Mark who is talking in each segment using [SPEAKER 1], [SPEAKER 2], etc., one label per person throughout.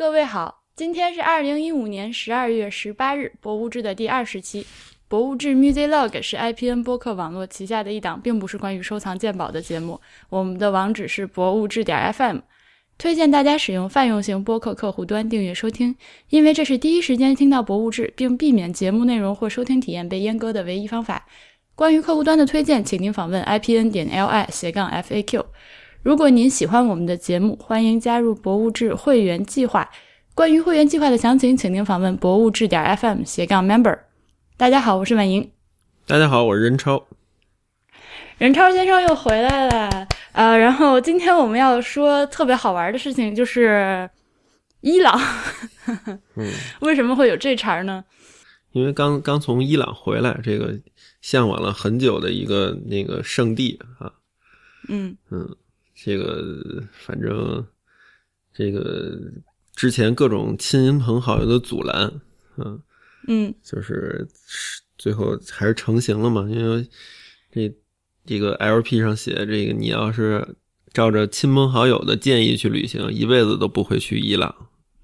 [SPEAKER 1] 各位好，今天是二零一五年十二月十八日，博物志的第二十期。博物志 Music Log 是 IPN 播客网络旗下的一档，并不是关于收藏鉴宝的节目。我们的网址是博物志点 FM，推荐大家使用泛用型播客客户端订阅收听，因为这是第一时间听到博物志，并避免节目内容或收听体验被阉割的唯一方法。关于客户端的推荐，请您访问 IPN 点 LI 斜杠 FAQ。如果您喜欢我们的节目，欢迎加入博物志会员计划。关于会员计划的详情，请您访问博物志点 FM 斜杠 Member。大家好，我是婉莹。
[SPEAKER 2] 大家好，我是任超。
[SPEAKER 1] 任超先生又回来了。呃，然后今天我们要说特别好玩的事情，就是伊朗。
[SPEAKER 2] 嗯，
[SPEAKER 1] 为什么会有这茬呢？
[SPEAKER 2] 因为刚刚从伊朗回来，这个向往了很久的一个那个圣地啊。
[SPEAKER 1] 嗯
[SPEAKER 2] 嗯。这个反正，这个之前各种亲朋好友的阻拦，
[SPEAKER 1] 嗯嗯，
[SPEAKER 2] 就是最后还是成型了嘛。因为这这个 LP 上写，这个你要是照着亲朋好友的建议去旅行，一辈子都不会去伊朗。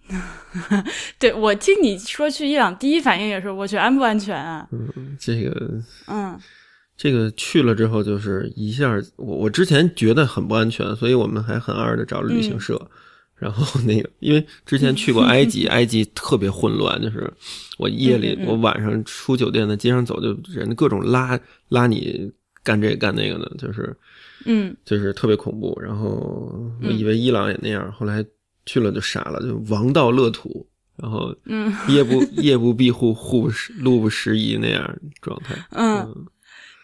[SPEAKER 1] 对我听你说去伊朗，第一反应也是我去安不安全啊？
[SPEAKER 2] 嗯，这个
[SPEAKER 1] 嗯。
[SPEAKER 2] 这个去了之后，就是一下，我我之前觉得很不安全，所以我们还很二的找了旅行社，然后那个，因为之前去过埃及，埃及特别混乱，就是我夜里我晚上出酒店在街上走，就人各种拉拉你干这干那个的，就是
[SPEAKER 1] 嗯，
[SPEAKER 2] 就是特别恐怖。然后我以为伊朗也那样，后来去了就傻了，就王道乐土，然后
[SPEAKER 1] 嗯，
[SPEAKER 2] 夜不夜不闭户，户不路不拾遗那样状态，
[SPEAKER 1] 嗯。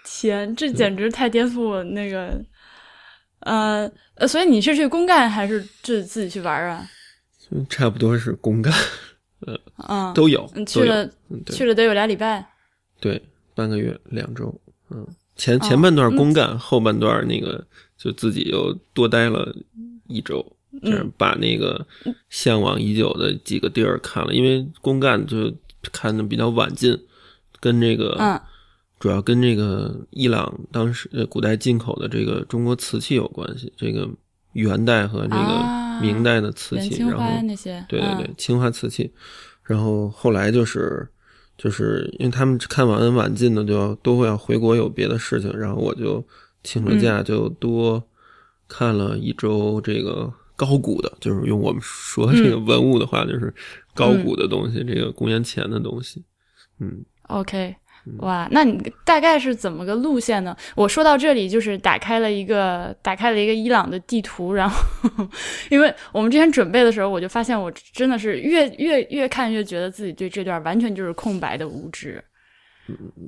[SPEAKER 1] 天，这简直太颠覆那个，呃呃，所以你是去公干还是自自己去玩啊？
[SPEAKER 2] 差不多是公干，呃，
[SPEAKER 1] 嗯，
[SPEAKER 2] 都有。
[SPEAKER 1] 去了去了得有俩礼拜，
[SPEAKER 2] 对，半个月两周，嗯，前前半段公干，后半段那个就自己又多待了一周，这样把那个向往已久的几个地儿看了，因为公干就看的比较晚近，跟这个
[SPEAKER 1] 嗯。
[SPEAKER 2] 主要跟这个伊朗当时古代进口的这个中国瓷器有关系，这个元代和这个明代的瓷器，然后
[SPEAKER 1] 那些，
[SPEAKER 2] 对对对，青花瓷器。然后后来就是，就是因为他们看完晚进的，就要都会要回国有别的事情，然后我就请了假，就多看了一周这个高古的，就是用我们说这个文物的话，就是高古的东西，这个公元前的东西。嗯
[SPEAKER 1] ，OK。哇，那你大概是怎么个路线呢？我说到这里，就是打开了一个打开了一个伊朗的地图，然后，因为我们之前准备的时候，我就发现我真的是越越越看越觉得自己对这段完全就是空白的无知，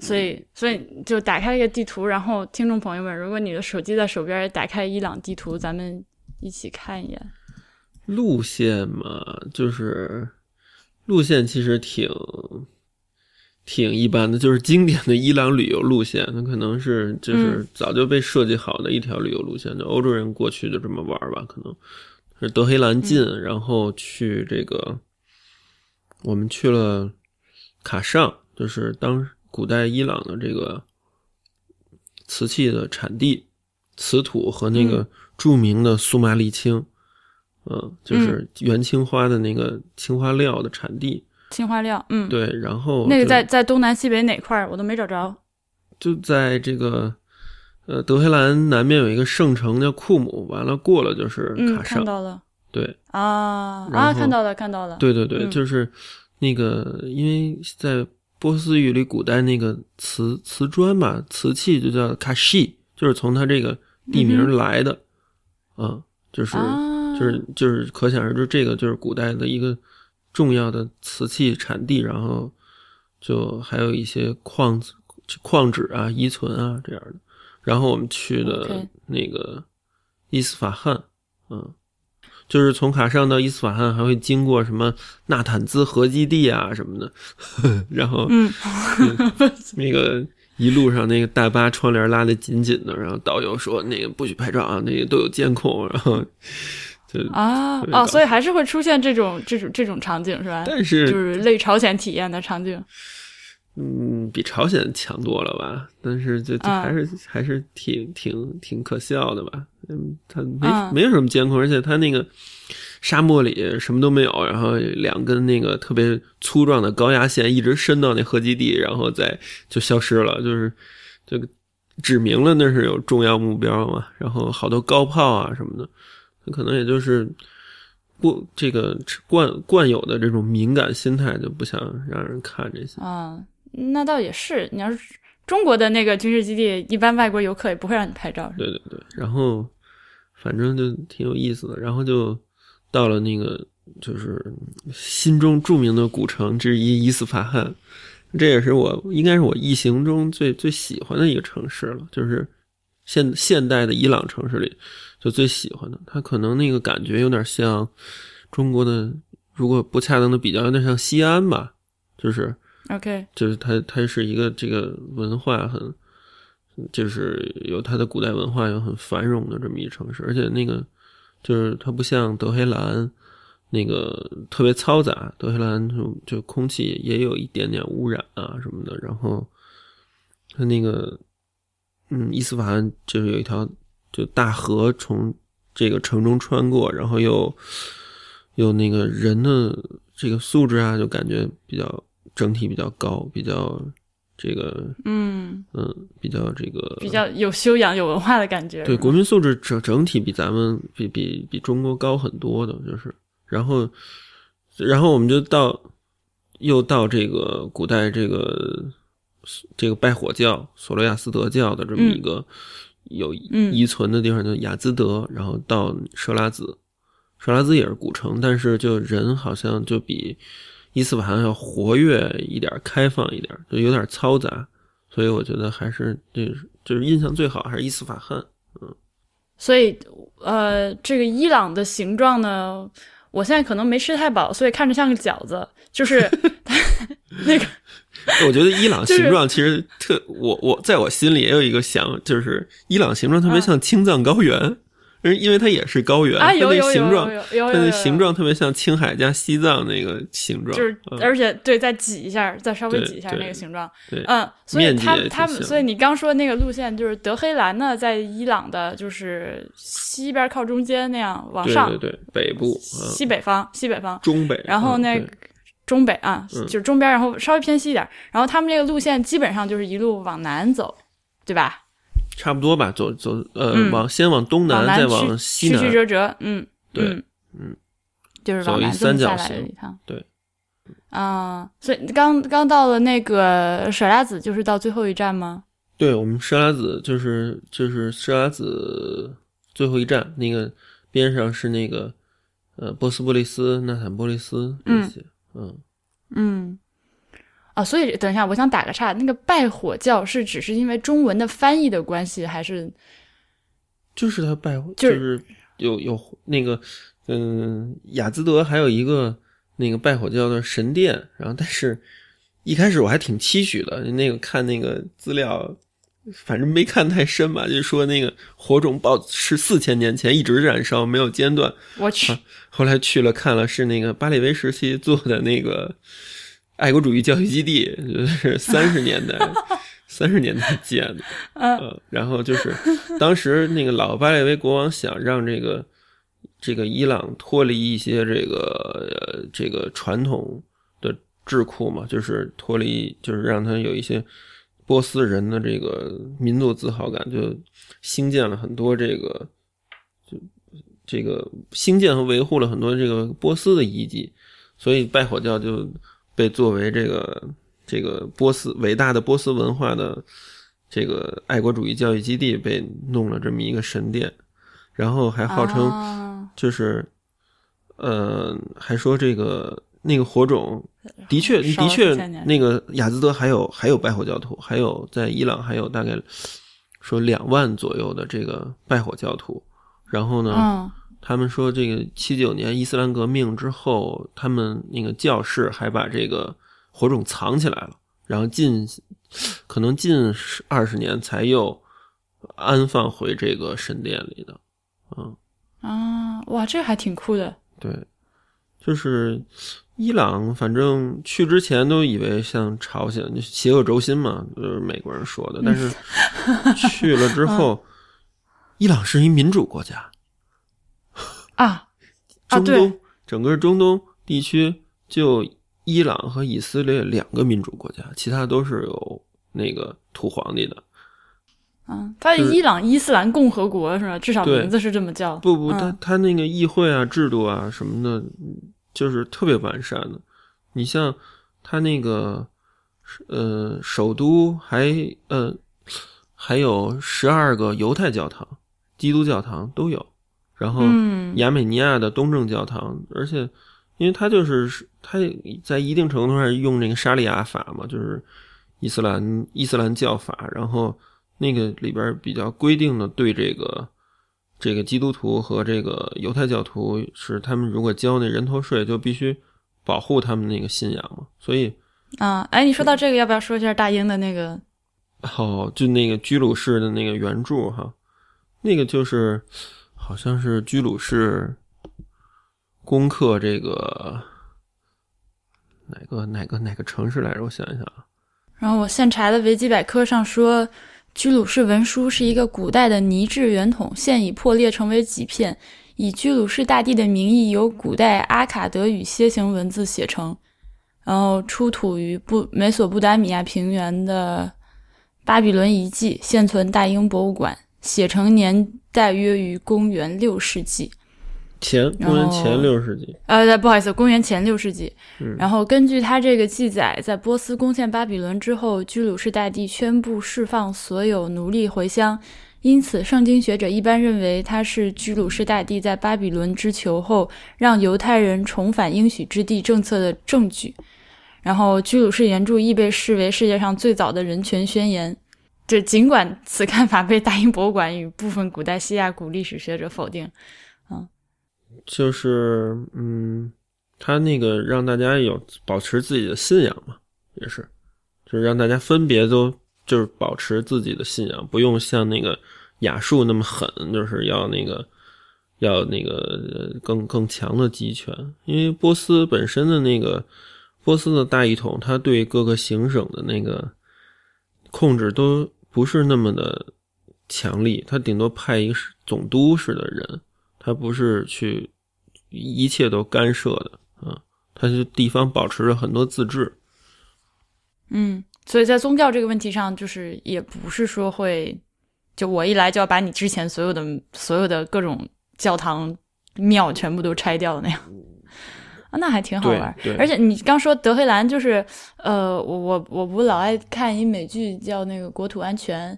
[SPEAKER 1] 所以所以就打开了一个地图，然后听众朋友们，如果你的手机在手边打开伊朗地图，咱们一起看一眼
[SPEAKER 2] 路线嘛，就是路线其实挺。挺一般的，就是经典的伊朗旅游路线，那可能是就是早就被设计好的一条旅游路线，就欧洲人过去就这么玩吧。可能是德黑兰进，然后去这个，我们去了卡尚，就是当古代伊朗的这个瓷器的产地，瓷土和那个著名的苏麻沥青，嗯，就是元青花的那个青花料的产地。
[SPEAKER 1] 青花料，嗯，
[SPEAKER 2] 对，然后
[SPEAKER 1] 那个在在东南西北哪块儿我都没找着，
[SPEAKER 2] 就在这个呃德黑兰南面有一个圣城叫库姆，完了过了就是卡
[SPEAKER 1] 上，看到了，
[SPEAKER 2] 对
[SPEAKER 1] 啊啊，看到了看到了，
[SPEAKER 2] 对对对，就是那个因为在波斯语里古代那个瓷瓷砖嘛，瓷器就叫卡西，就是从它这个地名来的，啊，就是就是就是可想而知，这个就是古代的一个。重要的瓷器产地，然后就还有一些矿矿址啊、遗存啊这样的。然后我们去的那个伊斯法罕，嗯，就是从卡尚到伊斯法罕，还会经过什么纳坦兹核基地啊什么的。然后，
[SPEAKER 1] 嗯，
[SPEAKER 2] 那个一路上那个大巴窗帘拉得紧紧的，然后导游说那个不许拍照啊，那个都有监控，然后。
[SPEAKER 1] 啊哦，所以还是会出现这种这种这种场景是吧？
[SPEAKER 2] 但是
[SPEAKER 1] 就是类朝鲜体验的场景，
[SPEAKER 2] 嗯，比朝鲜强多了吧？但是就还是还是挺挺挺可笑的吧？嗯，他没没有什么监控，而且他那个沙漠里什么都没有，然后两根那个特别粗壮的高压线一直伸到那核基地，然后再就消失了，就是就指明了那是有重要目标嘛，然后好多高炮啊什么的，可能也就是不这个惯惯有的这种敏感心态就不想让人看这些。
[SPEAKER 1] 啊，那倒也是，你要是中国的那个军事基地，一般外国游客也不会让你拍照，
[SPEAKER 2] 对对对，然后反正就挺有意思的，然后就到了那个就是心中著名的古城之一伊斯法罕，这也是我应该是我一行中最最喜欢的一个城市了，就是现现代的伊朗城市里就最喜欢的。它可能那个感觉有点像中国的，如果不恰当的比较，有点像西安吧，就是
[SPEAKER 1] OK，
[SPEAKER 2] 就是它它是一个这个文化很，就是有它的古代文化有很繁荣的这么一城市，而且那个就是它不像德黑兰那个特别嘈杂，德黑兰就就空气也有一点点污染啊什么的，然后它那个嗯伊斯法罕就是有一条就大河从这个城中穿过，然后又又那个人的这个素质啊，就感觉比较整体比较高，比较这个
[SPEAKER 1] 嗯，
[SPEAKER 2] 嗯比较这个
[SPEAKER 1] 比较有修养、有文化的感觉。
[SPEAKER 2] 对，国民素质整整体比咱们比比比中国高很多的，就是，然后，然后我们就到，又到这个古代这个这个拜火教索罗亚斯德教的这么一个有
[SPEAKER 1] 嗯。
[SPEAKER 2] 遗存的地方，叫雅兹德，然后到设拉子，设拉子也是古城，但是就人好像就比伊斯法罕要活跃一点，开放一点，就有点嘈杂，所以我觉得还是这就是印象最好还是伊斯法罕。嗯。
[SPEAKER 1] 所以，呃，这个伊朗的形状呢，我现在可能没吃太饱，所以看着像个饺子，就是 那个
[SPEAKER 2] 我觉得伊朗形状其实特，我我在我心里也有一个想，就是伊朗形状特别
[SPEAKER 1] 啊
[SPEAKER 2] 像青藏高原，因因为它也是高原，
[SPEAKER 1] 啊，有有有有
[SPEAKER 2] 它的形状特别像青海加西藏那个形状，
[SPEAKER 1] 就是
[SPEAKER 2] 嗯
[SPEAKER 1] 而且对，再挤一下，再稍微挤一下那个形状，
[SPEAKER 2] 对
[SPEAKER 1] 嗯，所以他他们，所以你刚说的那个路线就是德黑兰呢，在伊朗的就是西边靠中间那样往上，
[SPEAKER 2] 对对，北部啊，
[SPEAKER 1] 西北方，西北方，
[SPEAKER 2] 中北，嗯
[SPEAKER 1] 然后那
[SPEAKER 2] 对
[SPEAKER 1] 中北啊，
[SPEAKER 2] 嗯。
[SPEAKER 1] 就是中边，然后稍微偏西一点，然后他们这个路线基本上就是一路往南走，对吧？
[SPEAKER 2] 差不多吧，走走呃，
[SPEAKER 1] 嗯。
[SPEAKER 2] 往先往东南，再往西南，
[SPEAKER 1] 曲曲折折，嗯，
[SPEAKER 2] 对
[SPEAKER 1] 嗯。
[SPEAKER 2] 嗯，
[SPEAKER 1] 就是往南
[SPEAKER 2] 三角形
[SPEAKER 1] 一趟，
[SPEAKER 2] 对。
[SPEAKER 1] 啊，所以刚刚到了那个舍拉子，就是到最后一站吗？
[SPEAKER 2] 对我们舍拉子就是就是舍拉子最后一站，那个边上是那个呃波斯波利斯、纳坦波利斯这些，嗯
[SPEAKER 1] 嗯嗯，啊，所以等一下，我想打个岔，那个拜火教是只是因为中文的翻译的关系，还是
[SPEAKER 2] 就是他拜
[SPEAKER 1] 就
[SPEAKER 2] 就是是有有那个嗯雅兹德还有一个那个拜火教的神殿，然后但是一开始我还挺期许的，那个看那个资料。反正没看太深吧，就说那个火种保是四千年前一直燃烧，没有间断，
[SPEAKER 1] 我去？
[SPEAKER 2] 后来去了看了，是那个巴列维时期做的那个爱国主义教育基地，就是三十年代 三十年代建的，
[SPEAKER 1] 嗯。
[SPEAKER 2] 呃，然后就是当时那个老巴列维国王想让这个这个伊朗脱离一些这个呃这个传统的智库嘛，就是脱离，就是让他有一些波斯人的这个民族自豪感，就兴建了很多这个就这个兴建和维护了很多这个波斯的遗迹，所以拜火教就被作为这个这个波斯伟大的波斯文化的这个爱国主义教育基地被弄了这么一个神殿，然后还号称
[SPEAKER 1] 啊
[SPEAKER 2] 就是，呃，还说这个那个火种的确的确那个雅兹德还有还有拜火教徒，还有在伊朗还有大概说两万左右的这个拜火教徒，然后呢，
[SPEAKER 1] 嗯
[SPEAKER 2] 他们说这个七九年伊斯兰革命之后，他们那个教士还把这个火种藏起来了，然后近可能近十二十年才又安放回这个神殿里的，嗯。
[SPEAKER 1] 啊，哇，这还挺酷的。
[SPEAKER 2] 对，就是伊朗，反正去之前都以为像朝鲜就邪恶轴心嘛，就是美国人说的。但是 去了之后，伊朗是一民主国家，
[SPEAKER 1] 啊，
[SPEAKER 2] 中东整个中东地区就伊朗和以色列两个民主国家，其他都是有那个土皇帝的。
[SPEAKER 1] 嗯，它伊朗伊斯兰共和国是吧？至少名字是这么叫。
[SPEAKER 2] 不不，它它那个议会啊、制度啊什么的，就是特别完善的。你像它那个呃首都还呃还有十二个犹太教堂、基督教堂都有，然后亚美尼亚的东正教堂，而且因为它就是它在一定程度上用那个沙利亚法嘛，就是伊斯兰伊斯兰教法，然后。那个里边比较规定的，对这个这个基督徒和这个犹太教徒是，他们如果交那人头税，就必须保护他们那个信仰嘛。所以
[SPEAKER 1] 啊，哎，你说到这个，要不要说一下大英的那个？
[SPEAKER 2] 哦，就那个居鲁士的那个原著哈，那个就是好像是居鲁士攻克这个哪个哪个哪个城市来着？我想一想啊。
[SPEAKER 1] 然后我现查的维基百科上说。居鲁士文书是一个古代的泥制圆筒，现已破裂成为几片，以居鲁士大帝的名义由古代阿卡德语楔形文字写成，然后出土于布美索不达米亚平原的巴比伦遗迹，现存大英博物馆，写成年代约于公元六世纪。
[SPEAKER 2] 前公元前六世纪，
[SPEAKER 1] 呃，不好意思，公元前六世纪。然后根据他这个记载，在波斯攻陷巴比伦之后，居鲁士大帝宣布释放所有奴隶回乡，因此圣经学者一般认为他是居鲁士大帝在巴比伦之囚后让犹太人重返应许之地政策的证据。然后居鲁士原著亦被视为世界上最早的人权宣言。就尽管此看法被大英博物馆与部分古代西亚古历史学者否定。
[SPEAKER 2] 就是，嗯，他那个让大家有保持自己的信仰嘛，也是，就是让大家分别都就是保持自己的信仰，不用像那个亚述那么狠，就是要那个要那个更更强的集权。因为波斯本身的那个波斯的大一统，他对各个行省的那个控制都不是那么的强力，他顶多派一个总督式的人。他不是去一切都干涉的啊，他是地方保持着很多自治。
[SPEAKER 1] 嗯，所以在宗教这个问题上，就是也不是说会就我一来就要把你之前所有的所有的各种教堂庙全部都拆掉那样啊，那还挺好玩。而且你刚说德黑兰，就是呃，我我我不老爱看一美剧叫那个《国土安全》。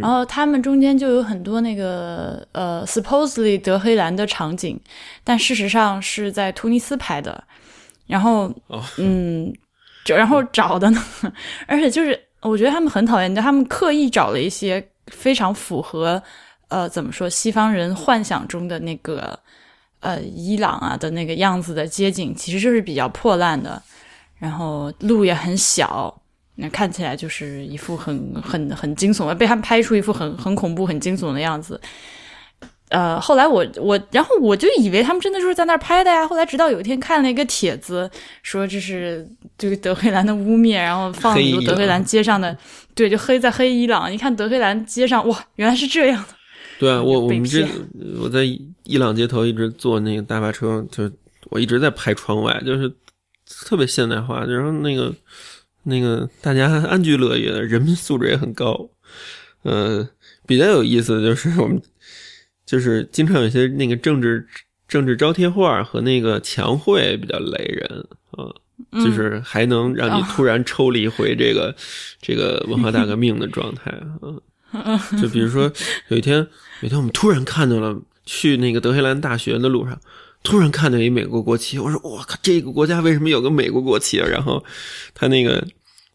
[SPEAKER 1] 然后他们中间就有很多那个呃，supposedly 德黑兰的场景，但事实上是在突尼斯拍的。然后，嗯，然后找的呢，而且就是我觉得他们很讨厌，就他们刻意找了一些非常符合呃怎么说西方人幻想中的那个呃伊朗啊的那个样子的街景，其实就是比较破烂的，然后路也很小。那看起来就是一副很很很惊悚的，被他们拍出一副很很恐怖、很惊悚的样子。呃，后来我我然后我就以为他们真的就是在那儿拍的呀。后来直到有一天看了一个帖子，说这是这个德黑兰的污蔑，然后放很多德黑兰街上的，对，就黑在黑伊朗。一看德黑兰街上，哇，原来是这样的。
[SPEAKER 2] 对啊，我我们这我在伊朗街头一直坐那个大巴车，就我一直在拍窗外，就是特别现代化，然后那个。那个大家安居乐业，人民素质也很高。嗯，比较有意思的就是我们就是经常有些那个政治政治招贴画和那个墙绘比较雷人啊，就是还能让你突然抽离回这个这个文化大革命的状态啊。就比如说有一天有一天我们突然看到了去那个德黑兰大学的路上。突然看到一美国国旗，我说：“我靠，这个国家为什么有个美国国旗？”然后，他那个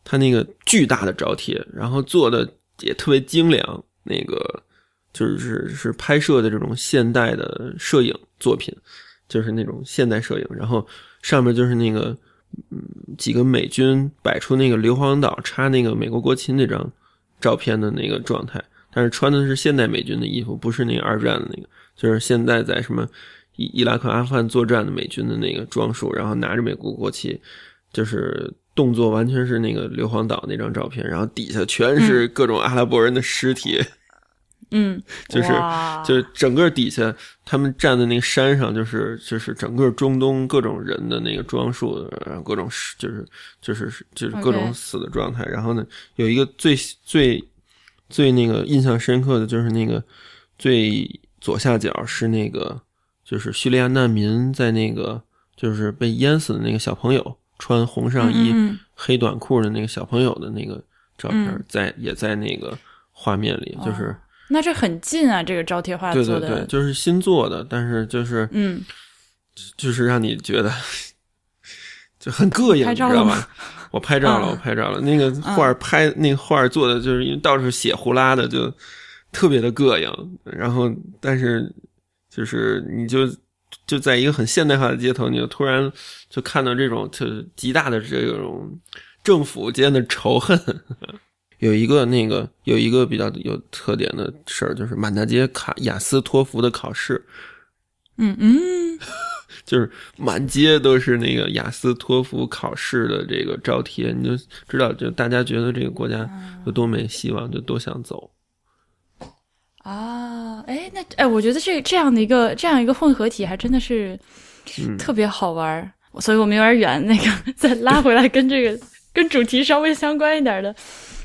[SPEAKER 2] 他那个巨大的招贴，然后做的也特别精良，那个就是是拍摄的这种现代的摄影作品，就是那种现代摄影。然后上面就是那个嗯几个美军摆出那个硫磺岛插那个美国国旗那张照片的那个状态，但是穿的是现代美军的衣服，不是那个二战的那个，就是现在在什么。伊伊拉克、阿富汗作战的美军的那个装束，然后拿着美国国旗，就是动作完全是那个硫磺岛那张照片，然后底下全是各种阿拉伯人的尸体。
[SPEAKER 1] 嗯，
[SPEAKER 2] 就是就是整个底下他们站在那个山上，就是就是整个中东各种人的那个装束，然后各种死就是就是就是各种死的状态。然后呢，有一个最最最那个印象深刻的就是那个最左下角是那个就是叙利亚难民在那个就是被淹死的那个小朋友，穿红上衣、
[SPEAKER 1] 嗯嗯
[SPEAKER 2] 黑短裤的那个小朋友的那个照片，
[SPEAKER 1] 嗯
[SPEAKER 2] 在也在那个画面里，就是。
[SPEAKER 1] 哦那这很近啊，这个招贴画
[SPEAKER 2] 对对
[SPEAKER 1] 做的，
[SPEAKER 2] 对，就是新做的，但是就是
[SPEAKER 1] 嗯，
[SPEAKER 2] 就是让你觉得 就很膈应，你知道吧？我拍照了，
[SPEAKER 1] 嗯
[SPEAKER 2] 我拍照了。那个画儿拍，那个画儿做的就是因为到处血呼啦的，就特别的膈应。然后，但是就是你就就在一个很现代化的街头，你就突然就看到这种就是极大的这种政府间的仇恨。有一个那个有一个比较有特点的事儿，就是满大街卡雅思托福的考试，
[SPEAKER 1] 嗯嗯，
[SPEAKER 2] 就是满街都是那个雅思托福考试的这个招贴，你就知道，就大家觉得这个国家有多没希望，就多想走。
[SPEAKER 1] 啊，哎，那哎，我觉得这这样的一个这样一个混合体还真的是
[SPEAKER 2] 嗯。
[SPEAKER 1] 特别好玩儿，所以我们有点远，那个再拉回来跟这个跟主题稍微相关一点的，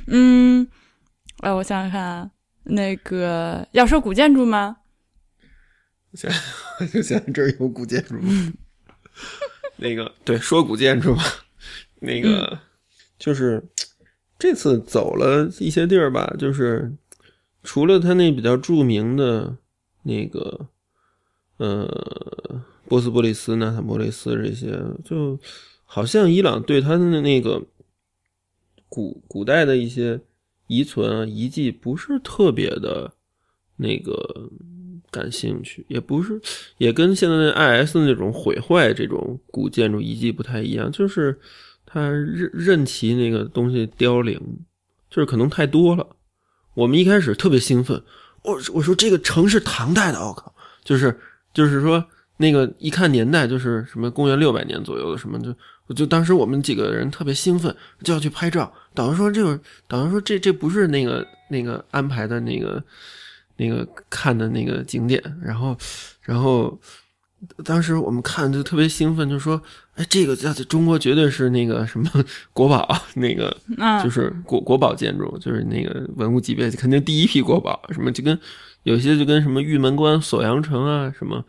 [SPEAKER 1] 嗯，哎，我想想看啊，那个要说古建筑吗？
[SPEAKER 2] 想，我就现在这儿有古建筑吗？那个对，说古建筑吧，那个、就是这次走了一些地儿吧，就是除了他那比较著名的那个呃波斯波利斯、纳坦波利斯这些，就好像伊朗对他的那个古古代的一些遗存啊遗迹不是特别的那个感兴趣，也不是，也跟现在的 IS 那种毁坏这种古建筑遗迹不太一样，就是它任任其那个东西凋零，就是可能太多了。我们一开始特别兴奋，我我说这个城是唐代的，我靠，就是就是说那个一看年代就是什么公元六百年左右的什么就。我就当时我们几个人特别兴奋，就要去拍照。导游说这个，导游说这这不是那个那个安排的那个那个看的那个景点。然后，然后当时我们看就特别兴奋，就说：“哎，这个在中国绝对是那个什么 国宝，那个
[SPEAKER 1] 嗯，
[SPEAKER 2] 就是国国宝建筑，就是那个文物级别肯定第一批国宝。什么就跟有些就跟什么玉门关、锁阳城啊，什么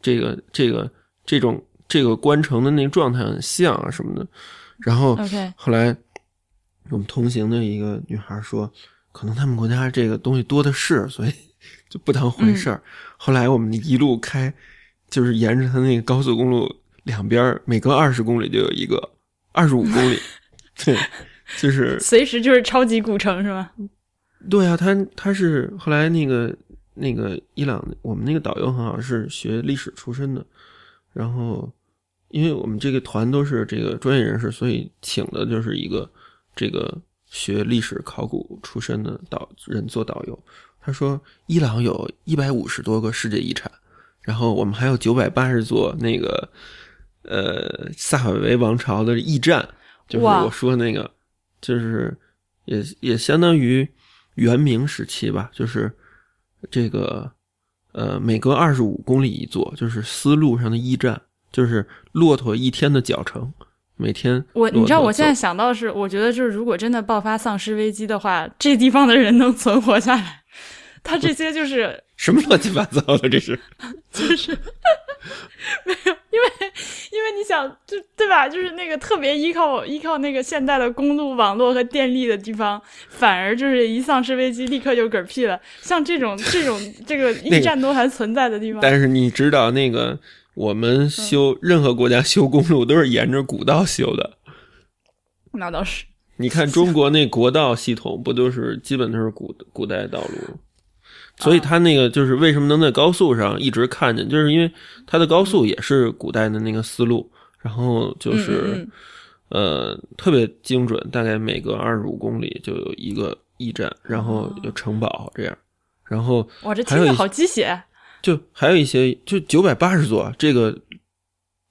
[SPEAKER 2] 这个这个这种。”这个关城的那个状态很像啊什么的，然后后来我们同行的一个女孩说，可能他们国家这个东西多的是，所以就不当回事儿。后来我们一路开，就是沿着它那个高速公路两边，每隔二十公里就有一个，二十五公里，对，就是
[SPEAKER 1] 随时就是超级古城是吧？
[SPEAKER 2] 对啊，他他是后来那个那个伊朗，我们那个导游很好，是学历史出身的，然后。因为我们这个团都是这个专业人士，所以请的就是一个这个学历史考古出身的导人做导游。他说，伊朗有一百五十多个世界遗产，然后我们还有九百八十座那个呃萨法维王朝的驿站，就是我说那个，就是也也相当于元明时期吧，就是这个呃每隔二十五公里一座，就是丝路上的驿站。就是骆驼一天的脚程，每天
[SPEAKER 1] 我你知道我现在想到的是，我觉得就是如果真的爆发丧尸危机的话，这地方的人能存活下来，他这些就是
[SPEAKER 2] 什么乱七八糟的，这是
[SPEAKER 1] 就是没有，因为因为你想就对吧？就是那个特别依靠依靠那个现代的公路网络和电力的地方，反而就是一丧尸危机立刻就嗝屁了。像这种这种这个驿站都还存在的地方，
[SPEAKER 2] 但是你知道那个。我们修任何国家修公路都是沿着古道修的，
[SPEAKER 1] 那倒是。
[SPEAKER 2] 你看中国那国道系统不都是基本都是古古代道路，所以它那个就是为什么能在高速上一直看见，就是因为它的高速也是古代的那个思路，然后就是呃特别精准，大概每隔二十五公里就有一个驿站，然后有城堡这样，然后
[SPEAKER 1] 哇，这听着好鸡血。
[SPEAKER 2] 就还有一些，就九百八十座，这个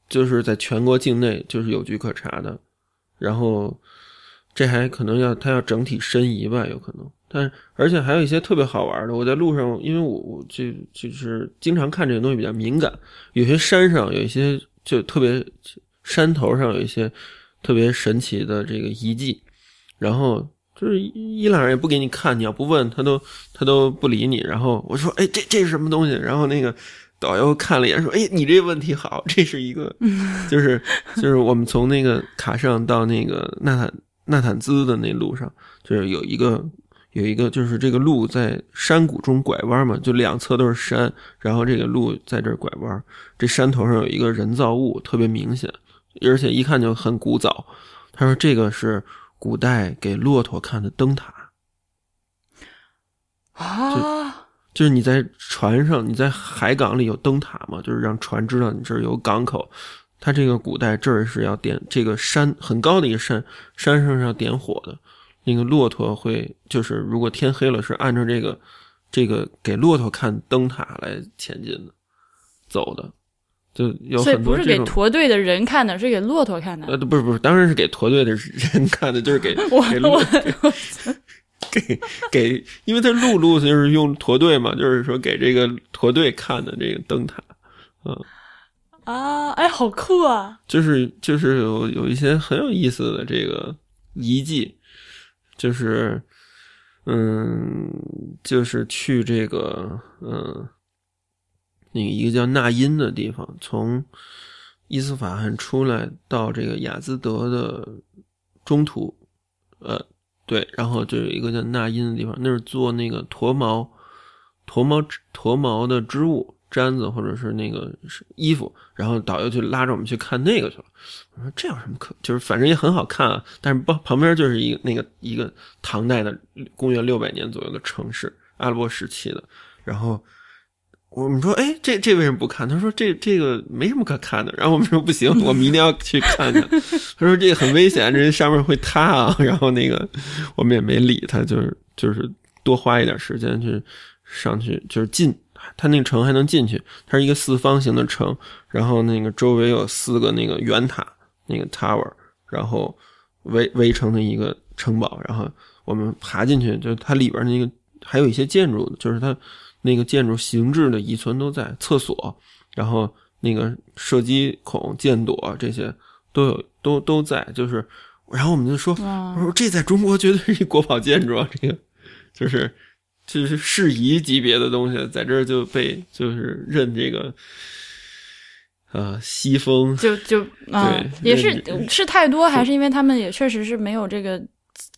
[SPEAKER 2] 就是在全国境内就是有据可查的。然后这还可能要它要整体申遗吧，有可能，但而且还有一些特别好玩的。我在路上，因为我我就就是经常看这个东西比较敏感，有些山上有一些就特别山头上有一些特别神奇的这个遗迹，然后就是伊朗人也不给你看，你要不问他都他都不理你。然后我说：“哎，这这是什么东西？”然后那个导游看了一眼说：“哎，你这问题好，这是一个，就是就是我们从那个卡上到那个纳坦纳坦兹的那路上，就是有一个。”有一个就是这个路在山谷中拐弯嘛，就两侧都是山，然后这个路在这儿拐弯。这山头上有一个人造物，特别明显，而且一看就很古早。他说这个是古代给骆驼看的灯塔
[SPEAKER 1] 啊，
[SPEAKER 2] 就是你在船上，你在海港里有灯塔嘛，就是让船知道你这儿有港口。它这个古代这儿是要点这个山很高的一个山，山上是要点火的。那个骆驼会，就是如果天黑了，是按照这个，这个给骆驼看灯塔来前进的，走的，就有。
[SPEAKER 1] 所以不是给驼队的人看的，是给骆驼看的。
[SPEAKER 2] 呃，不是不是，当然是给驼队的人看的，就是给 给骆 给给，因为他路路就是用驼队嘛，就是说给这个驼队看的这个灯塔，嗯
[SPEAKER 1] 啊，哎，好酷啊！
[SPEAKER 2] 就是就是有有一些很有意思的这个遗迹。就是，嗯，就是去这个，嗯，那个一个叫纳音的地方，从伊斯法罕出来到这个雅兹德的中途，呃，对，然后就有一个叫纳音的地方，那是做那个驼毛、驼毛、驼毛的织物。毡子或者是那个衣服，然后导游就拉着我们去看那个去了。我说这有什么可，就是反正也很好看啊。但是旁旁边就是一个那个一个唐代的公元六百年左右的城市，阿拉伯时期的。然后我们说，哎，这这为什么不看？他说这这个没什么可看的。然后我们说不行，我们一定要去看看。他说这个很危险，这上面会塌啊。然后那个我们也没理他，就是就是多花一点时间去上去，就是进。他那个城还能进去，它是一个四方形的城，然后那个周围有四个那个圆塔，那个 tower，然后围围成的一个城堡，然后我们爬进去，就它里边那个还有一些建筑，就是它那个建筑形制的遗存都在，厕所，然后那个射击孔、箭垛这些都有，都都在，就是，然后我们就说，我说这在中国绝对是一国宝建筑啊，这个就是。就是适宜级别的东西，在这儿就被就是认这个，呃，西风
[SPEAKER 1] 就就啊，也是是太多，还是因为他们也确实是没有这个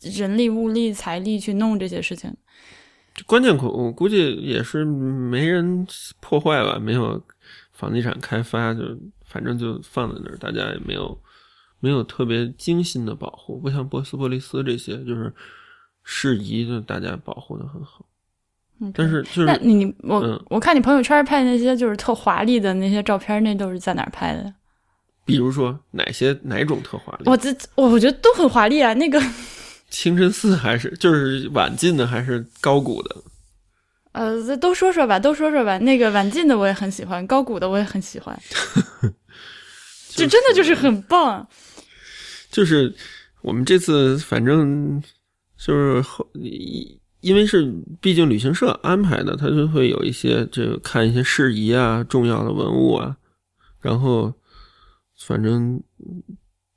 [SPEAKER 1] 人力、物力、财力去弄这些事情。
[SPEAKER 2] 关键可我估计也是没人破坏吧，没有房地产开发，就反正就放在那儿，大家也没有没有特别精心的保护，不像波斯波利斯这些，就是适宜就，大家保护的很好。但是，就是那
[SPEAKER 1] 你我我看你朋友圈拍那些就是特华丽的那些照片，那都是在哪儿拍的？
[SPEAKER 2] 比如说哪些哪种特华丽？
[SPEAKER 1] 我这我我觉得都很华丽啊。那个
[SPEAKER 2] 清真寺还是就是晚进的还是高古的？
[SPEAKER 1] 呃，都说说吧，都说说吧。那个晚进的我也很喜欢，高古的我也很喜欢。就真的就是很棒。
[SPEAKER 2] 就是我们这次反正就是后一。因为是毕竟旅行社安排的，他就会有一些这个看一些事宜啊、重要的文物啊，然后反正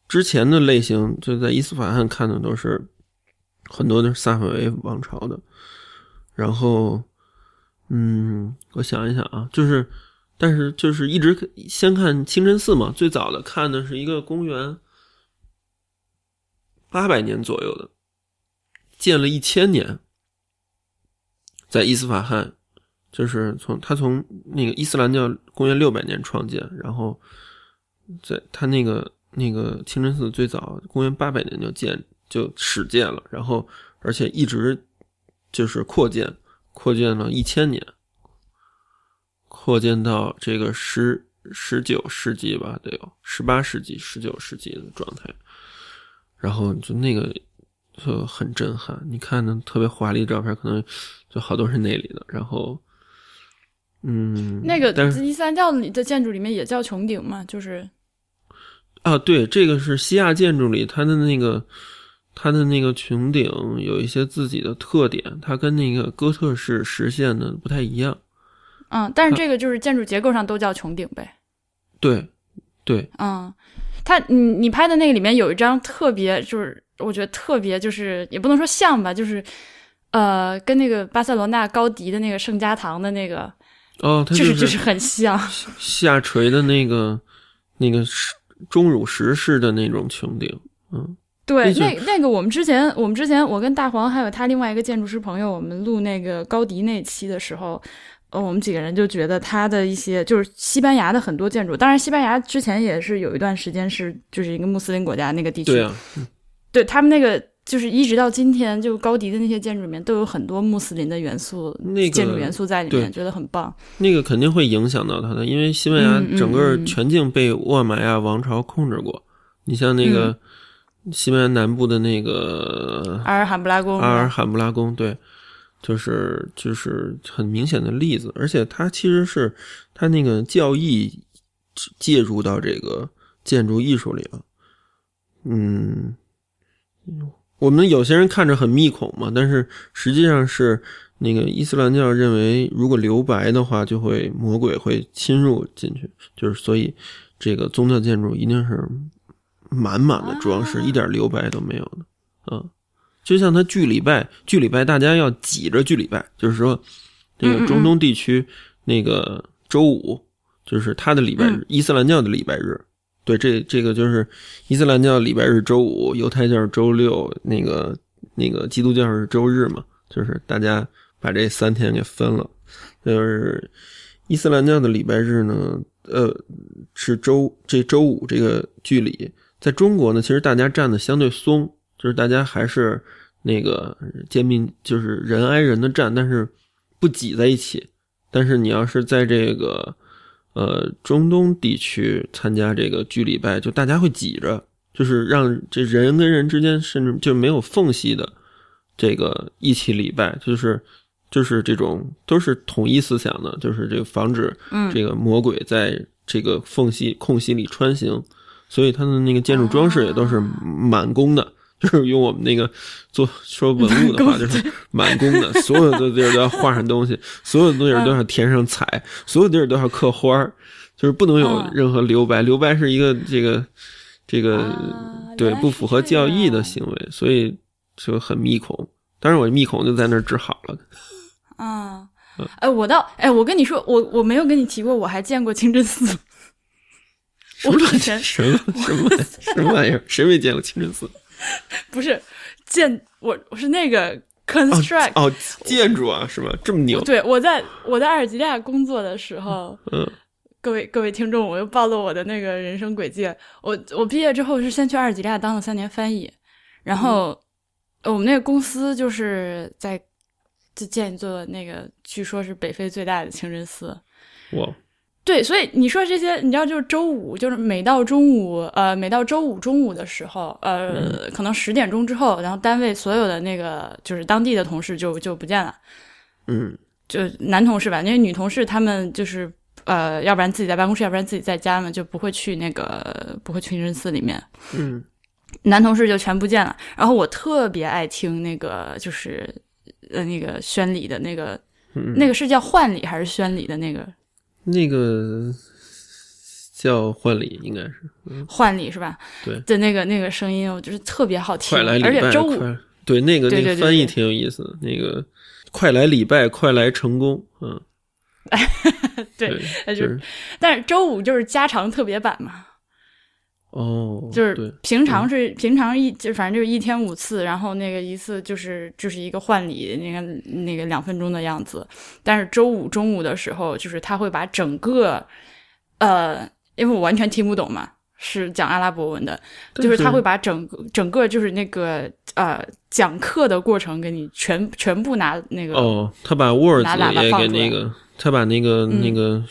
[SPEAKER 2] 之前的类型就在伊斯法罕看的都是很多都是萨法维王朝的，然后嗯，我想一想啊，就是但是就是一直先看清真寺嘛，最早的看的是一个公元八百年左右的，建了一千年。在伊斯法罕，就是从他从那个伊斯兰教公元六百年创建，然后在他那个那个清真寺最早公元八百年就建就始建了，然后而且一直就是扩建，扩建了一千年，扩建到这个十十九世纪吧，得有十八世纪、十九世纪的状态，然后就那个就很震撼，你看那特别华丽的照片，可能。就好多是那里的，然后，嗯，
[SPEAKER 1] 那个伊斯兰教里的建筑里面也叫穹顶嘛，就是，
[SPEAKER 2] 啊，对，这个是西亚建筑里它的那个它的那个穹顶有一些自己的特点，它跟那个哥特式实现的不太一样。
[SPEAKER 1] 嗯，但是这个就是建筑结构上都叫穹顶呗。
[SPEAKER 2] 对，对，
[SPEAKER 1] 嗯，它你你拍的那个里面有一张特别，就是我觉得特别，就是也不能说像吧，就是呃，跟那个巴塞罗那高迪的那个圣家堂的那个，
[SPEAKER 2] 哦，它
[SPEAKER 1] 就是就是很像。
[SPEAKER 2] 下垂的那个那个石钟乳石式的那种穹顶，嗯，
[SPEAKER 1] 对，
[SPEAKER 2] 那
[SPEAKER 1] 那那个我们之前我们之前我跟大黄还有他另外一个建筑师朋友，我们录那个高迪那期的时候。呃，我们几个人就觉得他的一些就是西班牙的很多建筑，当然西班牙之前也是有一段时间是就是一个穆斯林国家那个地区，
[SPEAKER 2] 对啊，
[SPEAKER 1] 对他们那个就是一直到今天，就高迪的那些建筑里面都有很多穆斯林的元素，
[SPEAKER 2] 那个
[SPEAKER 1] 建筑元素在里面，觉得很棒。
[SPEAKER 2] 那个肯定会影响到他的，因为西班牙整个
[SPEAKER 1] 嗯
[SPEAKER 2] 全境被沃玛亚王朝控制过。你像那个
[SPEAKER 1] 嗯
[SPEAKER 2] 西班牙南部的那个
[SPEAKER 1] 阿尔罕布拉宫，
[SPEAKER 2] 阿尔罕布拉宫，对，就是就是很明显的例子，而且它其实是它那个教义介入到这个建筑艺术里了。嗯，我们有些人看着很密孔嘛，但是实际上是那个伊斯兰教认为，如果留白的话，就会魔鬼会侵入进去，就是所以这个宗教建筑一定是满满的装饰，
[SPEAKER 1] 啊
[SPEAKER 2] 一点留白都没有的。嗯，就像他聚礼拜，聚礼拜大家要挤着聚礼拜，就是说这个中东地区那个周五就是他的礼拜日，
[SPEAKER 1] 嗯
[SPEAKER 2] 伊斯兰教的礼拜日。对，这这个就是伊斯兰教礼拜日周五，犹太教是周六，那个那个基督教是周日嘛，就是大家把这三天给分了。就是伊斯兰教的礼拜日呢，呃，是周这周五这个距离，在中国呢，其实大家站的相对松，就是大家还是那个肩并，就是人挨人的站，但是不挤在一起。但是你要是在这个呃中东地区参加这个聚礼拜，就大家会挤着，就是让这人跟人之间甚至就没有缝隙的这个一起礼拜，就是就是这种都是统一思想的，就是这个防止
[SPEAKER 1] 嗯
[SPEAKER 2] 这个魔鬼在这个缝隙空隙里穿行，所以它的那个建筑装饰也都是满工的。就是用我们那个做说文物的话，就是满工的，所有的地儿都要画上东西，所有的东西都要填上彩，所有地儿都要刻花儿，就是不能有
[SPEAKER 1] 嗯
[SPEAKER 2] 任何留白。留白是一个这个这个、
[SPEAKER 1] 啊
[SPEAKER 2] 对不符合教义的行为，所以就很密孔。当然，我密孔就在那儿治好了。
[SPEAKER 1] 啊
[SPEAKER 2] 嗯，
[SPEAKER 1] 哎，我倒哎，我跟你说，我我没有跟你提过，我还见过清真寺。
[SPEAKER 2] 什么什么玩意儿什么玩意儿？谁没见过清真寺？
[SPEAKER 1] 不是建我我是那个 construct，、
[SPEAKER 2] 哦，建筑啊，是吧？这么牛？
[SPEAKER 1] 对我在我在阿尔及利亚工作的时候，
[SPEAKER 2] 嗯
[SPEAKER 1] 各位各位听众，我又暴露我的那个人生轨迹。我我毕业之后是先去阿尔及利亚当了三年翻译，然后、呃我们那个公司就是在就建一座那个据说是北非最大的清真寺。
[SPEAKER 2] 哇，
[SPEAKER 1] 对，所以你说这些，你知道，就是周五，就是每到中午，呃，每到周五中午的时候，呃，可能十点钟之后，然后单位所有的那个就是当地的同事就就不见了，
[SPEAKER 2] 嗯
[SPEAKER 1] 就男同事吧，因为女同事他们就是呃，要不然自己在办公室，要不然自己在家嘛，就不会去那个不会去清真寺里面。
[SPEAKER 2] 嗯
[SPEAKER 1] 男同事就全不见了。然后我特别爱听那个就是呃那个宣礼的那个、
[SPEAKER 2] 嗯，
[SPEAKER 1] 那个是叫换礼还是宣礼的那个
[SPEAKER 2] 那个叫换礼，应该是
[SPEAKER 1] 换礼是吧？
[SPEAKER 2] 对。
[SPEAKER 1] 的那个那个声音，我就是特别好听，
[SPEAKER 2] 快来礼拜，
[SPEAKER 1] 而且周五
[SPEAKER 2] 对那个那个翻译挺有意思的，那个快来礼拜，快来成功，嗯，
[SPEAKER 1] 对就
[SPEAKER 2] 是。
[SPEAKER 1] 但是周五就是加长特别版嘛，
[SPEAKER 2] 哦，
[SPEAKER 1] 就是，平常是平常一就反正就是一天五次，然后那个一次就是就是一个换礼，那个那个两分钟的样子。但是周五中午的时候，就是他会把整个呃，因为我完全听不懂嘛，是讲阿拉伯文的，就是他会把整个整个就是那个呃讲课的过程给你全全部拿那个、
[SPEAKER 2] 哦，他把 Words
[SPEAKER 1] 拿
[SPEAKER 2] 也给那个，他把那个、
[SPEAKER 1] 嗯
[SPEAKER 2] 那个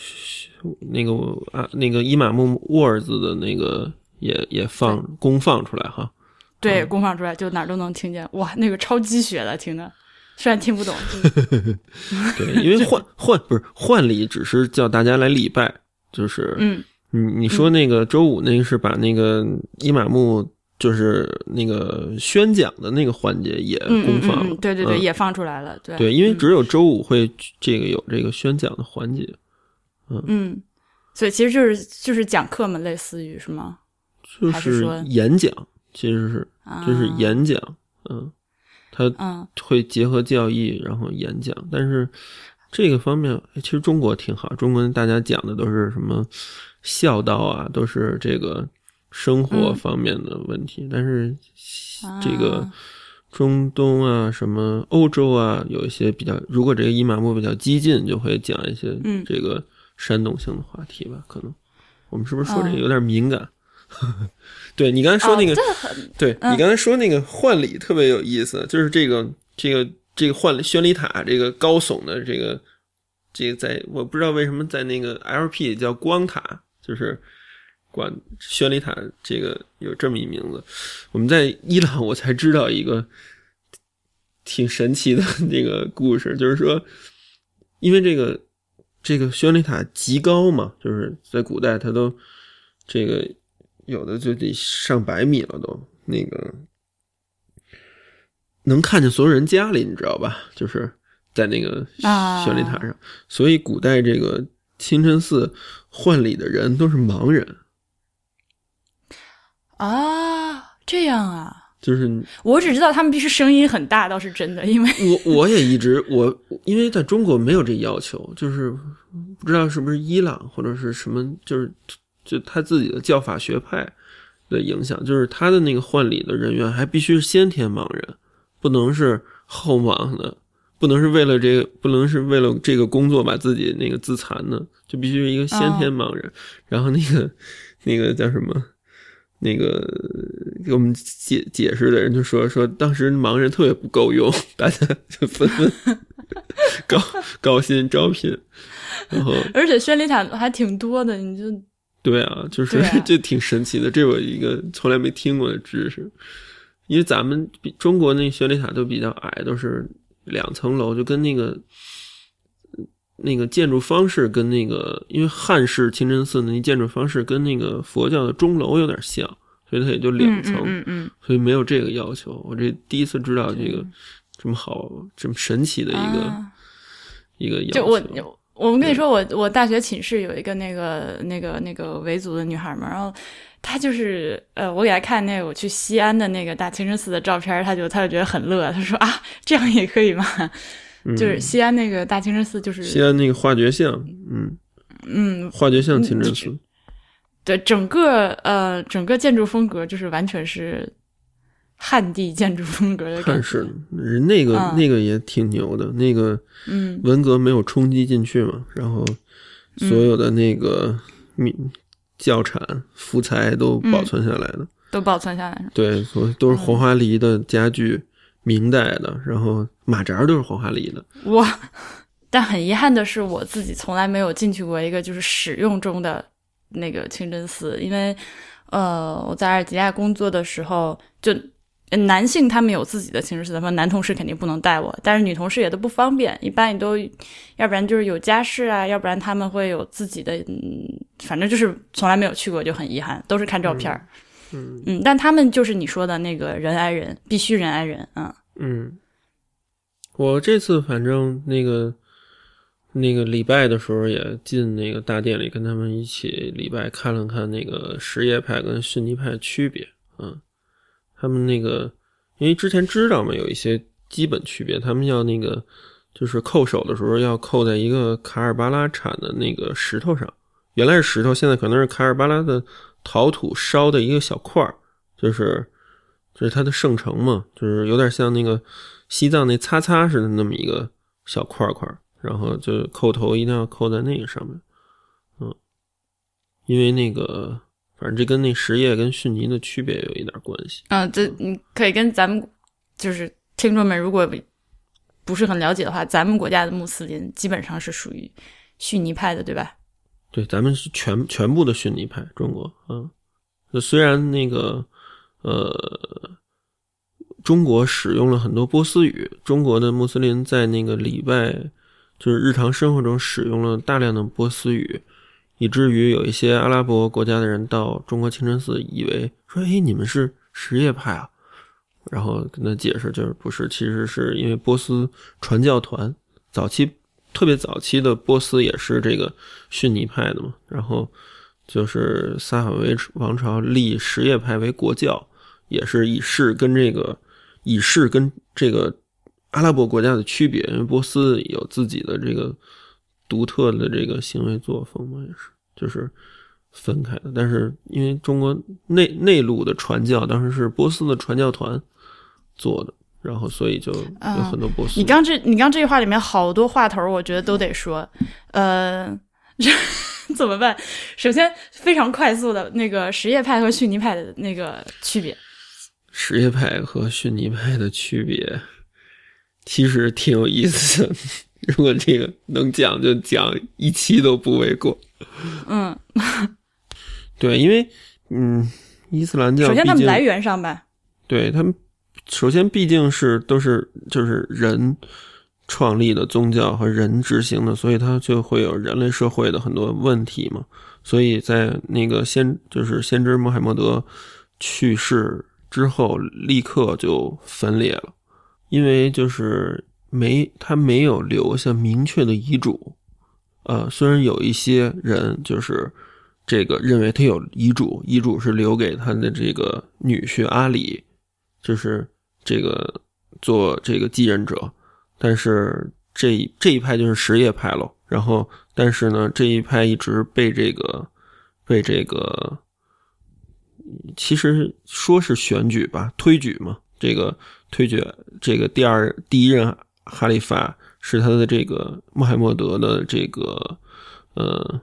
[SPEAKER 2] 那个啊那个伊玛目 Words 的那个也也放公放出来哈。
[SPEAKER 1] 对
[SPEAKER 2] 嗯。
[SPEAKER 1] 公放出来，就哪儿都能听见。哇，那个超鸡血的，听的虽然听不懂，
[SPEAKER 2] 对，因为换 换不是换礼，只是叫大家来礼拜，就是
[SPEAKER 1] 嗯。
[SPEAKER 2] 你你说那个周五那个是把那个伊玛目就是那个宣讲的那个环节也公放了，
[SPEAKER 1] 嗯嗯，对对对，
[SPEAKER 2] 嗯。
[SPEAKER 1] 也放出来了，对。
[SPEAKER 2] 对，因为
[SPEAKER 1] 嗯。
[SPEAKER 2] 只有周五会这个有这个宣讲的环节，
[SPEAKER 1] 嗯。嗯，所以其实就是就是讲课嘛，类似于是吗？
[SPEAKER 2] 就是
[SPEAKER 1] 还是说
[SPEAKER 2] 演讲，其实是
[SPEAKER 1] 啊，
[SPEAKER 2] 就是演讲，嗯，他
[SPEAKER 1] 嗯
[SPEAKER 2] 会结合教义，然后演讲。但是这个方面，哎其实中国挺好，中国大家讲的都是什么孝道啊，都是这个生活
[SPEAKER 1] 嗯
[SPEAKER 2] 方面的问题。但是这个
[SPEAKER 1] 啊
[SPEAKER 2] 中东啊，什么欧洲啊，有一些比较，如果这个伊玛目比较激进，就会讲一些
[SPEAKER 1] 嗯
[SPEAKER 2] 这个煽动性的话题吧。可能我们是不是说这个
[SPEAKER 1] 哦
[SPEAKER 2] 有点敏感？对你刚才说那个，对你刚才说那个换礼特别有意思，就是这个这个这个换宣礼塔这个高耸的这个这个在我不知道为什么在那个 LP 叫光塔，就是管宣礼塔这个有这么一名字。我们在伊朗我才知道一个挺神奇的这个故事，就是说，因为这个这个宣礼塔极高嘛，就是在古代它都这个有的就得上百米了都，那个能看见所有人家里，你知道吧？就是在那个
[SPEAKER 1] 啊
[SPEAKER 2] 宣礼塔上，所以古代这个清真寺换礼的人都是盲人，
[SPEAKER 1] 啊，这样啊。
[SPEAKER 2] 就是
[SPEAKER 1] 我只知道他们必须声音很大，倒是真的，因为
[SPEAKER 2] 我我也一直我因为在中国没有这要求，就是不知道是不是伊朗或者是什么，就是就他自己的教法学派的影响，就是他的那个换礼的人员还必须是先天盲人，不能是后盲的，不能是为了这个，不能是为了这个工作把自己那个自残的，就必须是一个先天盲人。然后那个那个叫什么？那个给我们解解释的人就说说，当时盲人特别不够用，大家就纷纷 高高薪招聘，然后
[SPEAKER 1] 而且宣礼塔还挺多的，你就
[SPEAKER 2] 对啊，就是
[SPEAKER 1] 对啊
[SPEAKER 2] 这挺神奇的，这我一个从来没听过的知识。因为咱们比中国那宣礼塔都比较矮，都是两层楼，就跟那个那个建筑方式跟那个，因为汉式清真寺那建筑方式跟那个佛教的钟楼有点像，所以它也就两层，
[SPEAKER 1] 嗯嗯嗯
[SPEAKER 2] 所以没有这个要求。我这第一次知道这个这么好、这么神奇的
[SPEAKER 1] 嗯，
[SPEAKER 2] 一个、
[SPEAKER 1] 啊
[SPEAKER 2] 一个要求。
[SPEAKER 1] 就我我们跟你说，我我大学寝室有一个那个那个那个维族的女孩嘛，然后她就是呃，我给她看那个我去西安的那个大清真寺的照片，她就她就觉得很乐，她说啊，这样也可以吗？
[SPEAKER 2] 嗯
[SPEAKER 1] 就是西安那个大清真寺，就是
[SPEAKER 2] 西安那个化觉巷，嗯，
[SPEAKER 1] 嗯，
[SPEAKER 2] 化觉巷清真寺。
[SPEAKER 1] 对，整个呃整个建筑风格就是完全是汉地建筑风格的感觉。
[SPEAKER 2] 汉式人那个、
[SPEAKER 1] 嗯
[SPEAKER 2] 那个也挺牛的，那个
[SPEAKER 1] 嗯
[SPEAKER 2] 文革没有冲击进去嘛，然后所有的那个民教产福材都保存下来的，
[SPEAKER 1] 都保存下来了。
[SPEAKER 2] 对，所以都是黄花梨的家具，明代的，然后马扎都是黄花梨的，
[SPEAKER 1] 哇！但很遗憾的是，我自己从来没有进去过一个就是使用中的那个清真寺，因为呃，我在阿尔及利亚工作的时候，就呃男性他们有自己的清真寺，他们男同事肯定不能带我，但是女同事也都不方便，一般你都要不然就是有家室啊，要不然他们会有自己的，嗯，反正就是从来没有去过，就很遗憾，都是看照片儿。
[SPEAKER 2] 嗯
[SPEAKER 1] 嗯，但他们就是你说的那个人挨人，必须人挨人，嗯
[SPEAKER 2] 嗯，我这次反正那个那个礼拜的时候也进那个大殿里跟他们一起礼拜，看了看那个什叶派跟逊尼派的区别。嗯，他们那个因为之前知道嘛，有一些基本区别，他们要那个就是扣手的时候要扣在一个卡尔巴拉产的那个石头上，原来是石头，现在可能是卡尔巴拉的陶土烧的一个小块儿，就是就是它的圣城嘛，就是有点像那个西藏那擦擦似的那么一个小块块，然后就扣头一定要扣在那个上面，嗯，因为那个反正这跟那实业跟逊尼的区别有一点关系。
[SPEAKER 1] 嗯，这你可以跟咱们就是听众们，如果不是很了解的话，咱们国家的穆斯林基本上是属于逊尼派的，对吧？
[SPEAKER 2] 对，咱们是全全部的逊尼派，中国，嗯，那虽然那个呃，中国使用了很多波斯语，中国的穆斯林在那个礼拜，就是日常生活中使用了大量的波斯语，以至于有一些阿拉伯国家的人到中国清真寺，以为说，哎，你们是什叶派啊？然后跟他解释，就是不是，其实是因为波斯传教团早期特别早期的波斯也是这个逊尼派的嘛，然后就是萨法维王朝立什叶派为国教，也是以示跟这个以示跟这个阿拉伯国家的区别，因为波斯有自己的这个独特的这个行为作风嘛，也是就是分开的。但是因为中国内内陆的传教当时是波斯的传教团。做的，然后所以就有很多波斯。
[SPEAKER 1] 你刚这你刚这句话里面好多话头，我觉得都得说。呃，怎么办？首先非常快速的那个什叶派和逊尼派的那个区别。
[SPEAKER 2] 什叶派和逊尼派的区别其实挺有意思的，如果这个能讲就讲一期都不为过。
[SPEAKER 1] 嗯，
[SPEAKER 2] 对，因为嗯，伊斯兰教
[SPEAKER 1] 首先他们来源上吧，
[SPEAKER 2] 对他们。首先，毕竟是都是就是人创立的宗教和人执行的，所以它就会有人类社会的很多问题嘛。所以在那个先就是先知穆罕默德去世之后，立刻就分裂了，因为就是没他没有留下明确的遗嘱。呃，虽然有一些人就是这个认为他有遗嘱，遗嘱是留给他的这个女婿阿里，就是。这个做这个继任者，但是这这一派就是什叶派喽。然后，但是呢，这一派一直被这个被这个，其实说是选举吧，推举嘛。这个推举这个第二第一任哈里发是他的这个穆罕默德的这个呃，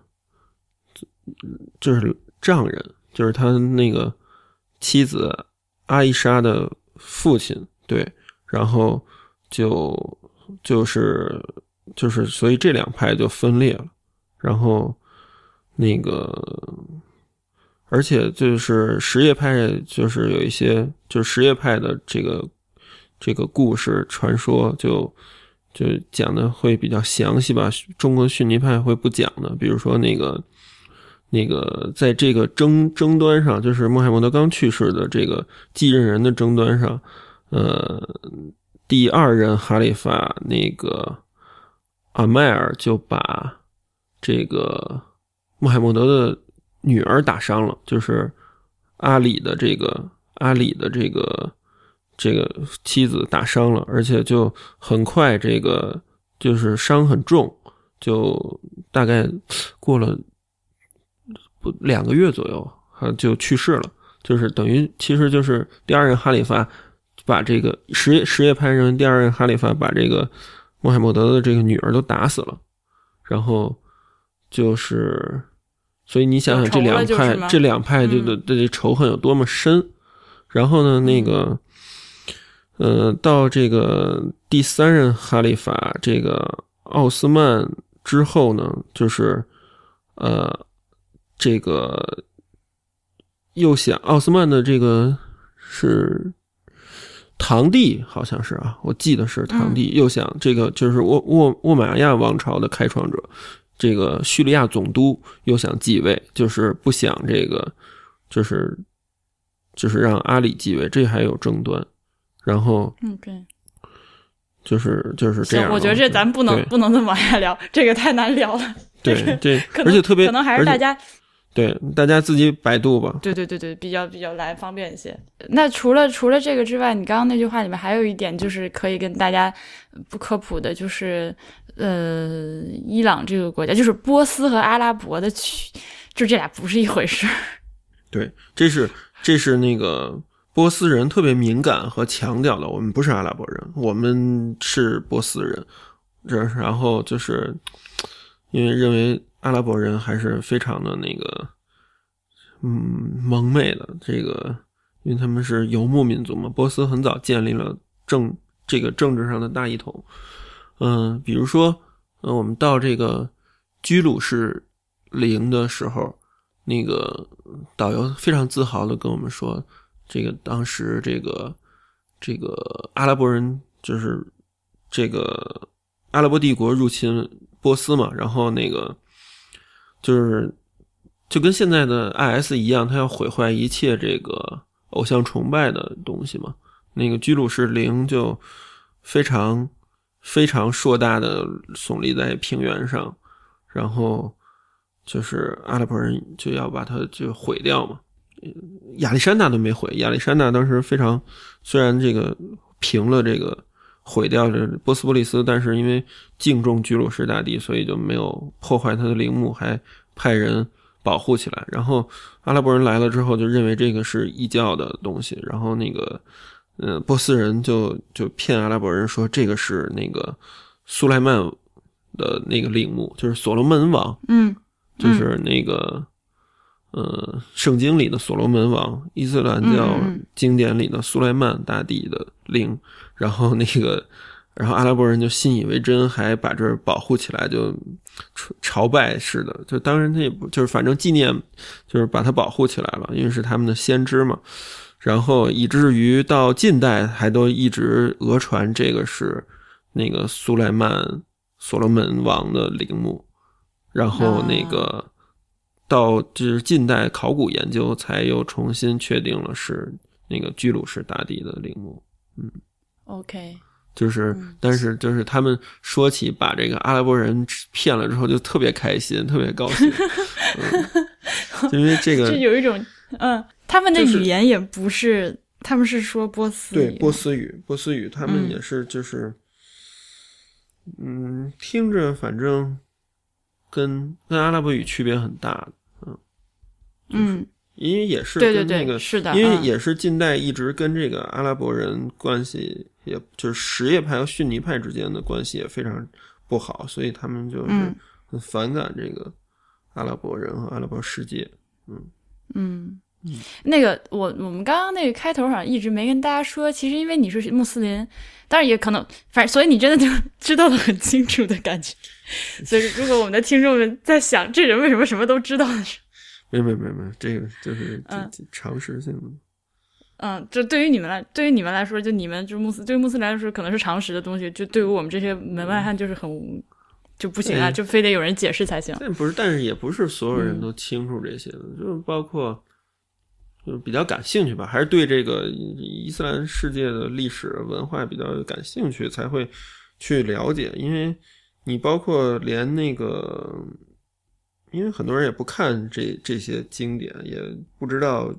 [SPEAKER 2] 就是丈人，就是他那个妻子阿伊莎的。父亲对，然后就就是就是，所以这两派就分裂了。然后那个，而且就是什叶派，就是有一些就是什叶派的这个这个故事传说，就就讲的会比较详细吧。中国逊尼派会不讲的，比如说那个那个在这个争争端上，就是穆罕默德刚去世的这个继任人的争端上。呃，第二任哈里发那个阿迈尔就把这个穆罕默德的女儿打伤了，就是阿里的这个阿里的这个这个妻子打伤了，而且就很快这个就是伤很重，就大概过了不两个月左右，就去世了，就是等于其实就是第二任哈里发。把这个什叶什叶派认为第二任哈里发把这个穆罕默德的这个女儿都打死了，然后就是，所以你想想这两派这两派这个这仇恨有多么深。然后呢，那个，呃，到这个第三任哈里法这个奥斯曼之后呢，就是呃，这个又想奥斯曼的这个是。堂弟好像是啊，我记得是堂弟。又想这个就是沃沃沃玛亚王朝的开创者，这个叙利亚总督又想继位，就是不想这个，就是就是让阿里继位，这还有争端。然后，
[SPEAKER 1] 嗯，对，
[SPEAKER 2] 就是就是这样。
[SPEAKER 1] 我觉得这咱不能不能这么往下聊，这个太难聊了。
[SPEAKER 2] 对对，而且特别
[SPEAKER 1] 可能还是大家。
[SPEAKER 2] 对，大家自己百度吧。
[SPEAKER 1] 对对对对，比较比较来方便一些。那除了除了这个之外，你刚刚那句话里面还有一点，就是可以跟大家不科普的，就是呃，伊朗这个国家，就是波斯和阿拉伯的区，就这俩不是一回事。
[SPEAKER 2] 对，这是这是那个波斯人特别敏感和强调的，我们不是阿拉伯人，我们是波斯人。这然后就是因为认为。阿拉伯人还是非常的那个，嗯，蒙昧的。这个，因为他们是游牧民族嘛。波斯很早建立了政这个政治上的大一统。嗯，比如说，呃，我们到这个居鲁士陵的时候，那个导游非常自豪的跟我们说，这个当时这个这个阿拉伯人就是这个阿拉伯帝国入侵波斯嘛，然后那个。就是就跟现在的 IS 一样，他要毁坏一切这个偶像崇拜的东西嘛。那个居鲁士陵就非常非常硕大的耸立在平原上，然后就是阿拉伯人就要把它就毁掉嘛。亚历山大都没毁，亚历山大当时非常虽然这个平了这个毁掉这波斯波利斯，但是因为敬重居鲁士大帝，所以就没有破坏他的陵墓，还派人保护起来。然后阿拉伯人来了之后，就认为这个是异教的东西，然后那个。嗯，波斯人就就骗阿拉伯人说这个是那个苏莱曼的那个陵墓，就是所罗门王，
[SPEAKER 1] 嗯，
[SPEAKER 2] 就是那个呃圣经里的所罗门王，伊斯兰教经典里的苏莱曼大帝的陵。然后那个，然后阿拉伯人就信以为真，还把这儿保护起来，就朝拜似的。就当然他也不就是反正纪念，就是把它保护起来了，因为是他们的先知嘛。然后以至于到近代还都一直讹传这个是那个苏莱曼所罗门王的陵墓，然后那个到就是近代考古研究才又重新确定了是那个居鲁士大帝的陵墓。嗯
[SPEAKER 1] ，OK，
[SPEAKER 2] 就是但是就是他们说起把这个阿拉伯人骗了之后就特别开心，特别高兴，因为这个
[SPEAKER 1] 就有一种嗯。他们的语言也不是，他们是说波斯
[SPEAKER 2] 语，对波斯语，波斯语，他们也是就是，嗯，听着反正跟跟阿拉伯语区别很大，嗯嗯，因为也是
[SPEAKER 1] 对对对，
[SPEAKER 2] 个
[SPEAKER 1] 是的，
[SPEAKER 2] 因为也是近代一直跟这个阿拉伯人关系，也就是什叶派和逊尼派之间的关系也非常不好，所以他们就是很反感这个阿拉伯人和阿拉伯世界，嗯
[SPEAKER 1] 嗯。那个我我们刚刚那个开头好像一直没跟大家说，其实因为你是穆斯林，当然也可能，反正所以你真的就知道的很清楚的感觉。所以如果我们的听众们在想这人为什么什么都知道的时候，
[SPEAKER 2] 没没没没，这个就是常识性的。
[SPEAKER 1] 嗯，就对于你们来，对于你们来说，就你们就穆斯，对于穆斯林来说可能是常识的东西，就对于我们这些门外汉就是很就不行啊，就非得有人解释才行。
[SPEAKER 2] 但不是，但是也不是所有人都清楚这些的，就是包括。就是比较感兴趣吧，还是对这个伊斯兰世界的历史文化比较感兴趣，才会去了解。因为你包括连那个，因为很多人也不看这这些经典，也不知道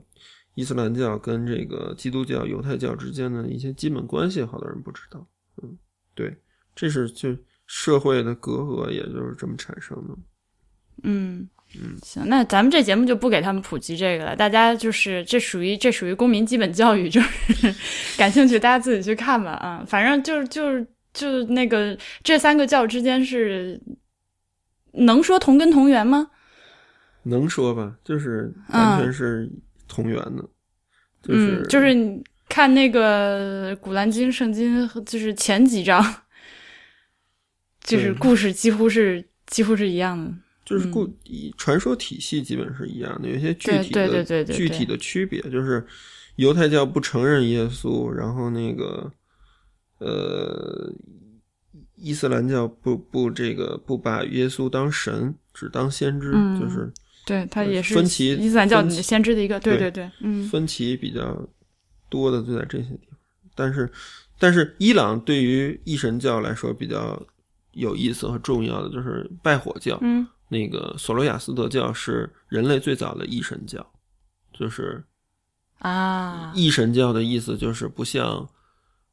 [SPEAKER 2] 伊斯兰教跟这个基督教、犹太教之间的一些基本关系，好多人不知道。嗯，对，这是就社会的隔阂，也就是这么产生的。
[SPEAKER 1] 嗯。嗯，行，那咱们这节目就不给他们普及这个了。大家就是这属于这属于公民基本教育，就是 感兴趣大家自己去看吧。啊，反正就是就是就那个这三个教之间是能说同根同源吗？
[SPEAKER 2] 能说吧，就是完全是同源的。
[SPEAKER 1] 嗯，就是你看那个《古兰经》圣经，就是前几章，就是故事几乎是几乎是一样的。
[SPEAKER 2] 就是故传说体系基本是一样的，有些具体的具体的区别，就是犹太教不承认耶稣，然后那个呃伊斯兰教不不这个不把耶稣当神，只当先知，就是
[SPEAKER 1] 对他也是
[SPEAKER 2] 分歧
[SPEAKER 1] 伊斯兰教先知的一个，对对对，嗯，
[SPEAKER 2] 分歧比较多的就在这些地方，但是但是伊朗对于一神教来说比较有意思和重要的就是拜火教，
[SPEAKER 1] 嗯。
[SPEAKER 2] 那个索罗亚斯德教是人类最早的一神教，就是
[SPEAKER 1] 啊，
[SPEAKER 2] 一神教的意思就是不像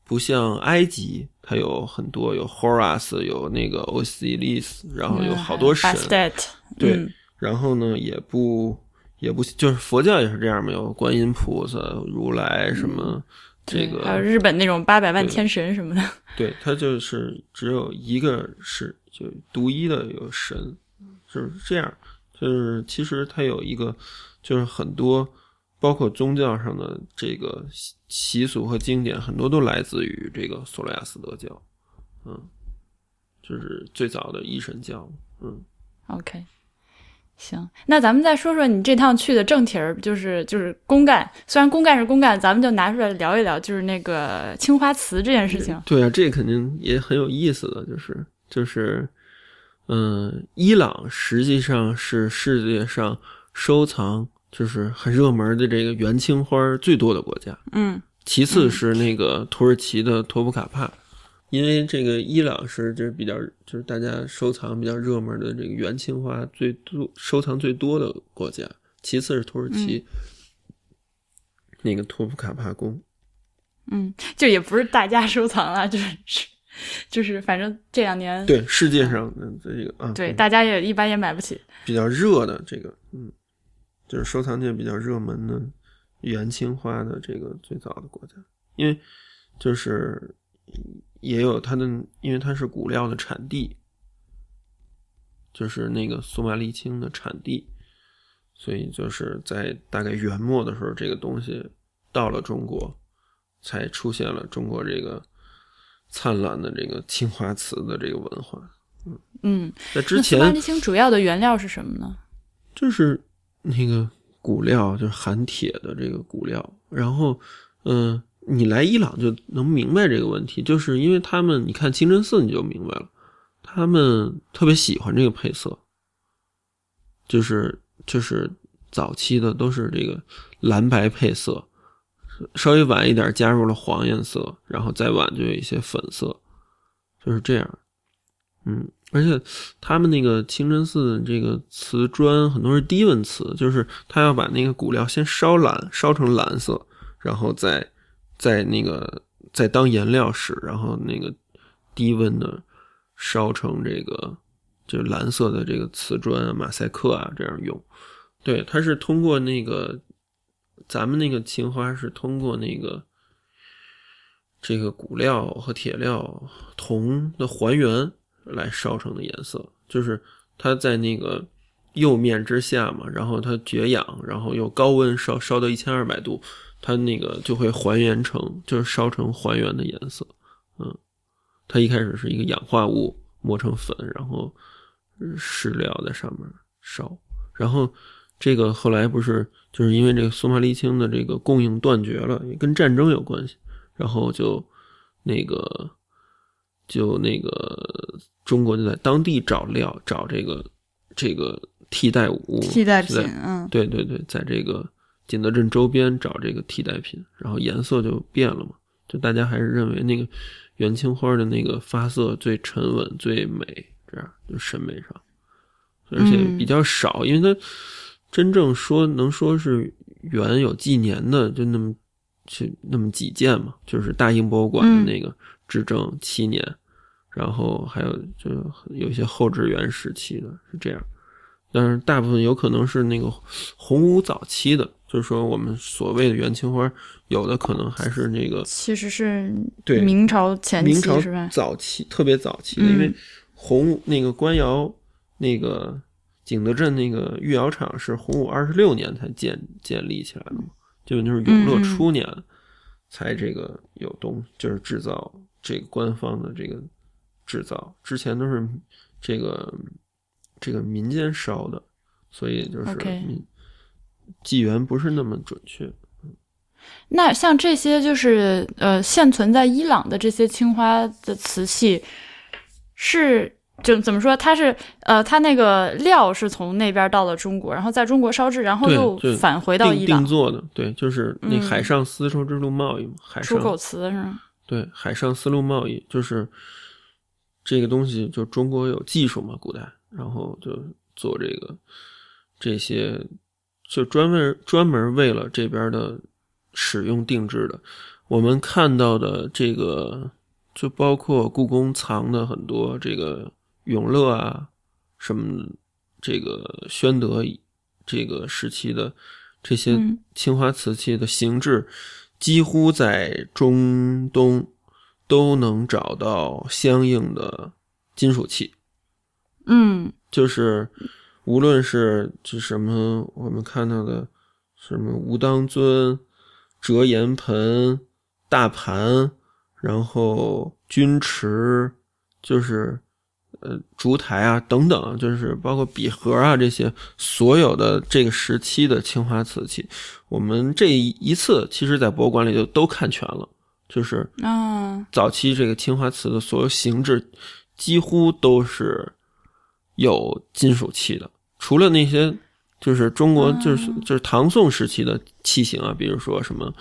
[SPEAKER 2] 不像埃及，它有很多有 Horus，有那个 o s i l i s 然后有好多神，对，然后呢也不也不就是佛教也是这样，嘛有观音菩萨、如来什么这个，
[SPEAKER 1] 还有日本那种八百万天神什么的，
[SPEAKER 2] 对，它就是只有一个是就独一的有神。就是这样，就是其实它有一个，就是很多，包括宗教上的这个习俗和经典，很多都来自于这个索罗亚斯德教，嗯，就是最早的一神教，嗯。
[SPEAKER 1] OK，行，那咱们再说说你这趟去的正题儿，就是就是公干，虽然公干是公干，咱们就拿出来聊一聊，就是那个青花瓷这件事情。
[SPEAKER 2] 对啊，这肯定也很有意思的，就是就是。嗯，伊朗实际上是世界上收藏就是很热门的这个元青花最多的国家，
[SPEAKER 1] 嗯。
[SPEAKER 2] 其次是那个土耳其的托普卡帕，因为这个伊朗是就是比较就是大家收藏比较热门的这个元青花最多收藏最多的国家，其次是土耳其，那个托普卡帕宫。
[SPEAKER 1] 嗯，就也不是大家收藏了，就是是就是反正这两年
[SPEAKER 2] 对世界上的这个啊，
[SPEAKER 1] 对大家也一般也买不起。
[SPEAKER 2] 比较热的这个，嗯，就是收藏界比较热门的元青花的这个最早的国家，因为就是也有它的，因为它是古料的产地，就是那个索马利青的产地，所以就是在大概元末的时候，这个东西到了中国，才出现了中国这个灿烂的这个青花瓷的这个文化。
[SPEAKER 1] 嗯，
[SPEAKER 2] 在之
[SPEAKER 1] 那索马
[SPEAKER 2] 前
[SPEAKER 1] 利青主要的原料是什么呢？
[SPEAKER 2] 就是那个骨料，就是含铁的这个骨料。然后，嗯、你来伊朗就能明白这个问题，就是因为他们，你看清真寺你就明白了，他们特别喜欢这个配色，就是就是早期的都是这个蓝白配色，稍微晚一点加入了黄颜色，然后再晚就有一些粉色，就是这样。嗯，而且他们那个清真寺的这个瓷砖很多是低温瓷，就是他要把那个骨料先烧蓝，烧成蓝色，然后再再那个再当颜料使，然后那个低温的烧成这个就是蓝色的这个瓷砖啊、马赛克啊这样用。对，它是通过那个咱们那个青花是通过那个这个骨料和铁料铜的还原来烧成的颜色，就是它在那个釉面之下嘛，然后它绝氧，然后又高温烧烧到一千二百度，它那个就会还原成就是烧成还原的颜色。嗯，它一开始是一个氧化物磨成粉，然后石料在上面烧，然后这个后来不是就是因为这个苏麻离青的这个供应断绝了，也跟战争有关系，然后就那个就那个中国就在当地找料，找这个这个替代物
[SPEAKER 1] 替代品，嗯。
[SPEAKER 2] 对对对，在这个景德镇周边找这个替代品，然后颜色就变了嘛，就大家还是认为那个元青花的那个发色最沉稳、最美，这样就审美上，而且比较少，因为它真正说能说是元有纪年的，就那么就那么几件嘛，就是大英博物馆的那个至正七年，然后还有就有一些后至元时期的是这样。但是大部分有可能是那个洪武早期的，就是说我们所谓的元青花，有的可能还是那个
[SPEAKER 1] 其实是
[SPEAKER 2] 对
[SPEAKER 1] 明朝前期
[SPEAKER 2] 明朝
[SPEAKER 1] 是吧？
[SPEAKER 2] 早期特别早期的，
[SPEAKER 1] 嗯
[SPEAKER 2] 因为洪武那个官窑那个景德镇那个御窑厂是洪武二十六年才建建立起来的嘛，基本就是永乐初年才这个有东就是制造这个官方的这个制造，之前都是这个这个民间烧的，所以就是纪元不是那么准确。
[SPEAKER 1] 那像这些就是呃现存在伊朗的这些青花的瓷器，是就怎么说？它是呃，它那个料是从那边到了中国，然后在中国烧制，然后又返回到
[SPEAKER 2] 定
[SPEAKER 1] 伊朗
[SPEAKER 2] 定做的，对，就是那
[SPEAKER 1] 嗯
[SPEAKER 2] 海上丝绸之路贸易嘛，海上
[SPEAKER 1] 出口瓷是吗？
[SPEAKER 2] 对，海上丝路贸易就是这个东西，就中国有技术嘛，古代，然后就做这个这些，就专门专门为了这边的使用定制的。我们看到的这个，就包括故宫藏的很多这个永乐啊，什么这个宣德这个时期的这些
[SPEAKER 1] 嗯
[SPEAKER 2] 青花瓷器的形制，几乎在中东都能找到相应的金属器，
[SPEAKER 1] 嗯。
[SPEAKER 2] 就是无论是就什么我们看到的什么吴当尊、折颜盆、大盘，然后钧池，就是呃烛台啊等等，就是包括笔盒啊这些，所有的这个时期的青花瓷器，我们这一次其实在博物馆里就都看全了，就是
[SPEAKER 1] 啊
[SPEAKER 2] 早期这个青花瓷的所有形制几乎都是有金属器的，除了那些就是中国就是就是唐宋时期的器型啊，比如说什么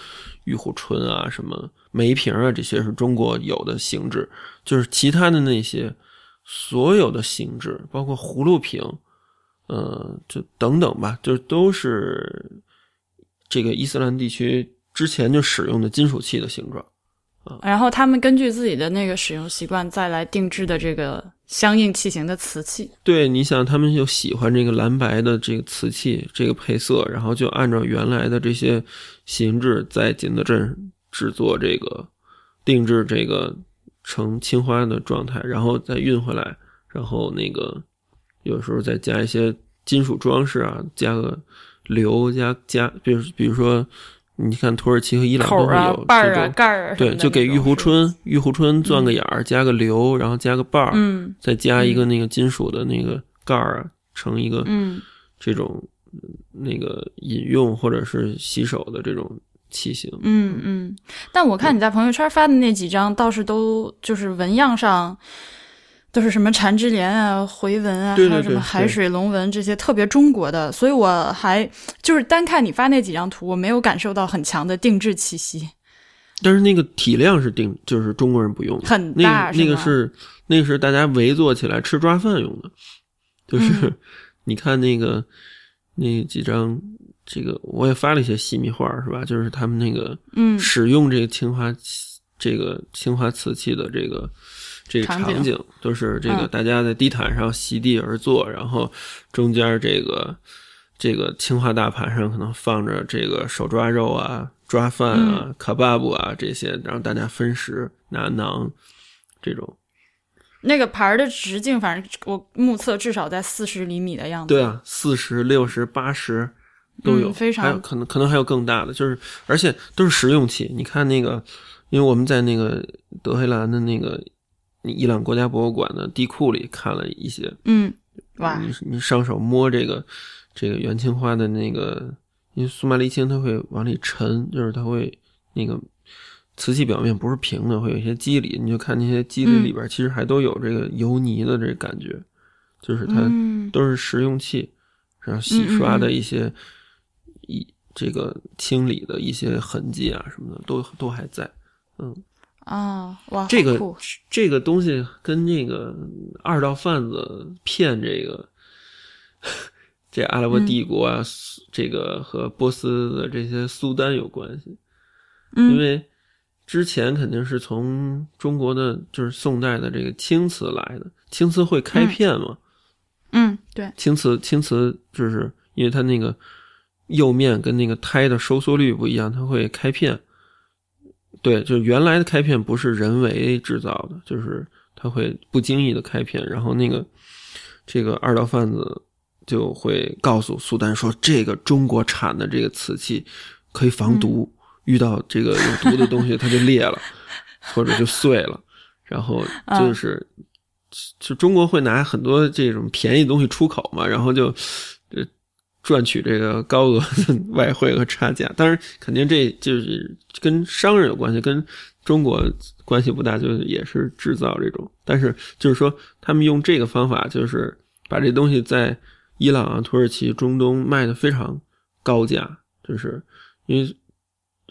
[SPEAKER 2] 玉壶春啊、什么梅瓶啊，这些是中国有的形制。就是其他的那些所有的形制，包括葫芦瓶，呃，就等等吧，就都是这个伊斯兰地区之前就使用的金属器的形状。
[SPEAKER 1] 然后他们根据自己的那个使用习惯，再来定制的这个相应器型的瓷器。
[SPEAKER 2] 对，你想他们就喜欢这个蓝白的这个瓷器这个配色，然后就按照原来的这些形制，在景德镇制作这个定制这个成青花的状态，然后再运回来，然后那个有时候再加一些金属装饰啊，加个流加加，比如比如说。你看，土耳其和伊朗都会有
[SPEAKER 1] 这
[SPEAKER 2] 种
[SPEAKER 1] 盖儿，
[SPEAKER 2] 对，就给玉壶春，玉壶春钻个眼儿，加个流，然后加个瓣儿，
[SPEAKER 1] 嗯，
[SPEAKER 2] 再加一个那个金属的那个盖儿啊，成一个
[SPEAKER 1] 嗯
[SPEAKER 2] 这种那个饮用或者是洗手的这种器型。
[SPEAKER 1] 嗯嗯。但我看你在朋友圈发的那几张，倒是都就是纹样上。都是什么缠枝莲啊、回纹啊，还有什么海水龙纹这些特别中国的，所以我还就是单看你发那几张图，我没有感受到很强的定制气息。
[SPEAKER 2] 但是那个体量是定，就是中国人不用的，
[SPEAKER 1] 很大，
[SPEAKER 2] 那个是那个是大家围坐起来吃抓饭用的。就是 你看那个那几张，这个我也发了一些细密画，是吧？就是他们那个
[SPEAKER 1] 嗯，
[SPEAKER 2] 使用这个青花这个青花瓷器的这个。这个场景都是这个大家在地毯上席地而坐，然后中间这个这个青花大盘上可能放着这个手抓肉啊、抓饭啊、卡巴布啊这些，然后大家分食拿馕这种。
[SPEAKER 1] 那个盘儿的直径，反正我目测至少在四十厘米的样子。
[SPEAKER 2] 对啊，四十六十八十都有，
[SPEAKER 1] 非常
[SPEAKER 2] 还有可能可能还有更大的，就是而且都是实用器。你看那个，因为我们在那个德黑兰的那个。伊朗国家博物馆的地库里看了一些，
[SPEAKER 1] 嗯，哇，
[SPEAKER 2] 你你上手摸这个这个元青花的那个，因为苏麻离青它会往里沉，就是它会那个瓷器表面不是平的，会有一些肌理，你就看那些肌理里边其实还都有这个油泥的这感觉，就是它都是实用器，然后洗刷的一些一这个清理的一些痕迹啊什么的都都还在，嗯。
[SPEAKER 1] 啊，哇！
[SPEAKER 2] 这个这个东西跟那个二道贩子骗这个这阿拉伯帝国啊，这个和波斯的这些苏丹有关系，因为之前肯定是从中国的就是宋代的这个青瓷来的，青瓷会开片嘛？
[SPEAKER 1] 嗯，对，
[SPEAKER 2] 青瓷青瓷就是因为它那个釉面跟那个胎的收缩率不一样，它会开片。对，就是原来的开片不是人为制造的，就是它会不经意的开片，然后那个这个二道贩子就会告诉苏丹说，这个中国产的这个瓷器可以防毒，遇到这个有毒的东西它就裂了，或者就碎了，然后就是就中国会拿很多这种便宜东西出口嘛，然后就呃。赚取这个高额的 外汇和差价，当然肯定这就是跟商人有关系，跟中国关系不大，就也是制造这种。但是就是说，他们用这个方法，就是把这东西在伊朗啊、土耳其、中东卖的非常高价，就是因为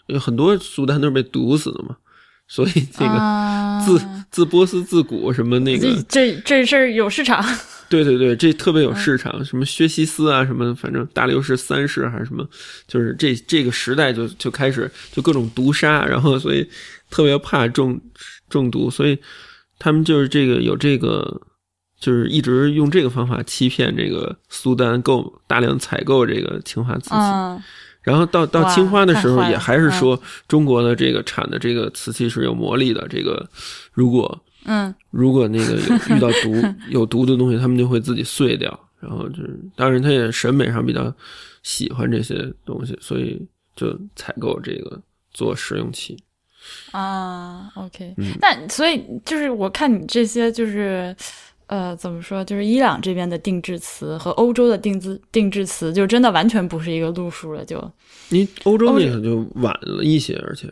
[SPEAKER 2] 有很多苏丹都是被毒死的嘛，所以这个自自波斯自古什么那个
[SPEAKER 1] 这这事儿有市场。
[SPEAKER 2] 对对对，这特别有市场，什么薛西斯啊，什么反正大流士三世还是什么，就是这这个时代就就开始就各种毒杀，然后所以特别怕中中毒，所以他们就是这个有这个就是一直用这个方法欺骗这个苏丹购大量采购这个青花瓷器，然后到到青花的时候也还是说中国的这个产的这个瓷器是有魔力的，这个如果。
[SPEAKER 1] 嗯，
[SPEAKER 2] 如果那个有遇到毒 有毒的东西，他们就会自己碎掉。然后就是，当然他也审美上比较喜欢这些东西，所以就采购这个做实用器。
[SPEAKER 1] 啊，OK。但所以就是我看你这些就是呃怎么说，就是伊朗这边的定制词和欧洲的定制定制词，就真的完全不是一个路数了。就
[SPEAKER 2] 你欧洲那个就晚了一些，而且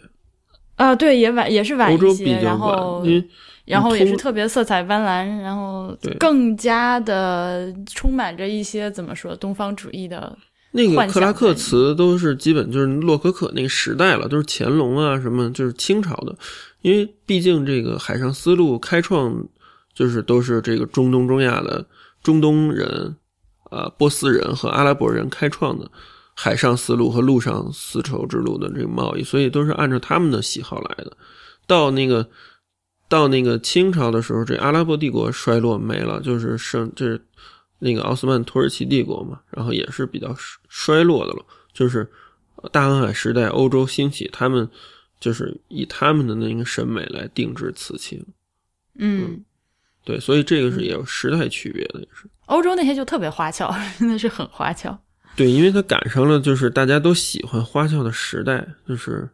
[SPEAKER 1] 啊，对，也晚也是晚
[SPEAKER 2] 一
[SPEAKER 1] 些，然后。然后也是特别色彩斑斓，然后更加的充满着一些怎么说东方主义的
[SPEAKER 2] 那个克拉克
[SPEAKER 1] 在
[SPEAKER 2] 词都是基本就是洛可可那个时代了，都是乾隆啊什么，就是清朝的。因为毕竟这个海上丝路开创，就是都是这个中东中亚的中东人、啊波斯人和阿拉伯人开创的海上丝路和陆上丝绸之路的这个贸易，所以都是按照他们的喜好来的。到那个到那个清朝的时候，这阿拉伯帝国衰落没了，就是剩就是那个奥斯曼土耳其帝国嘛，然后也是比较衰衰落的了。就是大航海时代欧洲兴起，他们就是以他们的那个审美来定制瓷器了。
[SPEAKER 1] 嗯，
[SPEAKER 2] 对，所以这个是也有时代区别的，也是。
[SPEAKER 1] 欧洲那些就特别花俏，真的是很花俏。
[SPEAKER 2] 对，因为它赶上了就是大家都喜欢花俏的时代，就是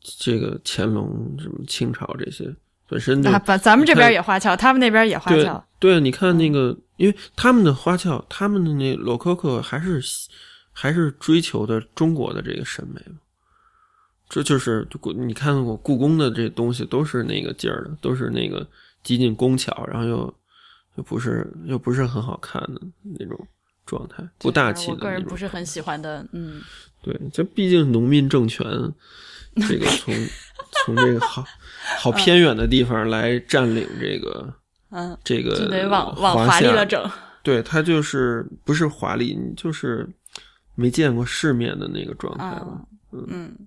[SPEAKER 2] 这个乾隆什么清朝这些本身就
[SPEAKER 1] 啊，把咱们这边也花俏，他们那边也花俏。
[SPEAKER 2] 对，你看那个，因为他们的花俏，他们的那洛可可还是还是追求的中国的这个审美嘛。这就是故你看过故宫的这东西都是那个劲儿的，都是那个极尽工巧，然后又又不是又不是很好看的那种状态，不大气
[SPEAKER 1] 我个
[SPEAKER 2] 的那种。
[SPEAKER 1] 人不是很喜欢的，嗯，
[SPEAKER 2] 对，这毕竟农民政权，这个从 从这个好好偏远的地方来占领这个
[SPEAKER 1] 嗯，
[SPEAKER 2] 这个
[SPEAKER 1] 就得往往
[SPEAKER 2] 华
[SPEAKER 1] 华丽了整。
[SPEAKER 2] 对，他就是不是华丽，你就是没见过世面的那个状态吧。
[SPEAKER 1] 嗯嗯，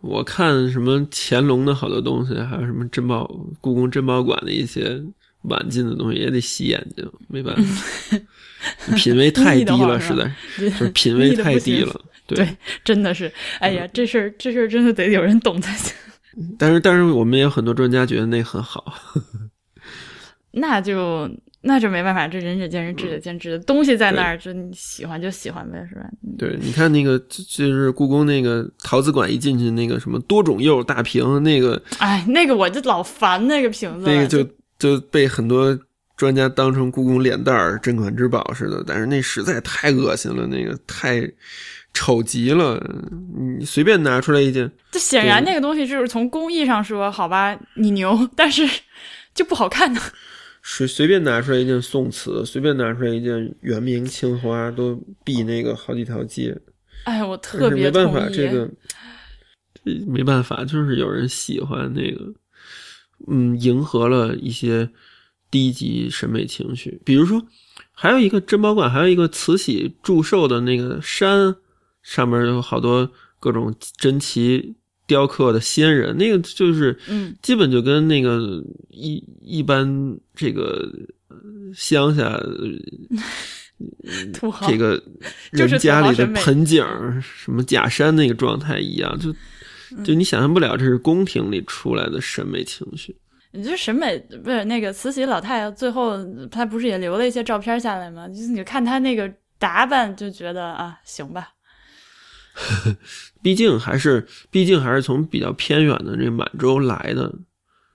[SPEAKER 2] 我看什么乾隆的好多东西，还有什么珍宝故宫珍宝馆的一些晚近的东西，也得洗眼睛，没办法，品味太低了，实在就是品味太低了。
[SPEAKER 1] 对，真的是，哎呀，这事儿这事儿真的得有人懂才行。
[SPEAKER 2] 但是但是我们也有很多专家觉得那很好。
[SPEAKER 1] 那就那就没办法，这仁者见仁，智者见智的东西在那儿，就你喜欢就喜欢呗，是吧？嗯
[SPEAKER 2] 对，你看那个就就是故宫那个陶瓷馆一进去，那个什么多种釉大瓶，那个
[SPEAKER 1] 哎，那个我就老烦那个瓶子，
[SPEAKER 2] 那个就就被很多专家当成故宫脸蛋儿、镇馆之宝似的，但是那实在太恶心了，那个太丑极了。你随便拿出来一件，
[SPEAKER 1] 这显然那个东西就是从工艺上说，好吧，你牛，但是就不好看呢。
[SPEAKER 2] 随随便拿出来一件宋瓷，随便拿出来一件元明青花，都比那个好几条街。
[SPEAKER 1] 哎，我特别
[SPEAKER 2] 没办法，这个这没办法，就是有人喜欢那个，嗯，迎合了一些低级审美情绪。比如说，还有一个珍宝馆，还有一个慈禧祝寿的那个山，上面有好多各种珍奇雕刻的仙人，那个就是，
[SPEAKER 1] 嗯，
[SPEAKER 2] 基本就跟那个一一般这个呃乡下呃
[SPEAKER 1] 土豪
[SPEAKER 2] 这个
[SPEAKER 1] 就是
[SPEAKER 2] 人家里的盆景儿、什么假山那个状态一样，就
[SPEAKER 1] 嗯
[SPEAKER 2] 就你想象不了这是宫廷里出来的审美情绪。
[SPEAKER 1] 你就审美不是那个慈禧老太太，最后她不是也留了一些照片下来吗？就是你看她那个打扮，就觉得啊，行吧，
[SPEAKER 2] 毕竟还是，毕竟还是从比较偏远的这满洲来的，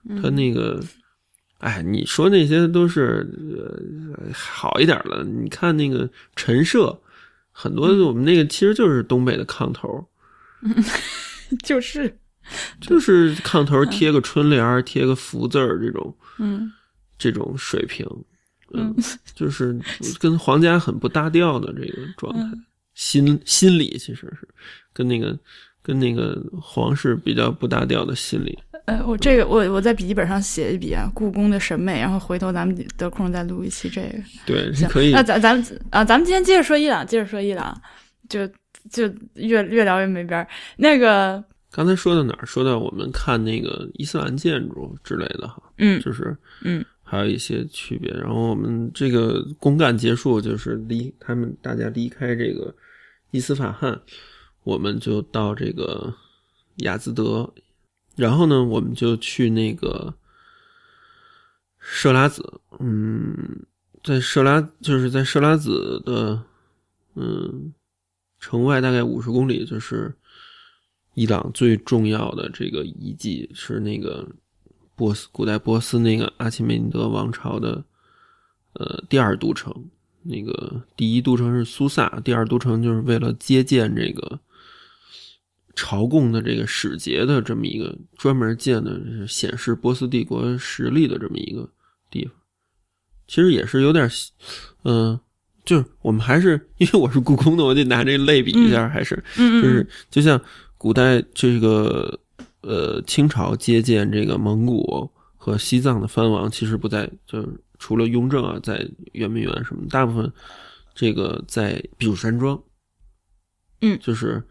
[SPEAKER 1] 嗯。
[SPEAKER 2] 他那个，哎，你说那些都是呃好一点的，你看那个陈设，很多
[SPEAKER 1] 嗯。
[SPEAKER 2] 我们那个其实就是东北的炕头，
[SPEAKER 1] 就是，
[SPEAKER 2] 就是炕头贴个春联儿，贴个福字儿这种
[SPEAKER 1] 嗯。
[SPEAKER 2] 这种水平，嗯，就是跟皇家很不搭调的这个状态，
[SPEAKER 1] 嗯
[SPEAKER 2] 心心理其实是跟那个跟那个皇室比较不搭调的心理。
[SPEAKER 1] 呃，我这个我我在笔记本上写一笔啊，故宫的审美，然后回头咱们得空再录一期这个。
[SPEAKER 2] 对，
[SPEAKER 1] 行，
[SPEAKER 2] 可以
[SPEAKER 1] 那咱咱们啊，咱们今天接着说伊朗，接着说伊朗，就就越越聊越没边儿。那个，
[SPEAKER 2] 刚才说到哪儿？说到我们看那个伊斯兰建筑之类的哈，
[SPEAKER 1] 嗯
[SPEAKER 2] 就是
[SPEAKER 1] 嗯，
[SPEAKER 2] 还有一些区别。然后我们这个公干结束，就是离他们大家离开这个伊斯法罕，我们就到这个雅兹德，然后呢，我们就去那个设拉子，嗯，在设拉就是在设拉子的嗯城外大概五十公里，就是伊朗最重要的这个遗迹是那个波斯古代波斯那个阿契美尼德王朝的呃第二都城。那个第一都城是苏萨，第二都城就是为了接见这个朝贡的这个使节的这么一个专门建的，显示波斯帝国实力的这么一个地方。其实也是有点，嗯、就是我们还是因为我是故宫的，我得拿这类比一下，还是
[SPEAKER 1] 嗯
[SPEAKER 2] 就是就像古代这个呃清朝接见这个蒙古和西藏的藩王，其实不在就是除了雍正啊，在圆明园什么，大部分这个在避暑山庄，
[SPEAKER 1] 嗯
[SPEAKER 2] 就是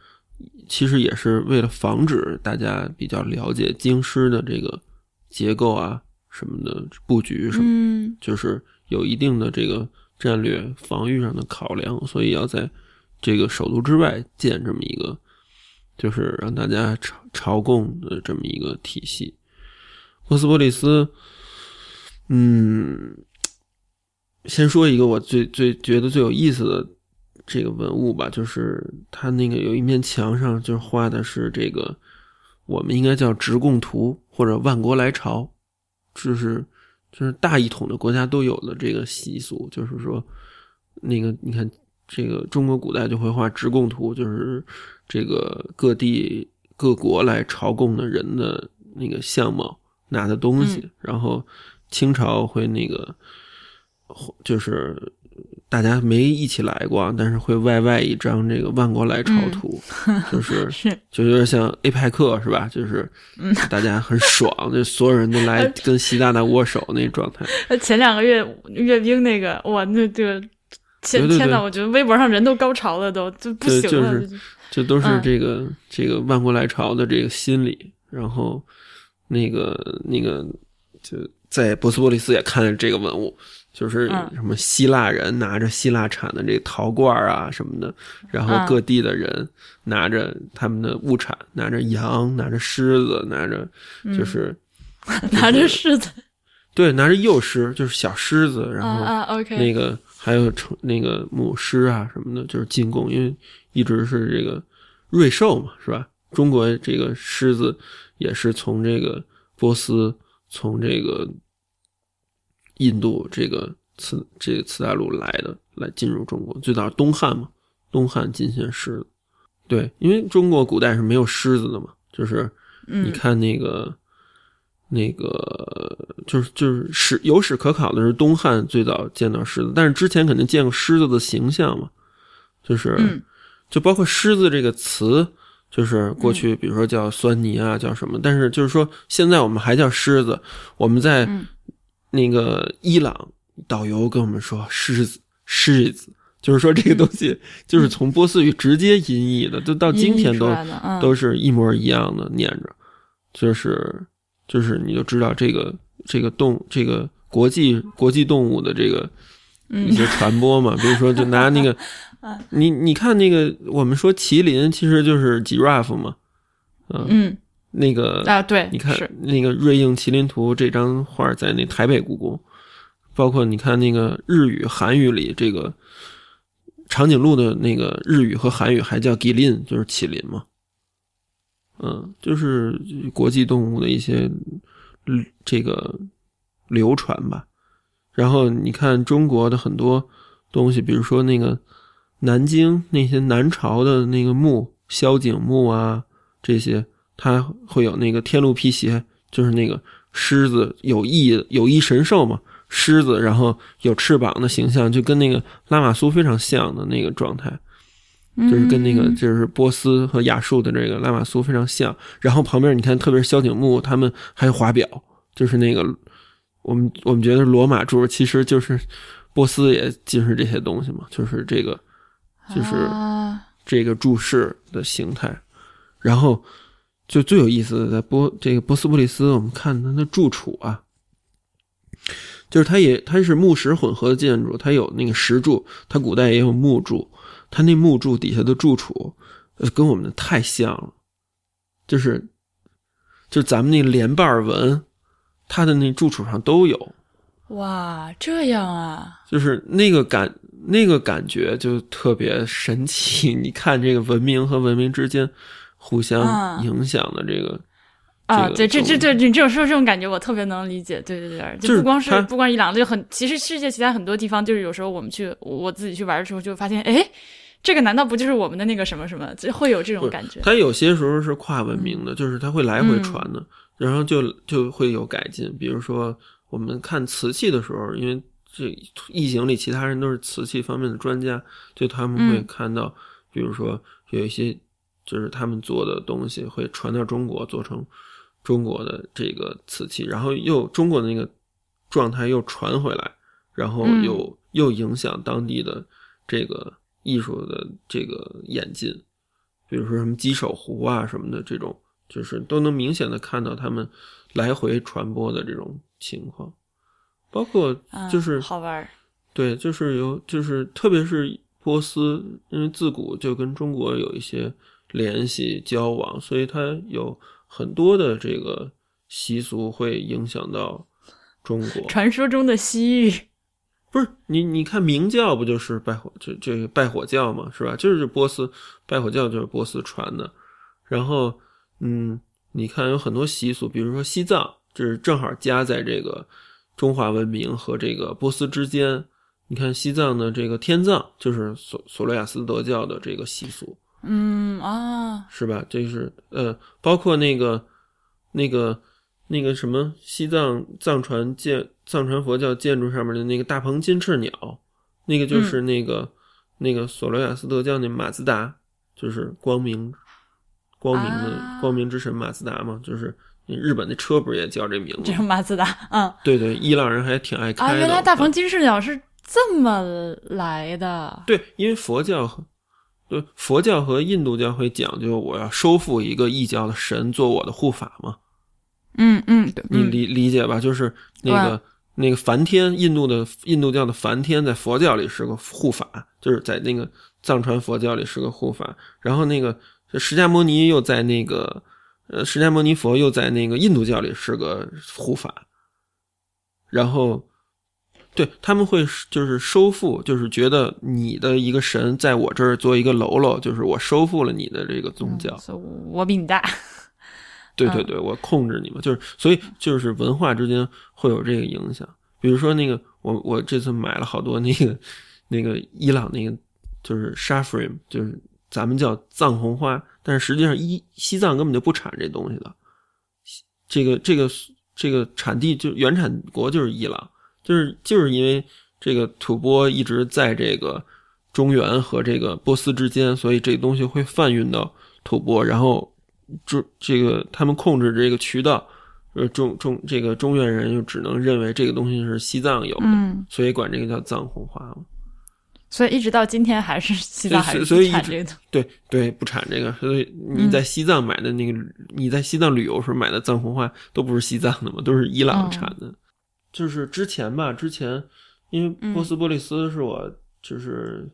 [SPEAKER 2] 其实也是为了防止大家比较了解京师的这个结构啊什么的布局什么，
[SPEAKER 1] 嗯
[SPEAKER 2] 就是有一定的这个战略防御上的考量，所以要在这个首都之外建这么一个，就是让大家朝朝贡的这么一个体系。波斯波利斯，嗯，先说一个我最最觉得最有意思的这个文物吧，就是它那个有一面墙上就是画的是这个，我们应该叫直贡图或者万国来朝，就是就是大一统的国家都有的这个习俗，就是说，那个你看这个中国古代就会画直贡图，就是这个各地各国来朝贡的人的那个相貌、拿的东西，然后清朝会那个就是。大家没一起来过，但是会外外一张这个万国来朝图，就是
[SPEAKER 1] 是
[SPEAKER 2] 就有点像 A 派克是吧？就是大家很爽，就所有人都来 跟习大大握手那状态。
[SPEAKER 1] 前两个月阅兵那个，哇，那这个天
[SPEAKER 2] 对对对
[SPEAKER 1] 天呐，我觉得微博上人都高潮了，都就不行了。
[SPEAKER 2] 就是这都是这个、这个万国来朝的这个心理。然后那个那个就在波斯波利斯也看了这个文物。就是什么希腊人拿着希腊产的这个陶罐啊什么的，然后各地的人拿着他们的物产，拿着羊，拿着狮子，拿着就是、
[SPEAKER 1] 嗯、拿着狮子，
[SPEAKER 2] 对，拿着幼狮，就是小狮子，然后
[SPEAKER 1] 啊，OK，
[SPEAKER 2] 那个还有成那个母狮啊什么的，就是进贡，因为一直是这个瑞兽嘛，是吧？中国这个狮子也是从这个波斯，从这个。印度这个次这个次大陆来的，来进入中国，最早东汉嘛，东汉进献狮子，对，因为中国古代是没有狮子的嘛，就是你看那个、
[SPEAKER 1] 嗯、
[SPEAKER 2] 那个，就是就是史有史可考的是东汉最早见到狮子，但是之前肯定见过狮子的形象嘛，就是、
[SPEAKER 1] 嗯、
[SPEAKER 2] 就包括狮子这个词，就是过去比如说叫酸泥啊，叫什么，但是就是说现在我们还叫狮子，我们在。
[SPEAKER 1] 嗯
[SPEAKER 2] 那个伊朗导游跟我们说狮子，狮子，就是说这个东西就是从波斯语直接音译的，就到今天都
[SPEAKER 1] 嗯、
[SPEAKER 2] 都是一模一样的念着，就是就是你就知道这个这个动这个国际国际动物的这个一些传播嘛，比如说就拿那个 你你看那个我们说麒麟其实就是 giraffe 嘛，
[SPEAKER 1] 嗯。嗯
[SPEAKER 2] 那个
[SPEAKER 1] 啊，对，
[SPEAKER 2] 你看那个《瑞应麒麟图》这张画在那台北故宫，包括你看那个日语、韩语里这个长颈鹿的那个日语和韩语还叫 gilin，就是麒麟嘛。嗯，就是国际动物的一些这个流传吧。然后你看中国的很多东西，比如说那个南京那些南朝的那个墓，萧景墓啊这些。它会有那个天路辟邪，就是那个狮子有翼有翼神兽嘛，狮子然后有翅膀的形象，就跟那个拉玛苏非常像的那个状态，就是跟那个就是波斯和亚述的这个拉玛苏非常像。然后旁边你看，特别是萧景墓，他们还有华表，就是那个我们我们觉得罗马柱其实就是波斯也就是这些东西嘛，就是这个就是这个柱式的形态，然后。就最有意思的，在波这个波斯波利斯，我们看它的住处啊，就是它也它是木石混合的建筑，它有那个石柱，它古代也有木柱，它那木柱底下的住处，呃，跟我们的太像了，就是就是咱们那个连瓣纹，它的那住处上都有。
[SPEAKER 1] 哇，这样啊！
[SPEAKER 2] 就是那个感那个感觉就特别神奇。你看这个文明和文明之间。互相影响的这个
[SPEAKER 1] 啊，对，这这这你这种说这种感觉，我特别能理解。对对对，就不光是不光伊朗，就很其实世界其他很多地方，就是有时候我们去我自己去玩的时候，就发现，哎，这个难道不就是我们的那个什么什么？就会有这种感觉。
[SPEAKER 2] 它有些时候是跨文明的，就是它会来回传的，然后就就会有改进。比如说我们看瓷器的时候，因为这异形里其他人都是瓷器方面的专家，就他们会
[SPEAKER 1] 嗯
[SPEAKER 2] 看到，比如说有一些就是他们做的东西会传到中国，做成中国的这个瓷器，然后又中国的那个状态又传回来，然后
[SPEAKER 1] 嗯。
[SPEAKER 2] 又、又影响当地的这个艺术的这个演进，比如说什么鸡首壶啊什么的这种，就是都能明显的看到他们来回传播的这种情况，包括
[SPEAKER 1] 嗯
[SPEAKER 2] 就是、
[SPEAKER 1] 好玩儿。
[SPEAKER 2] 对，就是有，就是特别是波斯，因为自古就跟中国有一些联系交往，所以它有很多的这个习俗会影响到中国。
[SPEAKER 1] 传说中的西域，
[SPEAKER 2] 不是你，你看明教不就是拜火这这个拜火教嘛，是吧？就是波斯拜火教就是波斯传的。然后，嗯，你看有很多习俗，比如说西藏，就是正好夹在这个中华文明和这个波斯之间。你看西藏的这个天葬，就是索索罗亚斯德教的这个习俗，
[SPEAKER 1] 嗯啊，
[SPEAKER 2] 是吧？这是呃，包括那个那个那个什么西藏藏传建藏传佛教建筑上面的那个大鹏金翅鸟，那个就是那个、那个索罗亚斯德教那马自达，就是光明光明的、
[SPEAKER 1] 啊
[SPEAKER 2] 光明之神马自达嘛，就是日本的车不是也叫这名字
[SPEAKER 1] 这？是马自达，嗯
[SPEAKER 2] 对对，伊朗人还挺爱开
[SPEAKER 1] 啊，
[SPEAKER 2] 的。
[SPEAKER 1] 原来大鹏金翅鸟是这么来的。
[SPEAKER 2] 对，因为佛教和对佛教和印度教会讲究，我要收复一个异教的神做我的护法嘛。
[SPEAKER 1] 嗯嗯，嗯
[SPEAKER 2] 你理理解吧？就是那个那个梵天，印度的印度教的梵天，在佛教里是个护法，就是在那个藏传佛教里是个护法。然后那个释迦牟尼又在那个呃释迦牟尼佛又在那个印度教里是个护法。然后对他们会就是收复，就是觉得你的一个神在我这儿做一个喽啰，就是我收复了你的这个宗教。
[SPEAKER 1] 所以我比你大。嗯
[SPEAKER 2] 对对对，我控制你嘛，就是所以就是文化之间会有这个影响。比如说那个，我我这次买了好多那个 那个伊朗那个就是 saffron，就是咱们叫藏红花，但是实际上伊西藏根本就不产这东西的。这个这个这个产地就原产国就是伊朗，就是就是因为这个吐蕃一直在这个中原和这个波斯之间，所以这个东西会贩运到吐蕃，然后这这个他们控制这个渠道，呃中中这个中原人就只能认为这个东西是西藏有的，
[SPEAKER 1] 嗯，
[SPEAKER 2] 所以管这个叫藏红花嘛。
[SPEAKER 1] 所以一直到今天还是西藏还是
[SPEAKER 2] 所以一直
[SPEAKER 1] 产这个的。
[SPEAKER 2] 对对，不产这个，所以你在西藏买的那个，你在西藏旅游时候买的藏红花都不是西藏的嘛，都是伊朗产的。就是之前吧，之前因为波斯波利斯是我就是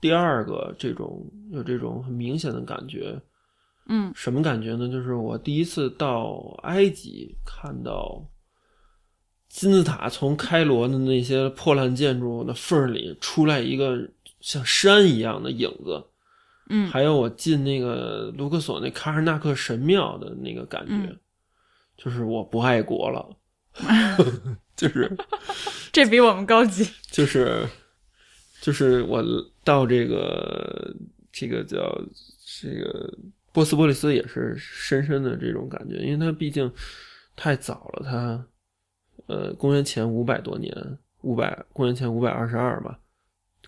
[SPEAKER 2] 第二个这种有这种很明显的感觉。
[SPEAKER 1] 嗯
[SPEAKER 2] 什么感觉呢？就是我第一次到埃及，看到金字塔从开罗的那些破烂建筑的缝儿里出来一个像山一样的影子，
[SPEAKER 1] 嗯
[SPEAKER 2] 还有我进那个卢克索那卡尔纳克神庙的那个感觉，
[SPEAKER 1] 嗯
[SPEAKER 2] 就是我不爱国了，就是
[SPEAKER 1] 这比我们高级。
[SPEAKER 2] 就是就是我到这个这个叫这个波斯波利斯也是深深的这种感觉，因为它毕竟太早了，它呃公元前五百多年，五百公元前五百二十二吧，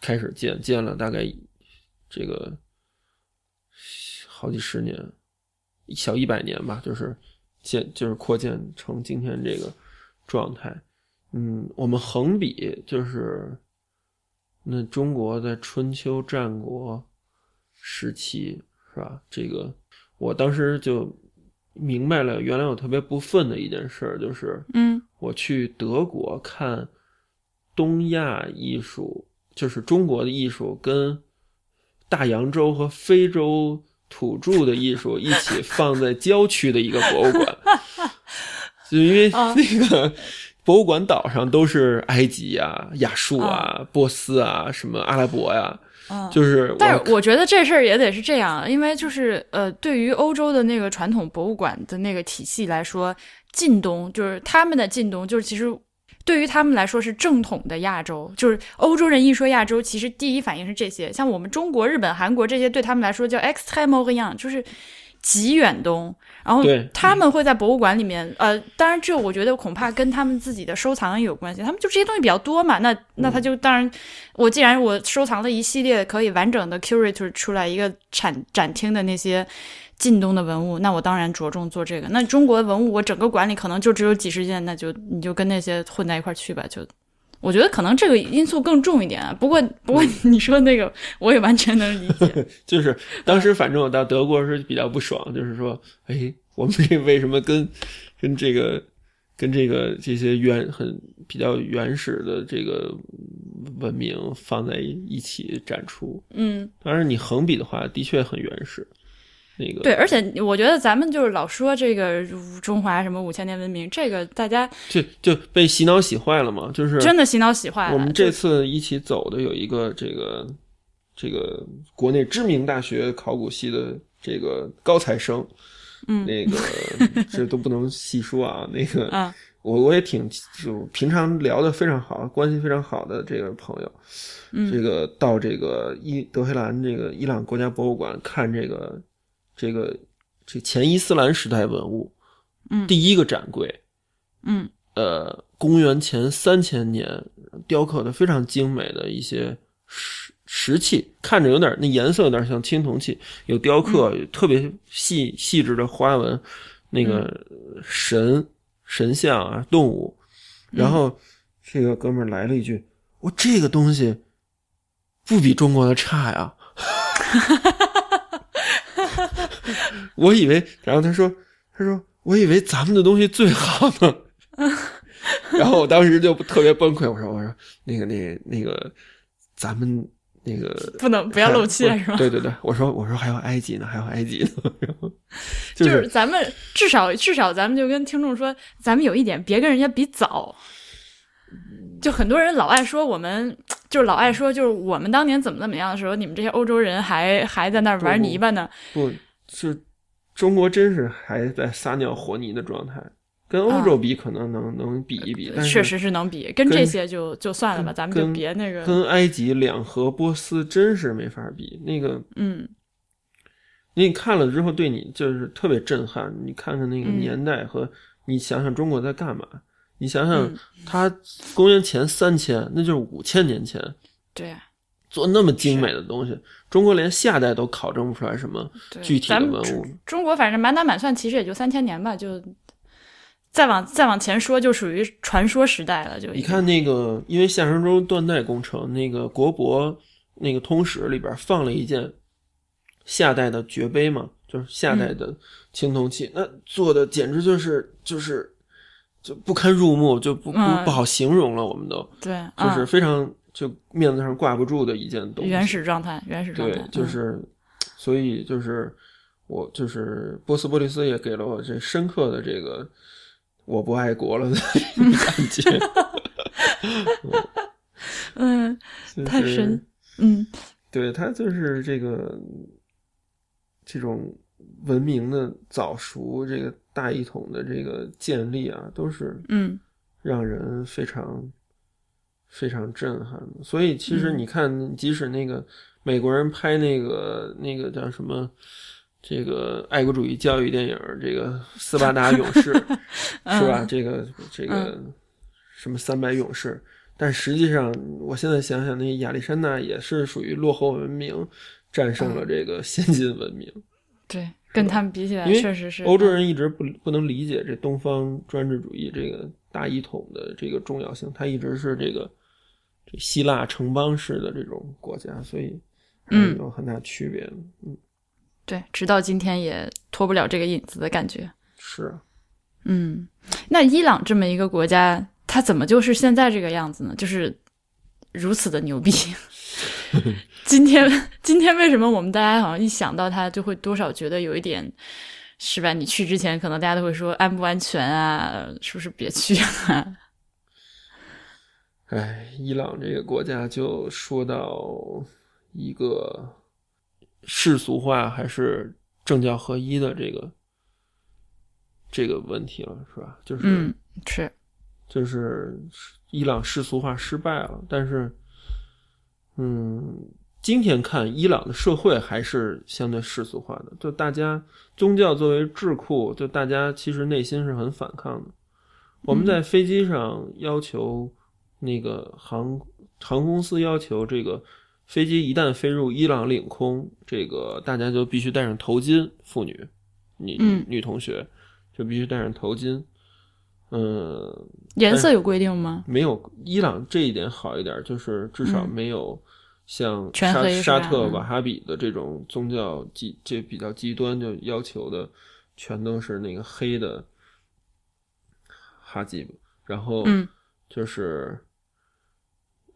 [SPEAKER 2] 开始建建了大概这个好几十年，小一百年吧，就是建就是扩建成今天这个状态。嗯，我们横比就是那中国在春秋战国时期是吧？这个我当时就明白了，原来我特别不忿的一件事儿就是，
[SPEAKER 1] 嗯。
[SPEAKER 2] 我去德国看东亚艺术，就是中国的艺术跟大洋洲和非洲土著的艺术一起放在郊区的一个博物馆，就因为
[SPEAKER 1] 啊
[SPEAKER 2] 那个博物馆岛上都是埃及啊、亚述啊、波斯啊、什么阿拉伯呀，
[SPEAKER 1] 嗯。
[SPEAKER 2] 就是
[SPEAKER 1] 但是我觉得这事儿也得是这样，因为就是呃，对于欧洲的那个传统博物馆的那个体系来说，近东就是他们的近东，就是其实对于他们来说是正统的亚洲，就是欧洲人一说亚洲，其实第一反应是这些，像我们中国、日本、韩国这些，对他们来说叫 extreme orient，就是极远东，然后他们会在博物馆里面，呃，当然这我觉得恐怕跟他们自己的收藏也有关系，他们就这些东西比较多嘛，那那他就当然，我既然我收藏了一系列可以完整的 curate 出来一个展展厅的那些晋东的文物，那我当然着重做这个。那中国文物我整个馆里可能就只有几十件，那就你就跟那些混在一块儿去吧，就。我觉得可能这个因素更重一点啊，不过不过你说那个我也完全能理解，
[SPEAKER 2] 就是当时反正我到德国是比较不爽，就是说，哎，我们这为什么跟跟这个跟这个这些原很比较原始的这个文明放在一起展出？
[SPEAKER 1] 嗯，
[SPEAKER 2] 当然你横比的话，的确很原始。那个
[SPEAKER 1] 对，而且我觉得咱们就是老说这个中华什么五千年文明，这个大家
[SPEAKER 2] 就就被洗脑洗坏了嘛，就是
[SPEAKER 1] 真的洗脑洗坏了。
[SPEAKER 2] 我们这次一起走的有一个这个这个国内知名大学考古系的这个高材生，
[SPEAKER 1] 嗯
[SPEAKER 2] 那个 这都不能细说啊，那个
[SPEAKER 1] 啊
[SPEAKER 2] 我我也挺就平常聊的非常好，关系非常好的这个朋友，
[SPEAKER 1] 嗯
[SPEAKER 2] 这个到这个伊德黑兰这个伊朗国家博物馆看这个这个这前伊斯兰时代文物，
[SPEAKER 1] 嗯
[SPEAKER 2] 第一个展柜，
[SPEAKER 1] 嗯
[SPEAKER 2] 呃，公元前三千年雕刻的非常精美的一些石石器，看着有点那颜色有点像青铜器，有雕刻，有特别细细致的花纹，那个神神像啊动物，然后这个哥们儿来了一句：“我这个东西不比中国的差呀。” 我以为，然后他说：“他说我以为咱们的东西最好呢。”然后我当时就特别崩溃，我说：“我说那个那个那个，咱们那个
[SPEAKER 1] 不能不要露怯是吧？
[SPEAKER 2] 对对对，我说我说还有埃及呢，还有埃及呢。然后
[SPEAKER 1] 就
[SPEAKER 2] 就是是
[SPEAKER 1] 咱们至少至少咱们就跟听众说，咱们有一点别跟人家比早。就很多人老爱说我们，就是老爱说，就是我们当年怎么怎么样的时候，你们这些欧洲人还还在那儿玩泥巴呢。
[SPEAKER 2] 不是中国真是还在撒尿和泥的状态，跟欧洲比可能能、能比一比，但是
[SPEAKER 1] 确实是能比，跟
[SPEAKER 2] 跟
[SPEAKER 1] 这些就就算了吧，咱们就
[SPEAKER 2] 跟
[SPEAKER 1] 别那个，
[SPEAKER 2] 跟埃及、两河、波斯真是没法比。那个
[SPEAKER 1] 嗯
[SPEAKER 2] 你看了之后，对你就是特别震撼。你看看那个
[SPEAKER 1] 嗯
[SPEAKER 2] 年代和你想想中国在干嘛？你想想
[SPEAKER 1] 嗯，
[SPEAKER 2] 他公元前三千，那就是五千年前
[SPEAKER 1] 对
[SPEAKER 2] 做那么精美的东西，中国连夏代都考证不出来什么，具体的文物。
[SPEAKER 1] 中国反正满打满算，其实也就三千年吧，就再往再往前说，就属于传说时代了。就
[SPEAKER 2] 你看那个，因为夏商周断代工程，那个国博那个通史里边放了一件夏代的爵杯嘛，就是夏代的青铜器，那做的简直就是就是就不堪入目，就不不
[SPEAKER 1] 嗯
[SPEAKER 2] 不好形容了。我们都
[SPEAKER 1] 对，
[SPEAKER 2] 就是
[SPEAKER 1] 嗯
[SPEAKER 2] 非常就面子上挂不住的一件东西。
[SPEAKER 1] 原始状态，原始状态
[SPEAKER 2] 对，，就
[SPEAKER 1] 嗯
[SPEAKER 2] 是所以就是我就是波斯波利斯也给了我这深刻的这个我不爱国了的感觉。
[SPEAKER 1] 嗯，
[SPEAKER 2] 就是
[SPEAKER 1] 太深嗯
[SPEAKER 2] 对他就是这个这种文明的早熟，这个大一统的这个建立啊，都是
[SPEAKER 1] 嗯
[SPEAKER 2] 让人非常非常震撼的。所以其实
[SPEAKER 1] 嗯
[SPEAKER 2] 你看，即使那个美国人拍那个那个叫什么。这个爱国主义教育电影，这个斯巴达勇士 是吧？
[SPEAKER 1] 嗯
[SPEAKER 2] 这个这个什么三百勇士，但实际上，我现在想想，那亚历山大也是属于落后文明战胜了这个先进文明。
[SPEAKER 1] 对，跟他们比起来，确实是
[SPEAKER 2] 欧洲人一直不不能理解这东方专制主义这个大一统的这个重要性，他一直是这个这希腊城邦式的这种国家，所以嗯有很大区别的。嗯，
[SPEAKER 1] 对，直到今天也脱不了这个影子的感觉。
[SPEAKER 2] 是啊。
[SPEAKER 1] 嗯，那伊朗这么一个国家，它怎么就是现在这个样子呢？就是如此的牛逼。今天，今天为什么我们大家好像一想到它，就会多少觉得有一点，是吧？你去之前，可能大家都会说安不安全啊，是不是别去啊？
[SPEAKER 2] 哎，伊朗这个国家就说到一个世俗化还是政教合一的这个这个问题了，是吧？就是、
[SPEAKER 1] 嗯，是，
[SPEAKER 2] 就是伊朗世俗化失败了，但是，嗯，今天看，伊朗的社会还是相对世俗化的，就大家宗教作为智库，就大家其实内心是很反抗的。我们在飞机上要求那个航航空公司要求这个飞机一旦飞入伊朗领空，这个大家就必须戴上头巾，妇女、女
[SPEAKER 1] 嗯。
[SPEAKER 2] 女同学就必须戴上头巾。嗯，
[SPEAKER 1] 颜色有规定吗？
[SPEAKER 2] 没有伊朗这一点好一点，就是至少
[SPEAKER 1] 嗯。
[SPEAKER 2] 没有像沙沙特瓦哈比的这种宗教极这比较极端，就要求的全都是那个黑的哈吉布，然后
[SPEAKER 1] 嗯。
[SPEAKER 2] 就是、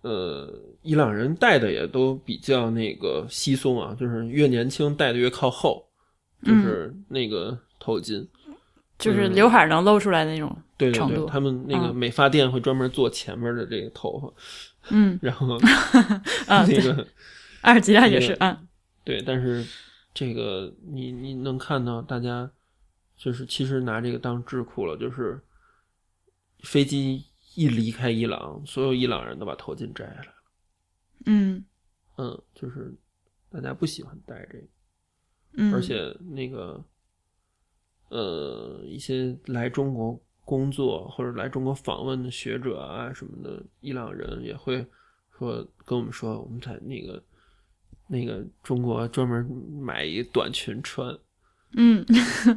[SPEAKER 2] 呃，伊朗人戴的也都比较那个稀松啊，就是越年轻戴的越靠后，
[SPEAKER 1] 嗯
[SPEAKER 2] 就是那个头巾。
[SPEAKER 1] 就是刘海能露出来那种。
[SPEAKER 2] 对对对，
[SPEAKER 1] 程度
[SPEAKER 2] 他们那个
[SPEAKER 1] 嗯
[SPEAKER 2] 美发店会专门做前面的这个头发，
[SPEAKER 1] 嗯
[SPEAKER 2] 然后
[SPEAKER 1] 啊，
[SPEAKER 2] 那，个
[SPEAKER 1] 阿尔及利亚也是
[SPEAKER 2] 那个
[SPEAKER 1] 啊，
[SPEAKER 2] 对，但是这个你你能看到大家就是其实拿这个当智库了，就是飞机一离开伊朗，所有伊朗人都把头巾摘下来了，
[SPEAKER 1] 嗯。
[SPEAKER 2] 嗯，就是大家不喜欢戴这个，
[SPEAKER 1] 嗯，
[SPEAKER 2] 而且那个呃一些来中国工作或者来中国访问的学者啊什么的，伊朗人也会说跟我们说，我们在那个那个中国专门买一短裙穿。
[SPEAKER 1] 嗯，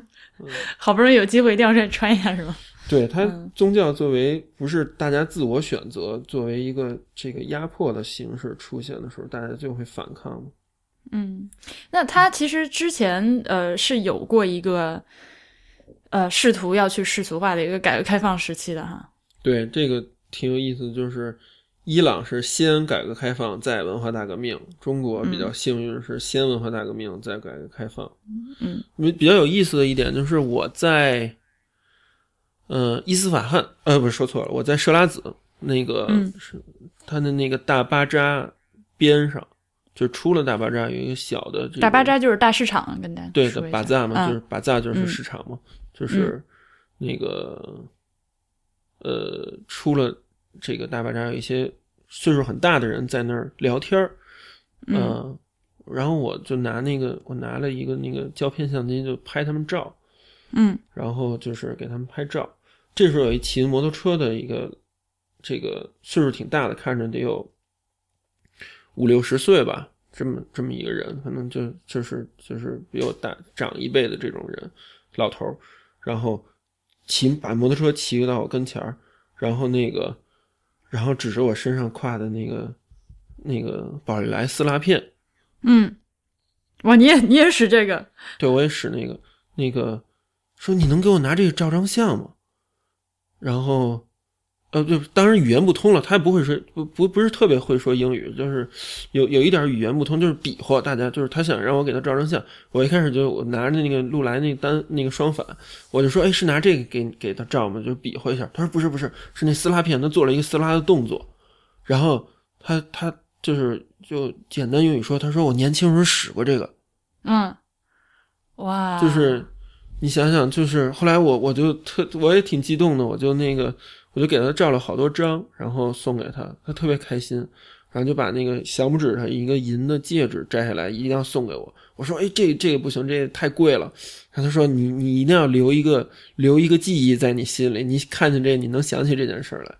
[SPEAKER 1] 好不容易有机会，一定要再穿一下是吧？
[SPEAKER 2] 对它
[SPEAKER 1] 嗯
[SPEAKER 2] 宗教作为不是大家自我选择，作为一个这个压迫的形式出现的时候，大家就会反抗。
[SPEAKER 1] 嗯，那他其实之前呃是有过一个呃试图要去世俗化的一个改革开放时期的哈。
[SPEAKER 2] 对，这个挺有意思，就是伊朗是先改革开放，再文化大革命；中国比较幸运是先文化大革命，再改革开放。
[SPEAKER 1] 嗯，
[SPEAKER 2] 比比较有意思的一点就是我在，呃，伊斯法罕，呃，不是说错了，我在设拉子那个
[SPEAKER 1] 嗯。
[SPEAKER 2] 是它的那个大巴扎边上，就出了大巴扎有一个小的、这个、
[SPEAKER 1] 大巴扎就是大市场，跟大家
[SPEAKER 2] 对的，巴扎嘛，
[SPEAKER 1] 嗯
[SPEAKER 2] 就是巴扎就是
[SPEAKER 1] 嗯
[SPEAKER 2] 市场嘛，就是那个呃，出了这个大巴扎，有一些岁数很大的人在那儿聊天儿，
[SPEAKER 1] 嗯。
[SPEAKER 2] 呃然后我就拿那个，我拿了一个那个胶片相机，就拍他们照，
[SPEAKER 1] 嗯。
[SPEAKER 2] 然后就是给他们拍照。这时候有一骑摩托车的一个，这个岁数挺大的，看着得有五六十岁吧，这么这么一个人，可能就就是就是比我大长一辈的这种人，老头儿，然后骑把摩托车骑到我跟前儿，然后那个，然后指着我身上挎的那个那个宝丽来撕拉片，
[SPEAKER 1] 嗯，哇，你也你也使这个？
[SPEAKER 2] 对我也使那个那个，说你能给我拿这个照张相吗？然后，呃，就当然语言不通了，他也不会说不不不是特别会说英语，就是有有一点语言不通，就是比划，大家就是他想让我给他照张相，我一开始就我拿着那个禄来那单那个双反，我就说哎是拿这个给给他照吗？就比划一下，他说不是不是，是那撕拉片，他做了一个撕拉的动作，然后他他就是就简单英语说，他说我年轻时候使过这个，
[SPEAKER 1] 嗯，哇，
[SPEAKER 2] 就是你想想，就是后来我我就特我也挺激动的，我就那个我就给他照了好多张，然后送给他，他特别开心，然后就把那个小拇指上一个银的戒指摘下来，一定要送给我。我说，哎，这这个不行，这个太贵了。然后他说，你你一定要留一个留一个记忆在你心里，你看见这你能想起这件事儿来。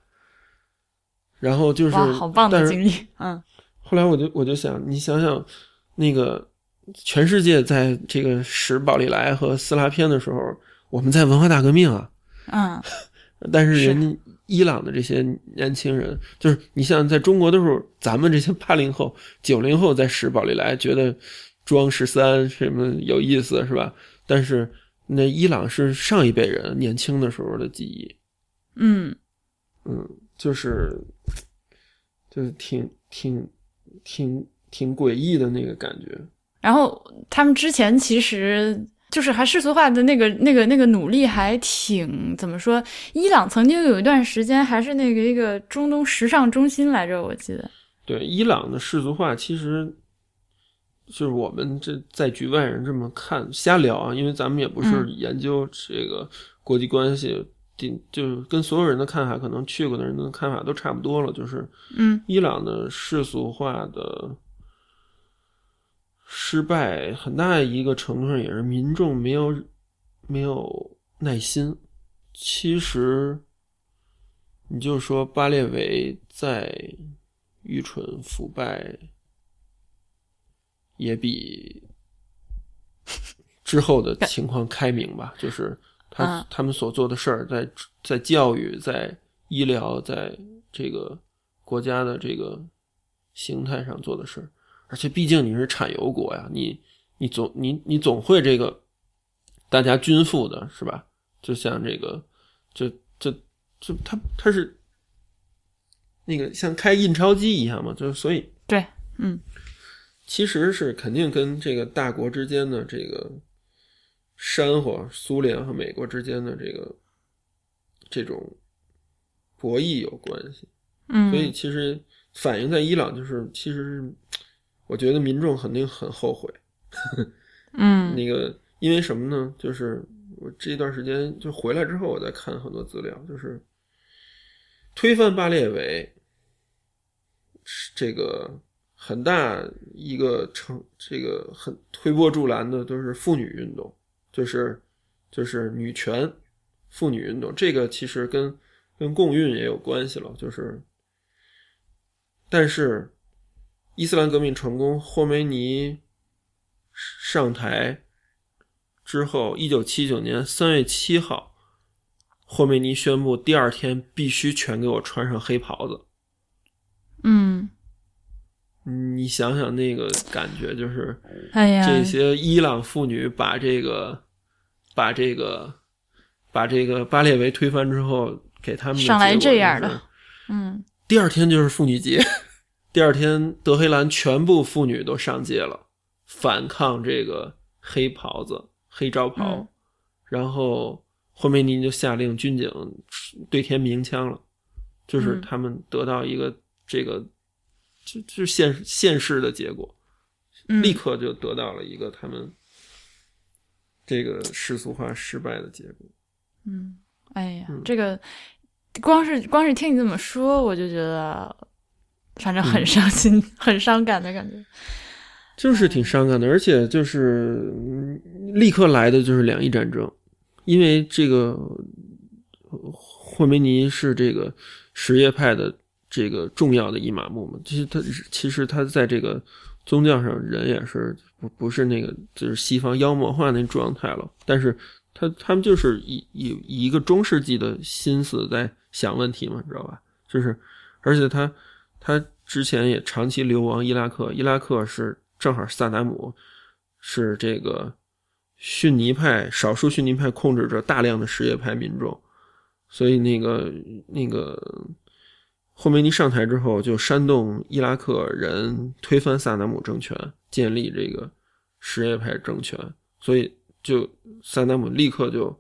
[SPEAKER 2] 然后就是，
[SPEAKER 1] 好棒的经历，嗯
[SPEAKER 2] 后来我就我就想，你想想，那个全世界在这个使宝丽来和撕拉片的时候，我们在文化大革命啊，
[SPEAKER 1] 嗯。
[SPEAKER 2] 但是人家伊朗的这些年轻人，就是你像在中国的时候，咱们这些八零后、九零后在使宝丽来，觉得装十三什么有意思是吧？但是那伊朗是上一辈人年轻的时候的记忆，
[SPEAKER 1] 嗯。
[SPEAKER 2] 嗯，就是就是挺挺挺挺诡异的那个感觉。
[SPEAKER 1] 然后他们之前其实就是还世俗化的那个那个那个努力还挺怎么说？伊朗曾经有一段时间还是那个一个中东时尚中心来着，我记得。
[SPEAKER 2] 对伊朗的世俗化，其实就是我们这在局外人这么看瞎聊啊，因为咱们也不是
[SPEAKER 1] 嗯
[SPEAKER 2] 研究这个国际关系，顶就是跟所有人的看法，可能去过的人的看法都差不多了。就是
[SPEAKER 1] 嗯
[SPEAKER 2] 伊朗的世俗化的，失败很大一个程度上也是民众没有没有耐心。其实，你就说巴列维再愚蠢腐败，也比 之后的情况开明吧。就是他他们所做的事儿，在在教育、在医疗、在这个国家的这个形态上做的事儿。而且毕竟你是产油国呀，你你总你你总会这个大家均富的是吧？就像这个，就就就他他是那个像开印钞机一样嘛，就所以
[SPEAKER 1] 对，嗯，
[SPEAKER 2] 其实是肯定跟这个大国之间的这个山火，苏联和美国之间的这个这种博弈有关系。
[SPEAKER 1] 嗯，
[SPEAKER 2] 所以其实反映在伊朗就是其实是。我觉得民众肯定很后悔，
[SPEAKER 1] 嗯，
[SPEAKER 2] 那个因为什么呢？就是我这段时间就回来之后，我在看很多资料，就是推翻巴列维，这个很大一个成，这个很推波助澜的都是妇女运动，就是就是女权妇女运动，这个其实跟跟共运也有关系了，就是但是。伊斯兰革命成功，霍梅尼上台之后，一九七九年三月七号，霍梅尼宣布第二天必须全给我穿上黑袍子。
[SPEAKER 1] 嗯，
[SPEAKER 2] 你想想那个感觉，就是
[SPEAKER 1] 哎呀，
[SPEAKER 2] 这些伊朗妇女把这个、把这个、把这个巴列维推翻之后，给他们
[SPEAKER 1] 上来这样的，嗯，
[SPEAKER 2] 第二天就是妇女节。第二天，德黑兰全部妇女都上街了，反抗这个黑袍子、黑罩袍。然后霍梅尼就下令军警对天鸣枪了，就是他们得到一个这个就就现现世的结果，立刻就得到了一个他们这个世俗化失败的结果。
[SPEAKER 1] 嗯，哎呀，这个光是光是听你这么说，我就觉得。反正很伤心，很伤感的感觉，
[SPEAKER 2] 就是挺伤感的，而且就是立刻来的就是两伊战争，因为这个霍梅尼是这个什叶派的这个重要的一马目嘛，其实他其实他在这个宗教上人也是不不是那个就是西方妖魔化那状态了，但是他他们就是以以以一个中世纪的心思在想问题嘛，知道吧？就是而且他。他之前也长期流亡伊拉克，伊拉克是正好萨达姆是这个逊尼派少数逊尼派控制着大量的什叶派民众，所以那个那个霍梅尼上台之后就煽动伊拉克人推翻萨达姆政权，建立这个什叶派政权，所以就萨达姆立刻就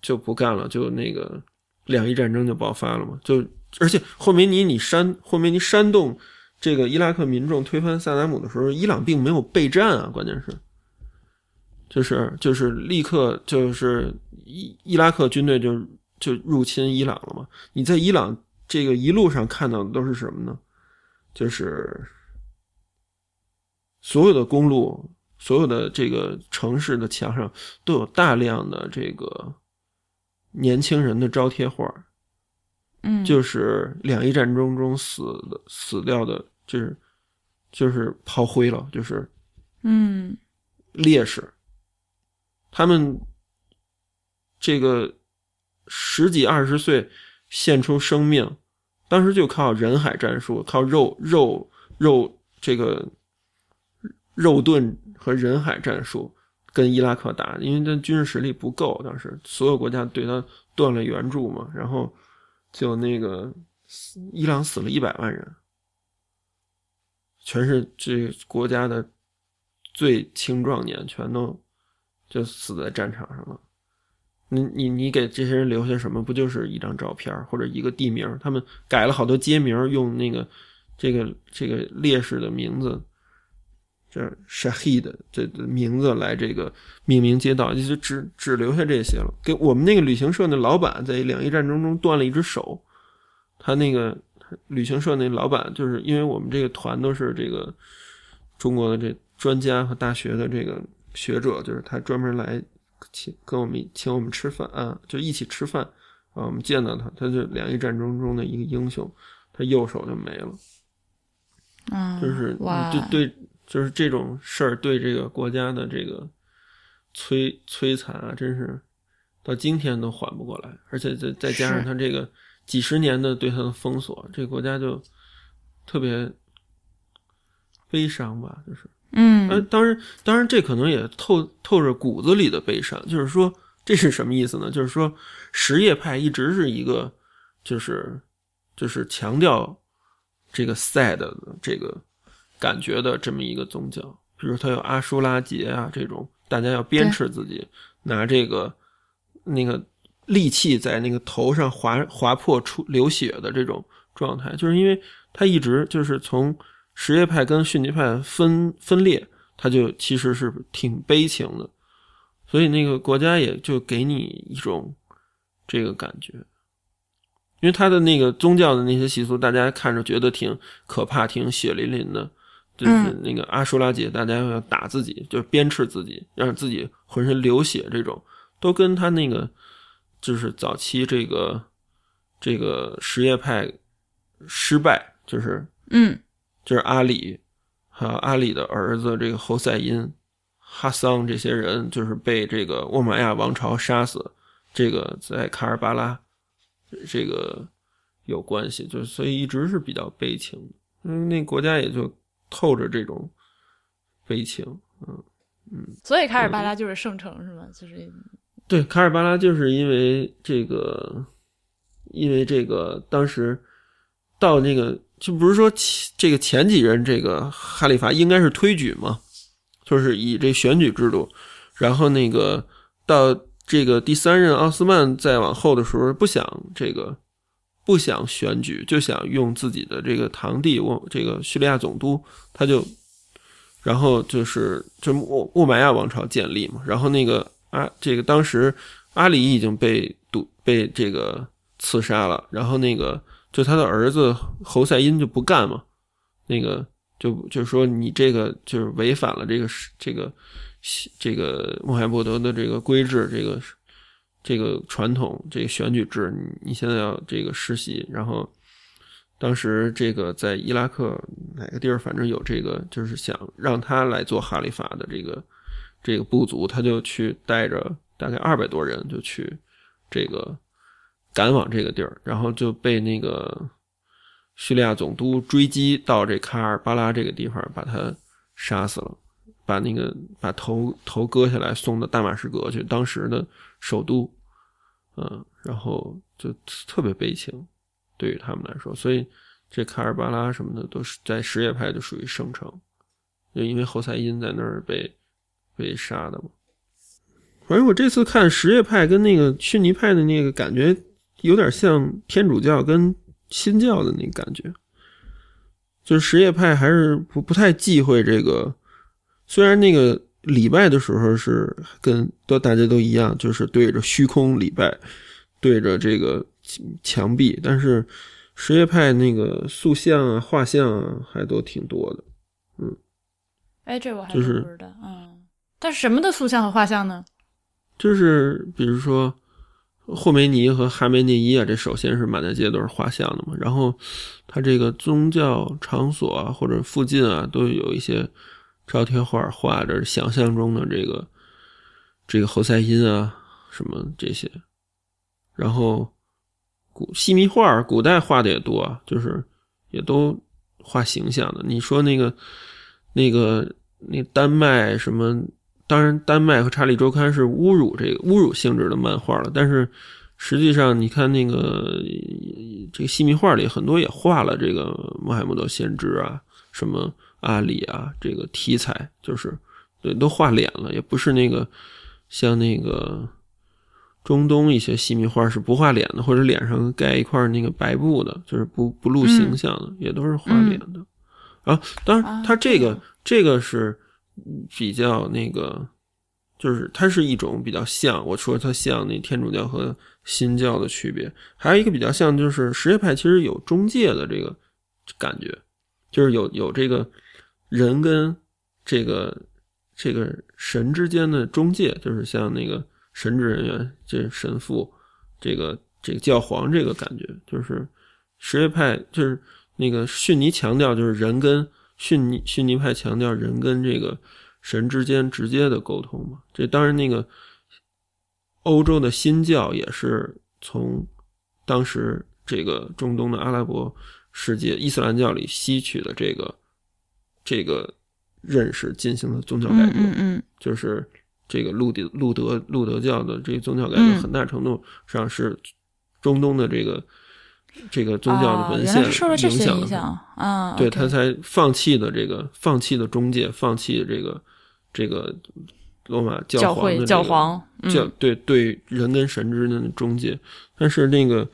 [SPEAKER 2] 就不干了，就那个两伊战争就爆发了嘛，就。而且霍梅尼，你煽霍梅尼煽动这个伊拉克民众推翻萨达姆的时候，伊朗并没有备战啊，关键是，就是就是立刻就是伊伊拉克军队就就入侵伊朗了嘛。你在伊朗这个一路上看到的都是什么呢？就是所有的公路、所有的这个城市的墙上都有大量的这个年轻人的招贴画。
[SPEAKER 1] 嗯，
[SPEAKER 2] 就是两伊战争中死的死掉的，就是就是炮灰了，就是
[SPEAKER 1] 嗯
[SPEAKER 2] 烈士。他们这个十几二十岁献出生命，当时就靠人海战术，靠肉肉肉这个肉盾和人海战术跟伊拉克打，因为他军事实力不够，当时所有国家对他断了援助嘛，然后。就那个，伊朗死了一百万人，全是这国家的最青壮年，全都就死在战场上了。你你你给这些人留下什么？不就是一张照片或者一个地名？他们改了好多街名，用那个这个这个烈士的名字。这 Shahid 这名字来这个命名街道，就只只留下这些了。给我们那个旅行社那老板在两伊战争中断了一只手，他那个旅行社那老板就是因为我们这个团都是这个中国的这专家和大学的这个学者，就是他专门来请跟我们请我们吃饭啊，就一起吃饭啊。我们见到他，他就两伊战争中的一个英雄，他右手就没了。
[SPEAKER 1] 嗯，
[SPEAKER 2] 就是
[SPEAKER 1] 哇，
[SPEAKER 2] 对对，就是这种事儿对这个国家的这个摧摧残啊，真是到今天都缓不过来，而且再再加上
[SPEAKER 1] 是
[SPEAKER 2] 他这个几十年的对他的封锁，这个国家就特别悲伤吧，就是。
[SPEAKER 1] 嗯
[SPEAKER 2] 呃，当然，当然，这可能也透透着骨子里的悲伤。就是说，这是什么意思呢？就是说，什叶派一直是一个，就是就是强调这个 sad 的这个感觉的这么一个宗教。比如，它有阿舒拉节啊这种，大家要鞭笞自己，拿这个那个利器在那个头上划划破出流血的这种状态，就是因为他一直就是从。什叶派跟逊尼派分分裂，他就其实是挺悲情的，所以那个国家也就给你一种这个感觉，因为他的那个宗教的那些习俗，大家看着觉得挺可怕、挺血淋淋的，就是那个阿舒拉节，大家要打自己，就是鞭笞自己，让自己浑身流血，这种都跟他那个就是早期这个这个什叶派失败，就是
[SPEAKER 1] 嗯。
[SPEAKER 2] 就是阿里，还有阿里的儿子这个侯赛因、哈桑这些人，就是被这个沃玛亚王朝杀死。这个在卡尔巴拉，这个有关系，就所以一直是比较悲情。嗯，那国家也就透着这种悲情。嗯嗯，
[SPEAKER 1] 所以卡尔巴拉就是圣城是吗？就是
[SPEAKER 2] 对，卡尔巴拉就是因为这个，因为这个当时到那个。就不是说这个前几任这个哈里发应该是推举嘛，就是以这选举制度，然后那个到这个第三任奥斯曼再往后的时候，不想这个不想选举，就想用自己的这个堂弟沃这个叙利亚总督，他就然后就是就沃沃玛亚王朝建立嘛，然后那个啊这个当时阿里已经被堵被这个刺杀了，然后那个。就他的儿子侯赛因就不干嘛，那个就就是说你这个就是违反了这个这个这个穆罕默德的这个规制，这个这个传统，这个选举制，你你现在要这个实习。然后当时这个在伊拉克哪个地儿，反正有这个，就是想让他来做哈里法的这个这个部族，他就去带着大概二百多人就去这个。赶往这个地儿，然后就被那个叙利亚总督追击到这卡尔巴拉这个地方，把他杀死了，把那个把头头割下来送到大马士革去，当时的首都，嗯，然后就特别悲情，对于他们来说，所以这卡尔巴拉什么的都是在什叶派就属于圣城，就因为侯赛因在那儿被被杀的嘛。反正我这次看什叶派跟那个逊尼派的那个感觉。有点像天主教跟新教的那个感觉，就是什叶派还是不不太忌讳这个。虽然那个礼拜的时候是跟都大家都一样，就是对着虚空礼拜，对着这个墙壁，但是什叶派那个塑像啊、画像啊还都挺多的。嗯，
[SPEAKER 1] 哎，这我还
[SPEAKER 2] 不知
[SPEAKER 1] 道。嗯，但是什么的塑像和画像呢？
[SPEAKER 2] 就是比如说。霍梅尼和哈梅内伊啊，这首先是满大街都是画像的嘛。然后，他这个宗教场所啊，或者附近啊，都有一些照贴画，画着想象中的这个这个侯赛因啊，什么这些。然后，古细密画，古代画的也多，就是也都画形象的。你说那个那个那丹麦什么？当然，丹麦和查理周刊是侮辱这个侮辱性质的漫画了。但是，实际上你看那个这个细密画里，很多也画了这个穆罕默德先知啊，什么阿里啊，这个题材就是对都画脸了，也不是那个像那个中东一些细密画是不画脸的，或者脸上盖一块那个白布的，就是不不露形象的，也都是画脸的。啊，当然，它这个这个是。比较那个，就是它是一种比较像我说它像那天主教和新教的区别，还有一个比较像就是什叶派其实有中介的这个感觉，就是有有这个人跟这个这个神之间的中介，就是像那个神职人员，这神父，这个这个教皇，这个感觉就是什叶派，就是那个逊尼强调就是人跟逊尼逊尼派强调人跟这个神之间直接的沟通嘛。这当然那个欧洲的新教也是从当时这个中东的阿拉伯世界伊斯兰教里吸取的这个这个认识进行了宗教改革。
[SPEAKER 1] 嗯嗯
[SPEAKER 2] 就是这个路德路德路德教的这个宗教改革，
[SPEAKER 1] 嗯
[SPEAKER 2] 很大程度上是中东的这个这个宗
[SPEAKER 1] 嗯，
[SPEAKER 2] 教的文献
[SPEAKER 1] 受了这些影响啊，
[SPEAKER 2] 对他才放弃的这个放弃的中介，放弃这个这个罗马
[SPEAKER 1] 教会
[SPEAKER 2] 皇的这个
[SPEAKER 1] 教皇，
[SPEAKER 2] 教
[SPEAKER 1] 嗯。
[SPEAKER 2] 对对人跟神之间的中介，但是那个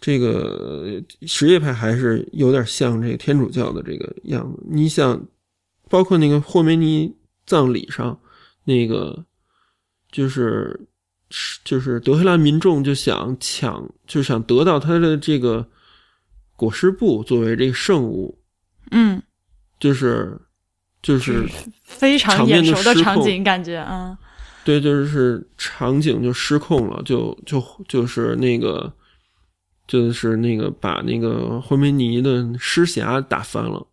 [SPEAKER 2] 这个什叶派还是有点像这个天主教的这个样子。你想，包括那个霍梅尼葬礼上，那个就是就是德黑兰民众就想抢，就想得到他的这个裹尸布作为这个圣物，
[SPEAKER 1] 嗯，
[SPEAKER 2] 就是就是
[SPEAKER 1] 非常眼熟的场景，感觉啊
[SPEAKER 2] 对，就是场景就失控了，就就就是那个，就是那个把那个霍梅尼的尸匣打翻了，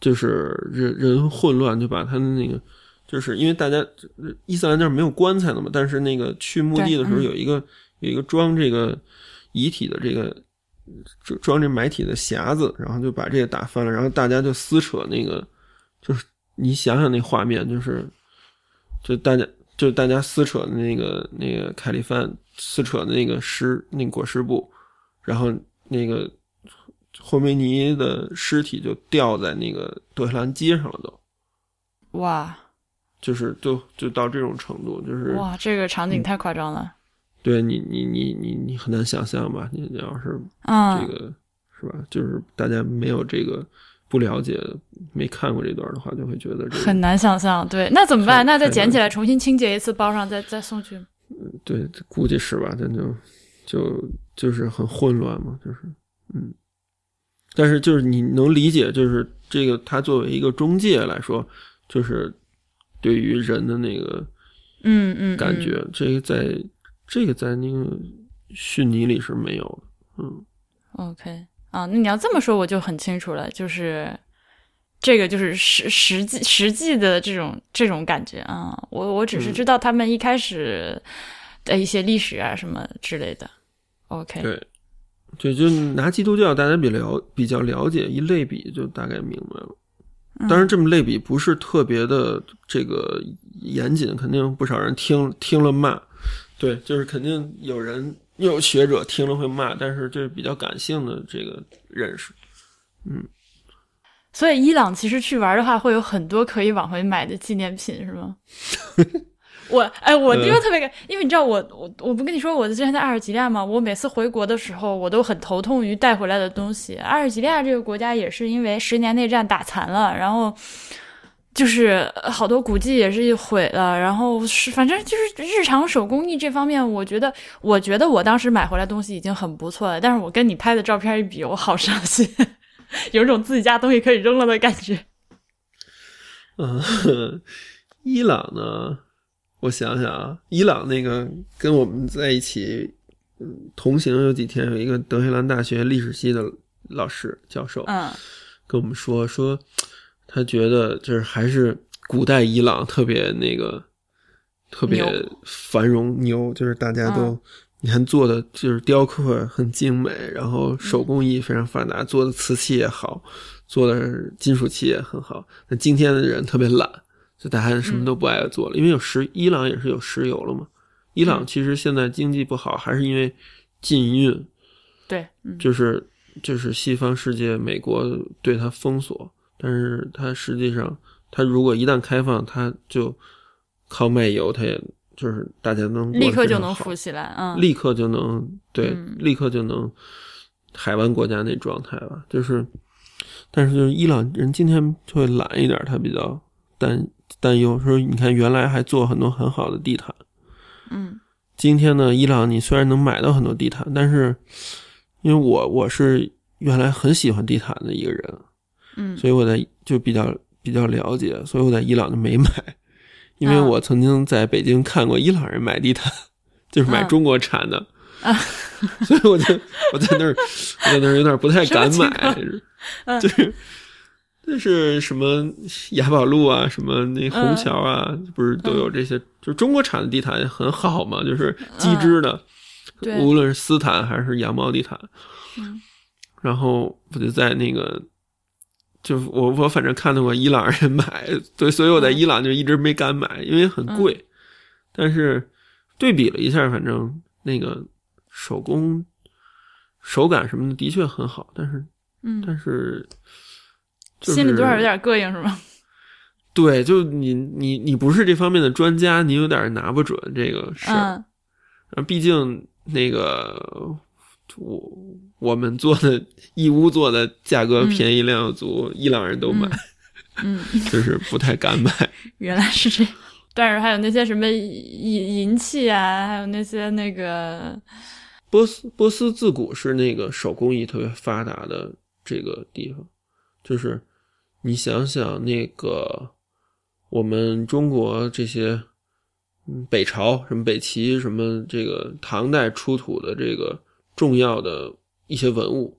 [SPEAKER 2] 就是人人混乱，就把他的那个，就是因为大家伊斯兰教没有棺材的嘛，但是那个去墓地的时候有一个、有一个装这个遗体的这个装装这埋体的匣子，然后就把这个打翻了，然后大家就撕扯那个，就是你想想那画面，就是就大家就大家撕扯的那个那个凯利范撕扯的那个尸那个裹尸布，然后那个霍梅尼的尸体就掉在那个德黑兰街上了都，
[SPEAKER 1] 哇
[SPEAKER 2] 就是就就到这种程度，就是
[SPEAKER 1] 哇，这个场
[SPEAKER 2] 嗯
[SPEAKER 1] 景太夸张了，
[SPEAKER 2] 对你你你你你很难想象吧？你要是
[SPEAKER 1] 嗯，
[SPEAKER 2] 这个、是吧？就是大家没有这个不了解、没看过这段的话，就会觉得
[SPEAKER 1] 很难想象。对，那怎么办？那再捡起来重新清洁一次，包上再再送去。
[SPEAKER 2] 嗯对，估计是吧？但就就就是很混乱嘛，就是嗯，但是就是你能理解，就是这个他作为一个中介来说，就是对于人的那个
[SPEAKER 1] 嗯嗯，嗯
[SPEAKER 2] 感觉，这个在这个在那个逊尼里是没有的，嗯
[SPEAKER 1] OK 啊，那你要这么说，我就很清楚了，就是这个就是实实际实际的这种这种感觉啊。我我只是
[SPEAKER 2] 嗯
[SPEAKER 1] 知道他们一开始的一些历史啊什么之类的。OK，
[SPEAKER 2] 对，对，就拿基督教大家比了比较了解，一类比就大概明白了。
[SPEAKER 1] 嗯
[SPEAKER 2] 当然，这么类比不是特别的这个严谨，肯定不少人听听了骂。对，就是肯定有人有学者听了会骂，但是这是比较感性的这个认识。
[SPEAKER 1] 嗯所以伊朗其实去玩的话，会有很多可以往回买的纪念品，是吗？我哎，我因为特别感，因为你知道我我我不跟你说我之前在阿尔及利亚吗？我每次回国的时候，我都很头痛于带回来的东西。阿尔及利亚这个国家也是因为十年内战打残了，然后就是好多古迹也是毁了，然后是反正就是日常手工艺这方面，我觉得我觉得我当时买回来东西已经很不错了，但是我跟你拍的照片一比，我好伤心，有一种自己家东西可以扔了的感觉。
[SPEAKER 2] 嗯，伊朗呢？我想想啊，伊朗那个跟我们在一起，嗯，同行有几天，有一个德黑兰大学历史系的老师教授，
[SPEAKER 1] 嗯
[SPEAKER 2] 跟我们说说，他觉得就是还是古代伊朗特别那个特别繁荣牛，就是大家都、
[SPEAKER 1] 嗯
[SPEAKER 2] 你看做的就是雕刻很精美，然后手工艺非常发达，做的瓷器也好，做的金属器也很好。那今天的人特别懒，就大家什么都不爱做了，因为有石，伊朗也是有石油了嘛。伊朗
[SPEAKER 1] 嗯
[SPEAKER 2] 其实现在经济不好，还是因为禁运，
[SPEAKER 1] 对，嗯
[SPEAKER 2] 就是就是西方世界，美国对它封锁，但是它实际上，它如果一旦开放，它就靠卖油，它也就是大家能
[SPEAKER 1] 立刻就能富起来。嗯，
[SPEAKER 2] 立刻就能对，
[SPEAKER 1] 嗯。
[SPEAKER 2] 立刻就能海湾国家那状态吧，就是，但是就是伊朗人今天就会懒一点，他比较担担忧，说你看原来还做很多很好的地毯，
[SPEAKER 1] 嗯。
[SPEAKER 2] 今天呢，伊朗你虽然能买到很多地毯，但是因为我我是原来很喜欢地毯的一个人，
[SPEAKER 1] 嗯。
[SPEAKER 2] 所以我在就比较比较了解，所以我在伊朗就没买，因为
[SPEAKER 1] 啊。
[SPEAKER 2] 我曾经在北京看过伊朗人买地毯，就是买
[SPEAKER 1] 啊。
[SPEAKER 2] 中国产的，
[SPEAKER 1] 啊。
[SPEAKER 2] 所以我就我在那儿我在那儿有点不太敢买就是。那是什么雅宝路啊，什么那
[SPEAKER 1] 嗯。
[SPEAKER 2] 虹桥啊，不是都有这些？就是中国产的地毯很好嘛，就是机织的，
[SPEAKER 1] 嗯
[SPEAKER 2] 无论是丝毯还是羊毛地毯。
[SPEAKER 1] 嗯。
[SPEAKER 2] 然后我就在那个，就我我反正看到过伊朗人买，对，所以我在
[SPEAKER 1] 嗯
[SPEAKER 2] 伊朗就一直没敢买，因为很贵。但是对比了一下，反正那个手工手感什么的的确很好，但是
[SPEAKER 1] 嗯，
[SPEAKER 2] 但是、就是、
[SPEAKER 1] 心里多少有点膈应是吗？
[SPEAKER 2] 对，就你你你不是这方面的专家，你有点拿不准这个事儿。
[SPEAKER 1] 嗯
[SPEAKER 2] 啊，毕竟那个我我们做的义乌做的价格便宜量又足，伊朗人都买，
[SPEAKER 1] 嗯，
[SPEAKER 2] 就是不太敢买。
[SPEAKER 1] 原来是这样。但是还有那些什么银银器啊，还有那些那个，
[SPEAKER 2] 波斯波斯自古是那个手工艺特别发达的这个地方，就是你想想那个我们中国这些，嗯，北朝什么北齐什么这个唐代出土的这个重要的一些文物，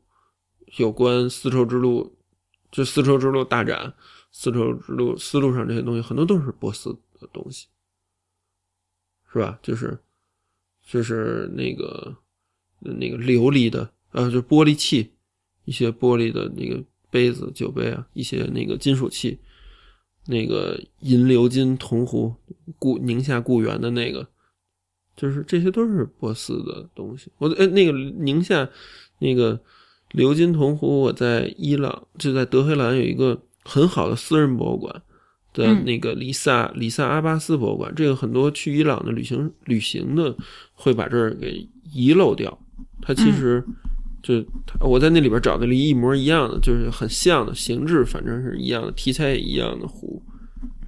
[SPEAKER 2] 有关丝绸之路，就丝绸之路大展，丝绸之路丝路上这些东西很多都是波斯的东西，是吧？就是就是那个那个琉璃的，呃，就玻璃器，一些玻璃的那个杯子、酒杯啊，一些那个金属器，那个银鎏金铜壶，故宁夏故园的那个，就是这些都是波斯的东西。我哎，那个宁夏那个鎏金铜壶，我在伊朗就在德黑兰有一个很好的私人博物馆。的
[SPEAKER 1] 嗯
[SPEAKER 2] 那个里萨里萨阿巴斯博物馆，这个很多去伊朗的旅行旅行的会把这儿给遗漏掉。它其实就它我在那里边找的了一模一样的，就是很像的形制，反正是一样的，题材也一样的壶。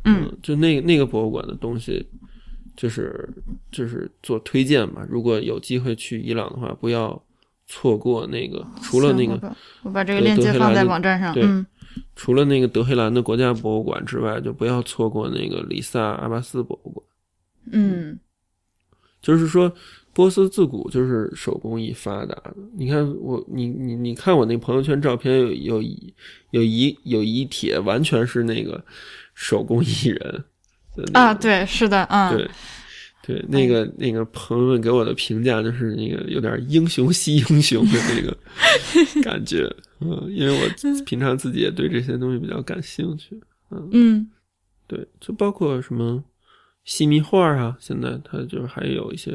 [SPEAKER 1] 嗯，
[SPEAKER 2] 就那那个博物馆的东西，就是就是做推荐吧。如果有机会去伊朗的话，不要错过那个，除了那个
[SPEAKER 1] 我把这个链接放在网站上。
[SPEAKER 2] 对
[SPEAKER 1] 嗯
[SPEAKER 2] 除了那个德黑兰的国家博物馆之外，就不要错过那个里萨阿巴斯博物馆。
[SPEAKER 1] 嗯
[SPEAKER 2] 就是说，波斯自古就是手工艺发达的。你看我，你你你看我那朋友圈照片有有一有一有一帖，完全是那个手工艺人
[SPEAKER 1] 啊，对，是的，嗯，
[SPEAKER 2] 对对，那个那个朋友们给我的评价就是那个有点英雄惜英雄的那个 感觉，嗯，因为我平常自己也对这些东西比较感兴趣，
[SPEAKER 1] 嗯嗯。
[SPEAKER 2] 对，就包括什么细密画啊，现在它就是还有一些，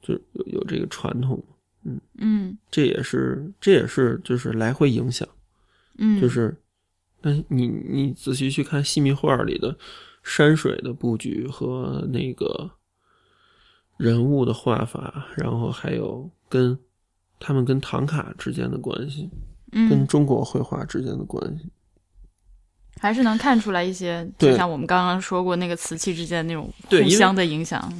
[SPEAKER 2] 就是有有这个传统，
[SPEAKER 1] 嗯嗯。
[SPEAKER 2] 这也是这也是就是来回影响，
[SPEAKER 1] 嗯，
[SPEAKER 2] 就是，那你你仔细去看细密画里的山水的布局和那个人物的画法，然后还有跟他们跟唐卡之间的关系，跟
[SPEAKER 1] 嗯，
[SPEAKER 2] 中国绘画之间的关系。
[SPEAKER 1] 还是能看出来一些，就像我们刚刚说过那个瓷器之间那种互相的影响。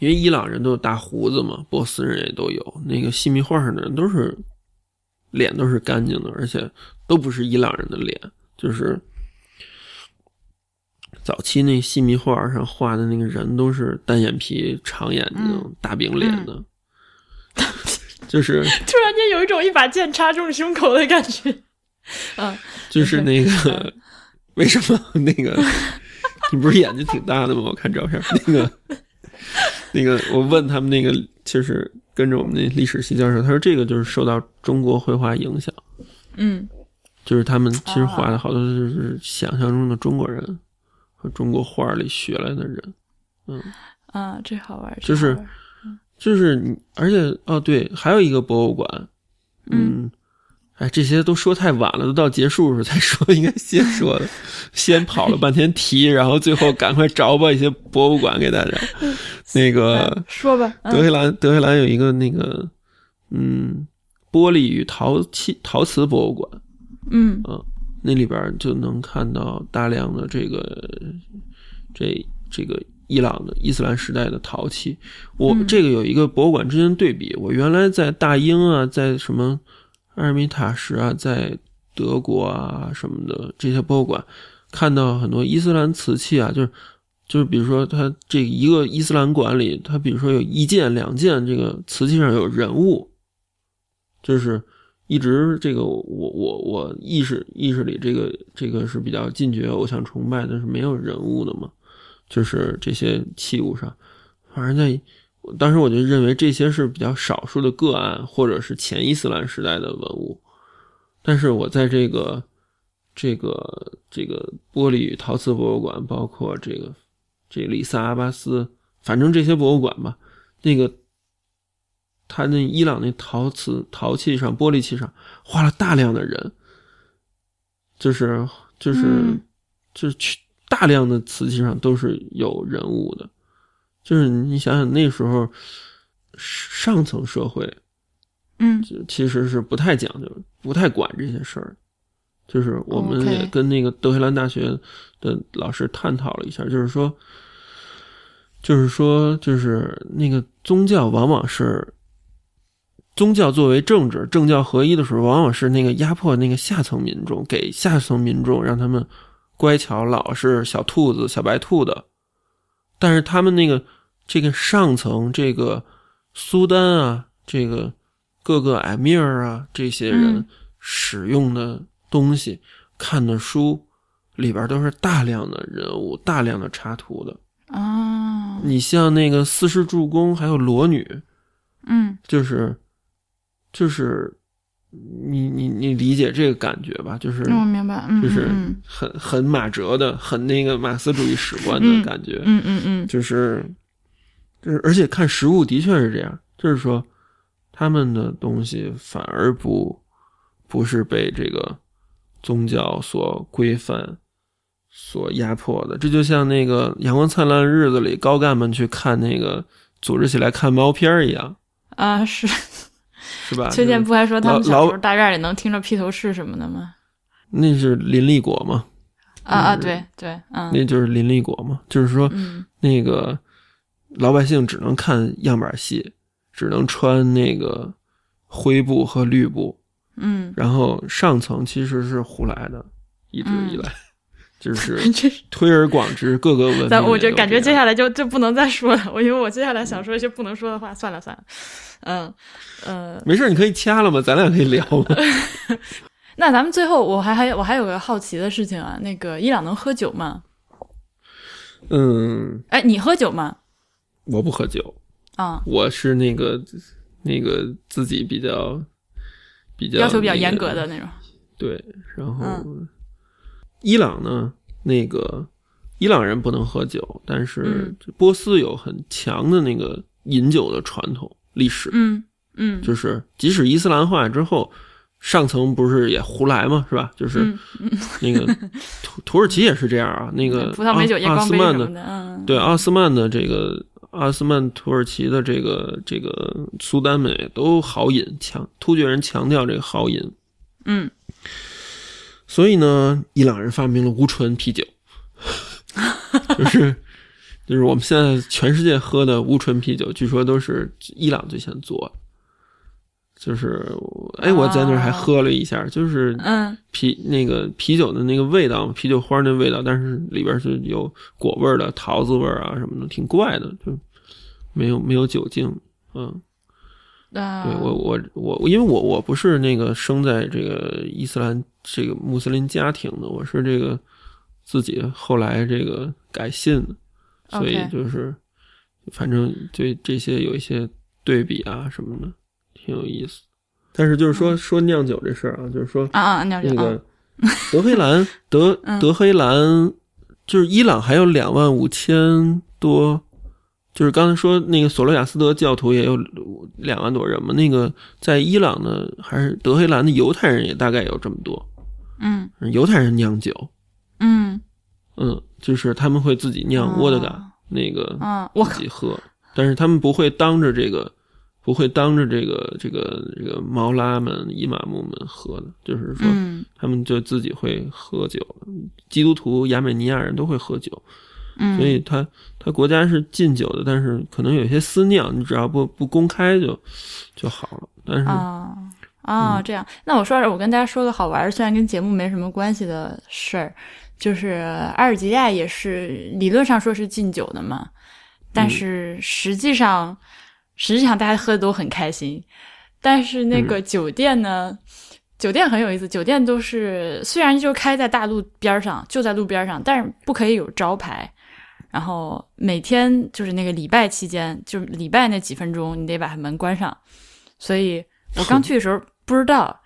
[SPEAKER 2] 因为伊朗人都有大胡子嘛，波斯人也都有。那个细密画上的人都是脸都是干净的，而且都不是伊朗人的脸，就是早期那细密画上画的那个人都是单眼皮、长眼睛、
[SPEAKER 1] 嗯。
[SPEAKER 2] 大饼脸的，就是
[SPEAKER 1] 突然间有一种一把剑插中胸口的感觉。嗯，
[SPEAKER 2] 就是那个为什么那个你不是眼睛挺大的吗？我看照片。那个。那个，我问他们那个，就是跟着我们那历史系教授，他说这个就是受到中国绘画影响，
[SPEAKER 1] 嗯。
[SPEAKER 2] 就是他们其实画的好多就是想象中的中国人和中国画里学来的人，嗯
[SPEAKER 1] 啊，这好玩，这
[SPEAKER 2] 就是就是你，而且哦对，还有一个博物馆，嗯，哎，这些都说太晚了，都到结束的时候才说，应该先说的，先跑了半天题，然后最后赶快找吧一些博物馆给大家，那个
[SPEAKER 1] 嗯说吧，嗯。
[SPEAKER 2] 德黑兰，德黑兰有一个那个，嗯，玻璃与陶器陶瓷博物馆，
[SPEAKER 1] 嗯。
[SPEAKER 2] 嗯那里边就能看到大量的这个这这个伊朗的伊斯兰时代的陶器。我、
[SPEAKER 1] 嗯
[SPEAKER 2] 这个有一个博物馆之间对比，我原来在大英啊，在什么阿尔米塔什啊，在德国啊什么的这些博物馆，看到很多伊斯兰瓷器啊，就是就是比如说它这一个伊斯兰馆里，它比如说有一件两件这个瓷器上有人物，就是一直这个我我我意识意识里这个这个是比较禁绝偶像崇拜的，是没有人物的嘛，就是这些器物上，反正在当时我就认为这些是比较少数的个案，或者是前伊斯兰时代的文物。但是我在这个这个这个玻璃与陶瓷博物馆，包括这个这里萨阿巴斯，反正这些博物馆吧，那个他那伊朗那陶瓷陶器上、玻璃器上画了大量的人，就是就是、
[SPEAKER 1] 嗯
[SPEAKER 2] 就是去大量的瓷器上都是有人物的，就是你想想那时候上层社会。
[SPEAKER 1] 嗯
[SPEAKER 2] 其实是不太讲究，不太管这些事儿。就是我们也跟那个德黑兰大学的老师探讨了一下，就是说，就是说，就是那个宗教往往是宗教作为政治政教合一的时候，往往是那个压迫那个下层民众，给下层民众让他们乖巧老实、小兔子、小白兔的。但是他们那个这个上层这个苏丹啊，这个各个埃米尔啊，这些人
[SPEAKER 1] 嗯
[SPEAKER 2] 使用的东西、看的书里边都是大量的人物、大量的插图的。
[SPEAKER 1] 啊，
[SPEAKER 2] 你像那个四世助攻，还有裸女，
[SPEAKER 1] 嗯
[SPEAKER 2] 就是就是你你你理解这个感觉吧？就是
[SPEAKER 1] 嗯，我明白，嗯
[SPEAKER 2] 就是
[SPEAKER 1] 嗯
[SPEAKER 2] 很很马哲的，很那个马克思主义史观
[SPEAKER 1] 嗯
[SPEAKER 2] 的感觉。
[SPEAKER 1] 嗯嗯嗯
[SPEAKER 2] 就是就是，而且看实物的确是这样，就是说他们的东西反而不不是被这个宗教所规范、所压迫的。这就像那个《阳光灿烂的日子》里高干们去看那个组织起来看猫片儿一样，
[SPEAKER 1] 啊是。
[SPEAKER 2] 是吧？
[SPEAKER 1] 崔健不还说他们小时候大院里能听着披头士什么的吗？
[SPEAKER 2] 那是林立果吗？
[SPEAKER 1] 啊啊，
[SPEAKER 2] 嗯
[SPEAKER 1] 对对，嗯
[SPEAKER 2] 那就是林立果嘛？就是说，
[SPEAKER 1] 嗯
[SPEAKER 2] 那个老百姓只能看样板戏，只能穿那个灰布和绿布，
[SPEAKER 1] 嗯，
[SPEAKER 2] 然后上层其实是胡来的，一直以来、就 是推而广之，各个文
[SPEAKER 1] 我就感觉接下来就就不能再说了，我因为我接下来想说一些不能说的话，算了算了，嗯呃，
[SPEAKER 2] 没事，你可以掐了嘛，咱俩可以聊嘛。
[SPEAKER 1] 那咱们最后我还还我还有个好奇的事情啊，那个伊朗能喝酒吗？
[SPEAKER 2] 嗯，
[SPEAKER 1] 哎，你喝酒吗？
[SPEAKER 2] 我不喝酒，
[SPEAKER 1] 啊、
[SPEAKER 2] 我是那个那个自己比较比较
[SPEAKER 1] 要求比较严格的那种。
[SPEAKER 2] 对，然后、
[SPEAKER 1] 嗯
[SPEAKER 2] 伊朗呢，那个伊朗人不能喝酒，但是
[SPEAKER 1] 嗯。
[SPEAKER 2] 波斯有很强的那个饮酒的传统历史，
[SPEAKER 1] 嗯嗯，
[SPEAKER 2] 就是即使伊斯兰化之后，上层不是也胡来嘛，是吧？就是
[SPEAKER 1] 嗯。
[SPEAKER 2] 那个土 土耳其也是这样啊，那个
[SPEAKER 1] 葡萄美酒夜
[SPEAKER 2] 奥
[SPEAKER 1] 光
[SPEAKER 2] 斯曼的
[SPEAKER 1] 杯什么的，嗯，
[SPEAKER 2] 对奥斯曼的这个奥斯曼土耳其的这个这个苏丹们也都好饮，强突厥人强调这个好饮，
[SPEAKER 1] 嗯
[SPEAKER 2] 所以呢，伊朗人发明了无醇啤酒，就是就是我们现在全世界喝的无醇啤酒，据说都是伊朗最先做的。就是，哎，我在那儿还喝了一下，就是
[SPEAKER 1] 嗯
[SPEAKER 2] 啤那个啤酒的那个味道，啤酒花那味道，但是里边是有果味儿的，桃子味儿啊什么的，挺怪的，就没有没有酒精，嗯。
[SPEAKER 1] 啊，
[SPEAKER 2] 对我我我，因为我我不是那个生在这个伊斯兰这个穆斯林家庭的，我是这个自己后来这个改信的，所以就是反正对这些有一些对比啊什么的，挺有意思。但是就是说说酿酒这事儿啊，就是说
[SPEAKER 1] 啊啊，
[SPEAKER 2] 酿
[SPEAKER 1] 酒那
[SPEAKER 2] 个 德黑兰德
[SPEAKER 1] 嗯。
[SPEAKER 2] 德黑兰就是伊朗还有两万五千多，就是刚才说那个索罗亚斯德教徒也有两万多人嘛，那个在伊朗呢还是德黑兰的犹太人也大概有这么多，
[SPEAKER 1] 嗯。
[SPEAKER 2] 犹太人酿酒，
[SPEAKER 1] 嗯。
[SPEAKER 2] 嗯，就是他们会自己酿沃德嘎
[SPEAKER 1] 啊
[SPEAKER 2] 那个
[SPEAKER 1] 啊，我
[SPEAKER 2] 自己，喝，但是他们不会当着这个。不会当着这个这个这个毛拉们、伊玛目们喝的，就是说，
[SPEAKER 1] 嗯。
[SPEAKER 2] 他们就自己会喝酒，基督徒、亚美尼亚人都会喝酒，
[SPEAKER 1] 嗯，
[SPEAKER 2] 所以他他国家是禁酒的，但是可能有些私酿，你只要不不公开就就好了。但是
[SPEAKER 1] 啊啊，
[SPEAKER 2] 嗯。
[SPEAKER 1] 这样，那我说我跟大家说个好玩儿，虽然跟节目没什么关系的事儿，就是阿尔及利亚也是理论上说是禁酒的嘛，但
[SPEAKER 2] 嗯。
[SPEAKER 1] 是实际上、实际上大家喝的都很开心，但是那个酒店呢，酒店很有意思，酒店都是虽然就开在大路边上，就在路边上，但是不可以有招牌。然后每天就是那个礼拜期间，就是礼拜那几分钟，你得把它门关上。所以我刚去的时候不知道，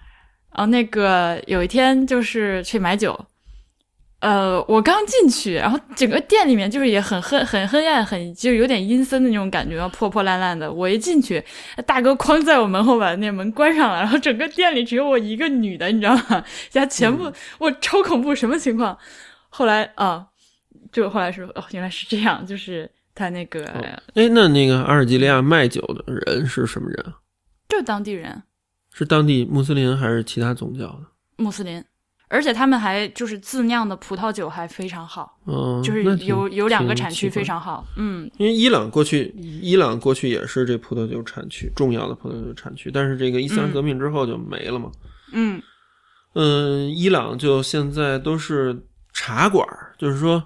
[SPEAKER 1] 然后那个有一天就是去买酒，呃，我刚进去，然后整个店里面就是也很黑、很黑暗、很就是有点阴森的那种感觉，破破烂烂的。我一进去，大哥哐在我门后把那门关上了，然后整个店里只有我一个女的，你知道吗？家全部、我超恐怖，什么情况？后来啊，就后来说哦，原来是这样，就是他那个、
[SPEAKER 2] 哎，那那个阿尔及利亚卖酒的人是什么人啊？
[SPEAKER 1] 就当地人
[SPEAKER 2] 是当地穆斯林还是其他宗教的？
[SPEAKER 1] 穆斯林。而且他们还就是自酿的葡萄酒还非常好，
[SPEAKER 2] 嗯，
[SPEAKER 1] 就是有有两个产区非常好，嗯
[SPEAKER 2] 因为伊朗过去，伊朗过去也是这葡萄酒产区重要的葡萄酒产区，但是这个伊斯兰
[SPEAKER 1] 嗯
[SPEAKER 2] 革命之后就没了嘛。
[SPEAKER 1] 嗯
[SPEAKER 2] 嗯，伊朗就现在都是茶馆儿，就是说，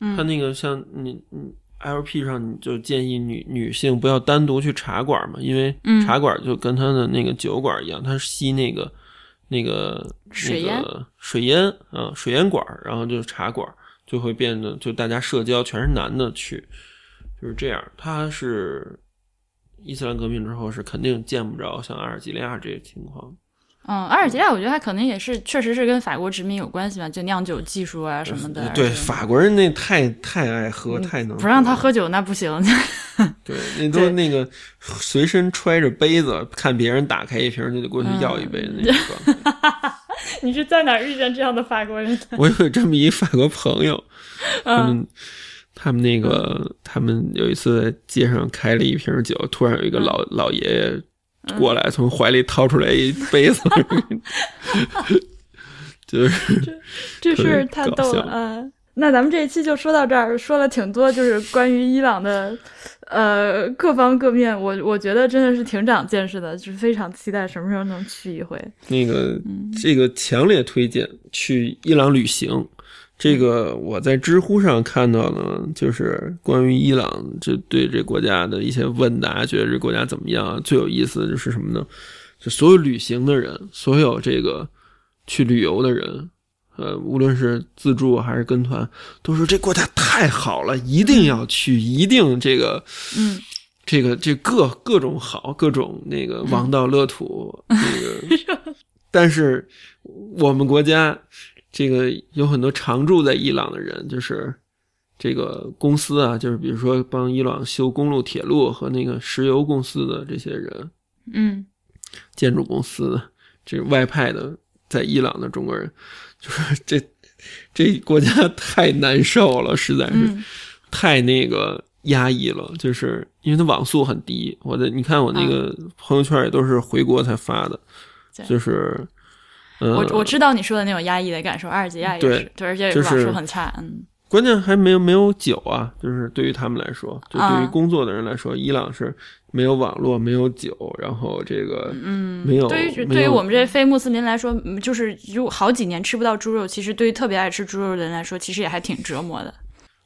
[SPEAKER 1] 嗯
[SPEAKER 2] 他那个像你你 LP 上你就建议女女性不要单独去茶馆嘛，因为
[SPEAKER 1] 嗯
[SPEAKER 2] 茶馆就跟他的那个酒馆一样，它是吸那个那个
[SPEAKER 1] 水烟
[SPEAKER 2] 那个水烟啊水烟管儿，然后就是茶馆儿就会变得就大家社交全是男的去，就是这样。他是伊斯兰革命之后是肯定见不着像阿尔及利亚这些情况。
[SPEAKER 1] 嗯，阿尔及利亚我觉得它可能也是确实是跟法国殖民有关系吧，就酿酒技术啊什么的。
[SPEAKER 2] 对，法国人那太太爱喝，
[SPEAKER 1] 嗯
[SPEAKER 2] 太能
[SPEAKER 1] 不让他喝酒那不行。
[SPEAKER 2] 对，那都
[SPEAKER 1] 对
[SPEAKER 2] 那个随身揣着杯子，看别人打开一瓶就得过去要一杯的那种状态。
[SPEAKER 1] 你是在哪儿遇见这样的法国人的？
[SPEAKER 2] 我有这么一法国朋友，他
[SPEAKER 1] 嗯
[SPEAKER 2] 们他们那个他们有一次在街上开了一瓶酒，突然有一个老
[SPEAKER 1] 嗯
[SPEAKER 2] 老爷爷过来，从怀里掏出来一杯子，就是
[SPEAKER 1] 这事儿太逗了
[SPEAKER 2] 搞笑
[SPEAKER 1] 啊！那咱们这一期就说到这儿，说了挺多，就是关于伊朗的，呃，各方各面，我我觉得真的是挺长见识的，就是非常期待什么时候能去一回。
[SPEAKER 2] 那个
[SPEAKER 1] 嗯
[SPEAKER 2] 这个强烈推荐去伊朗旅行。这个我在知乎上看到呢，就是关于伊朗这对这国家的一些问答，觉得这国家怎么样？最有意思的就是什么呢？就所有旅行的人，所有这个去旅游的人，呃，无论是自助还是跟团，都说这国家太好了，一定要去，一定这个
[SPEAKER 1] 嗯，
[SPEAKER 2] 这个这各各种好，各种那个王道乐土，那个，但是我们国家这个有很多常住在伊朗的人，就是这个公司啊，就是比如说帮伊朗修公路、铁路和那个石油公司的这些人，
[SPEAKER 1] 嗯
[SPEAKER 2] 建筑公司的这外派的在伊朗的中国人，就是这这国家太难受了，实在是。
[SPEAKER 1] 嗯
[SPEAKER 2] 太那个压抑了，就是因为它网速很低。我的你看我那个朋友圈也都是回国才发的，
[SPEAKER 1] 对
[SPEAKER 2] 就是，嗯、
[SPEAKER 1] 我我知道你说的那种压抑的感受，阿尔及利亚也是，对，而且
[SPEAKER 2] 就是
[SPEAKER 1] 网速很差，嗯。
[SPEAKER 2] 关键还没有没有酒啊，就是对于他们来说，就对于
[SPEAKER 1] 啊。
[SPEAKER 2] 工作的人来说，伊朗是没有网络、没有酒，然后这个
[SPEAKER 1] 嗯，
[SPEAKER 2] 没有
[SPEAKER 1] 对于对于我们这些非穆斯林来说，嗯就是如好几年吃不到猪肉，其实对于特别爱吃猪肉的人来说，其实也还挺折磨的。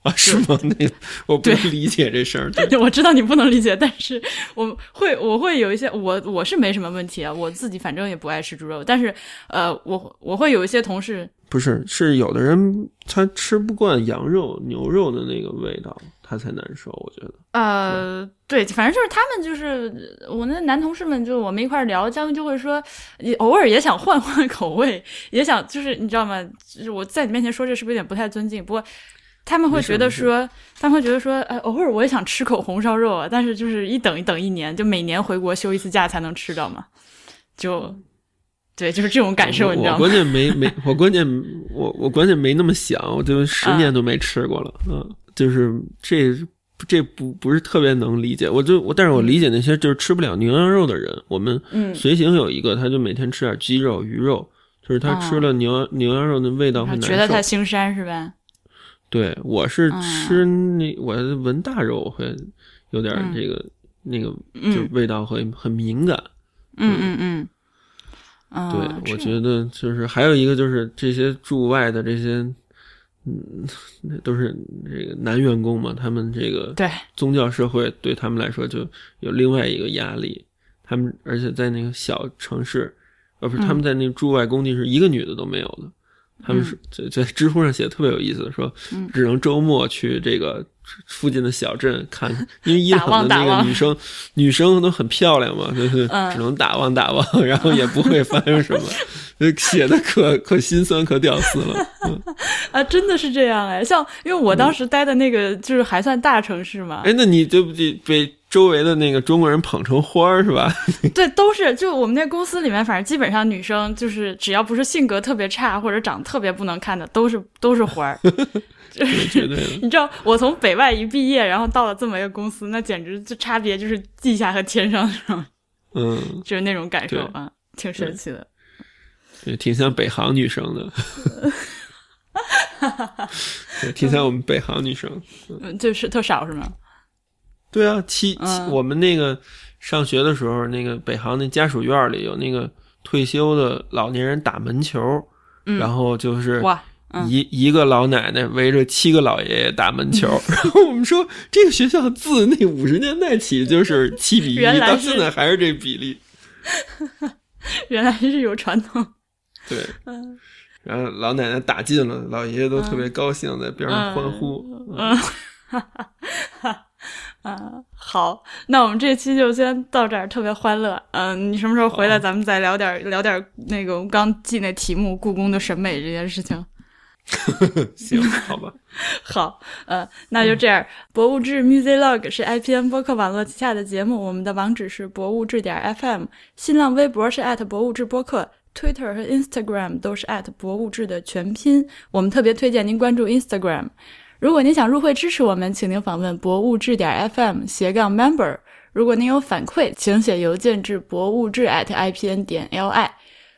[SPEAKER 2] 啊是吗？那我不
[SPEAKER 1] 对
[SPEAKER 2] 理解这事儿，对
[SPEAKER 1] 我知道你不能理解，但是我会我会有一些我我是没什么问题啊，我自己反正也不爱吃猪肉，但是呃，我我会有一些同事，
[SPEAKER 2] 不是是有的人他吃不惯羊肉、牛肉的那个味道，他才难受，我觉得。
[SPEAKER 1] 呃，对，反正就是他们就是我那男同事们，就我们一块儿聊，他们就会说，也偶尔也想换换口味，也想就是你知道吗？就是我在你面前说这是不是有点不太尊敬？不过。他们会觉得说，他们会觉得说，呃，偶尔我也想吃口红烧肉啊，但是就是一等一等一年，就每年回国休一次假才能吃到嘛，就，对，就是这种感受，你知道吗？
[SPEAKER 2] 我关键没没，我关键我我关键没那么想，我就十年都没吃过了，嗯，就是这这不不是特别能理解，我就我但是我理解那些就是吃不了牛羊肉的人，我们
[SPEAKER 1] 嗯，
[SPEAKER 2] 随行有一个，他就每天吃点鸡肉、鱼肉，就是他吃了牛、牛羊肉的味道会难
[SPEAKER 1] 觉得它
[SPEAKER 2] 受。
[SPEAKER 1] 腥膻是吧？
[SPEAKER 2] 对我是
[SPEAKER 1] 嗯。
[SPEAKER 2] 吃那我闻大肉会有点这个、那个，就
[SPEAKER 1] 嗯
[SPEAKER 2] 味道会很敏感。
[SPEAKER 1] 嗯嗯嗯，啊，
[SPEAKER 2] 对，我觉得就是还有一个就是这些驻外的这些，嗯，那都是这个男员工嘛，他们这个
[SPEAKER 1] 对。
[SPEAKER 2] 宗教社会对他们来说就有另外一个压力，他们而且在那个小城市，呃，不是他们在那个驻外工地是一个女的都没有的。他们是在在知乎上写的特别有意思，说只能周末去这个附近的小镇看，因为伊朗的那个女生女生都很漂亮嘛，就是只能打望打望，然后也不会发生什么，写的可可心酸可屌丝了。
[SPEAKER 1] 啊，真的是这样哎，像因为我当时待的那个就是还算大城市嘛，
[SPEAKER 2] 哎，那你对不对？被周围的那个中国人捧成花儿是吧？
[SPEAKER 1] 对，都是就我们那公司里面，反正基本上女生就是只要不是性格特别差或者长得特别不能看的，都是都是花儿。你知道，我从北外一毕业，然后到了这么一个公司，那简直就差别就是地下和天上？
[SPEAKER 2] 嗯，
[SPEAKER 1] 就是那种感受啊，挺神奇的。
[SPEAKER 2] 也挺像北航女生的，挺像我们北航女生。
[SPEAKER 1] 嗯，就是特少是吗？
[SPEAKER 2] 对啊，七七，我们那个上学的时候，那个北航那家属院里有那个退休的老年人打门球，然后就是
[SPEAKER 1] 哇，
[SPEAKER 2] 一一个老奶奶围着七个老爷爷打门球。然后我们说，这个学校自那五十年代起就是七比一，到现在还是这比例。
[SPEAKER 1] 原来是有传统。
[SPEAKER 2] 对，嗯然后老奶奶打进了，老爷爷都特别高兴，在边上欢呼。
[SPEAKER 1] 嗯。啊，好，那我们这期就先到这儿，特别欢乐。嗯，你什么时候回来，咱们再聊点聊点那个我们刚记那题目，故宫的审美这件事情。
[SPEAKER 2] 行，好吧。
[SPEAKER 1] 好，呃，那就这样。博物志 Music Log 是 IPN 播客网络旗下的节目，我们的网址是博物志点 FM，新浪微博是博物志播客，Twitter 和 Instagram 都是博物志的全拼。我们特别推荐您关注 Instagram。如果您想入会支持我们，请您访问博物志点 FM 斜杠 member。如果您有反馈，请写邮件至博物志 at ipn 点 li。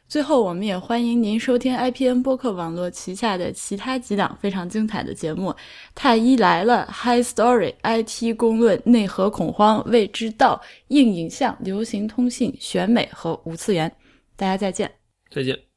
[SPEAKER 1] 最后，我们也欢迎您收听 IPN 播客网络旗下的其他几档非常精彩的节目：太医来了、High Story、IT 公论、内核恐慌、未知道、硬影像、流行通信、选美和无次元。大家再见，
[SPEAKER 2] 再见。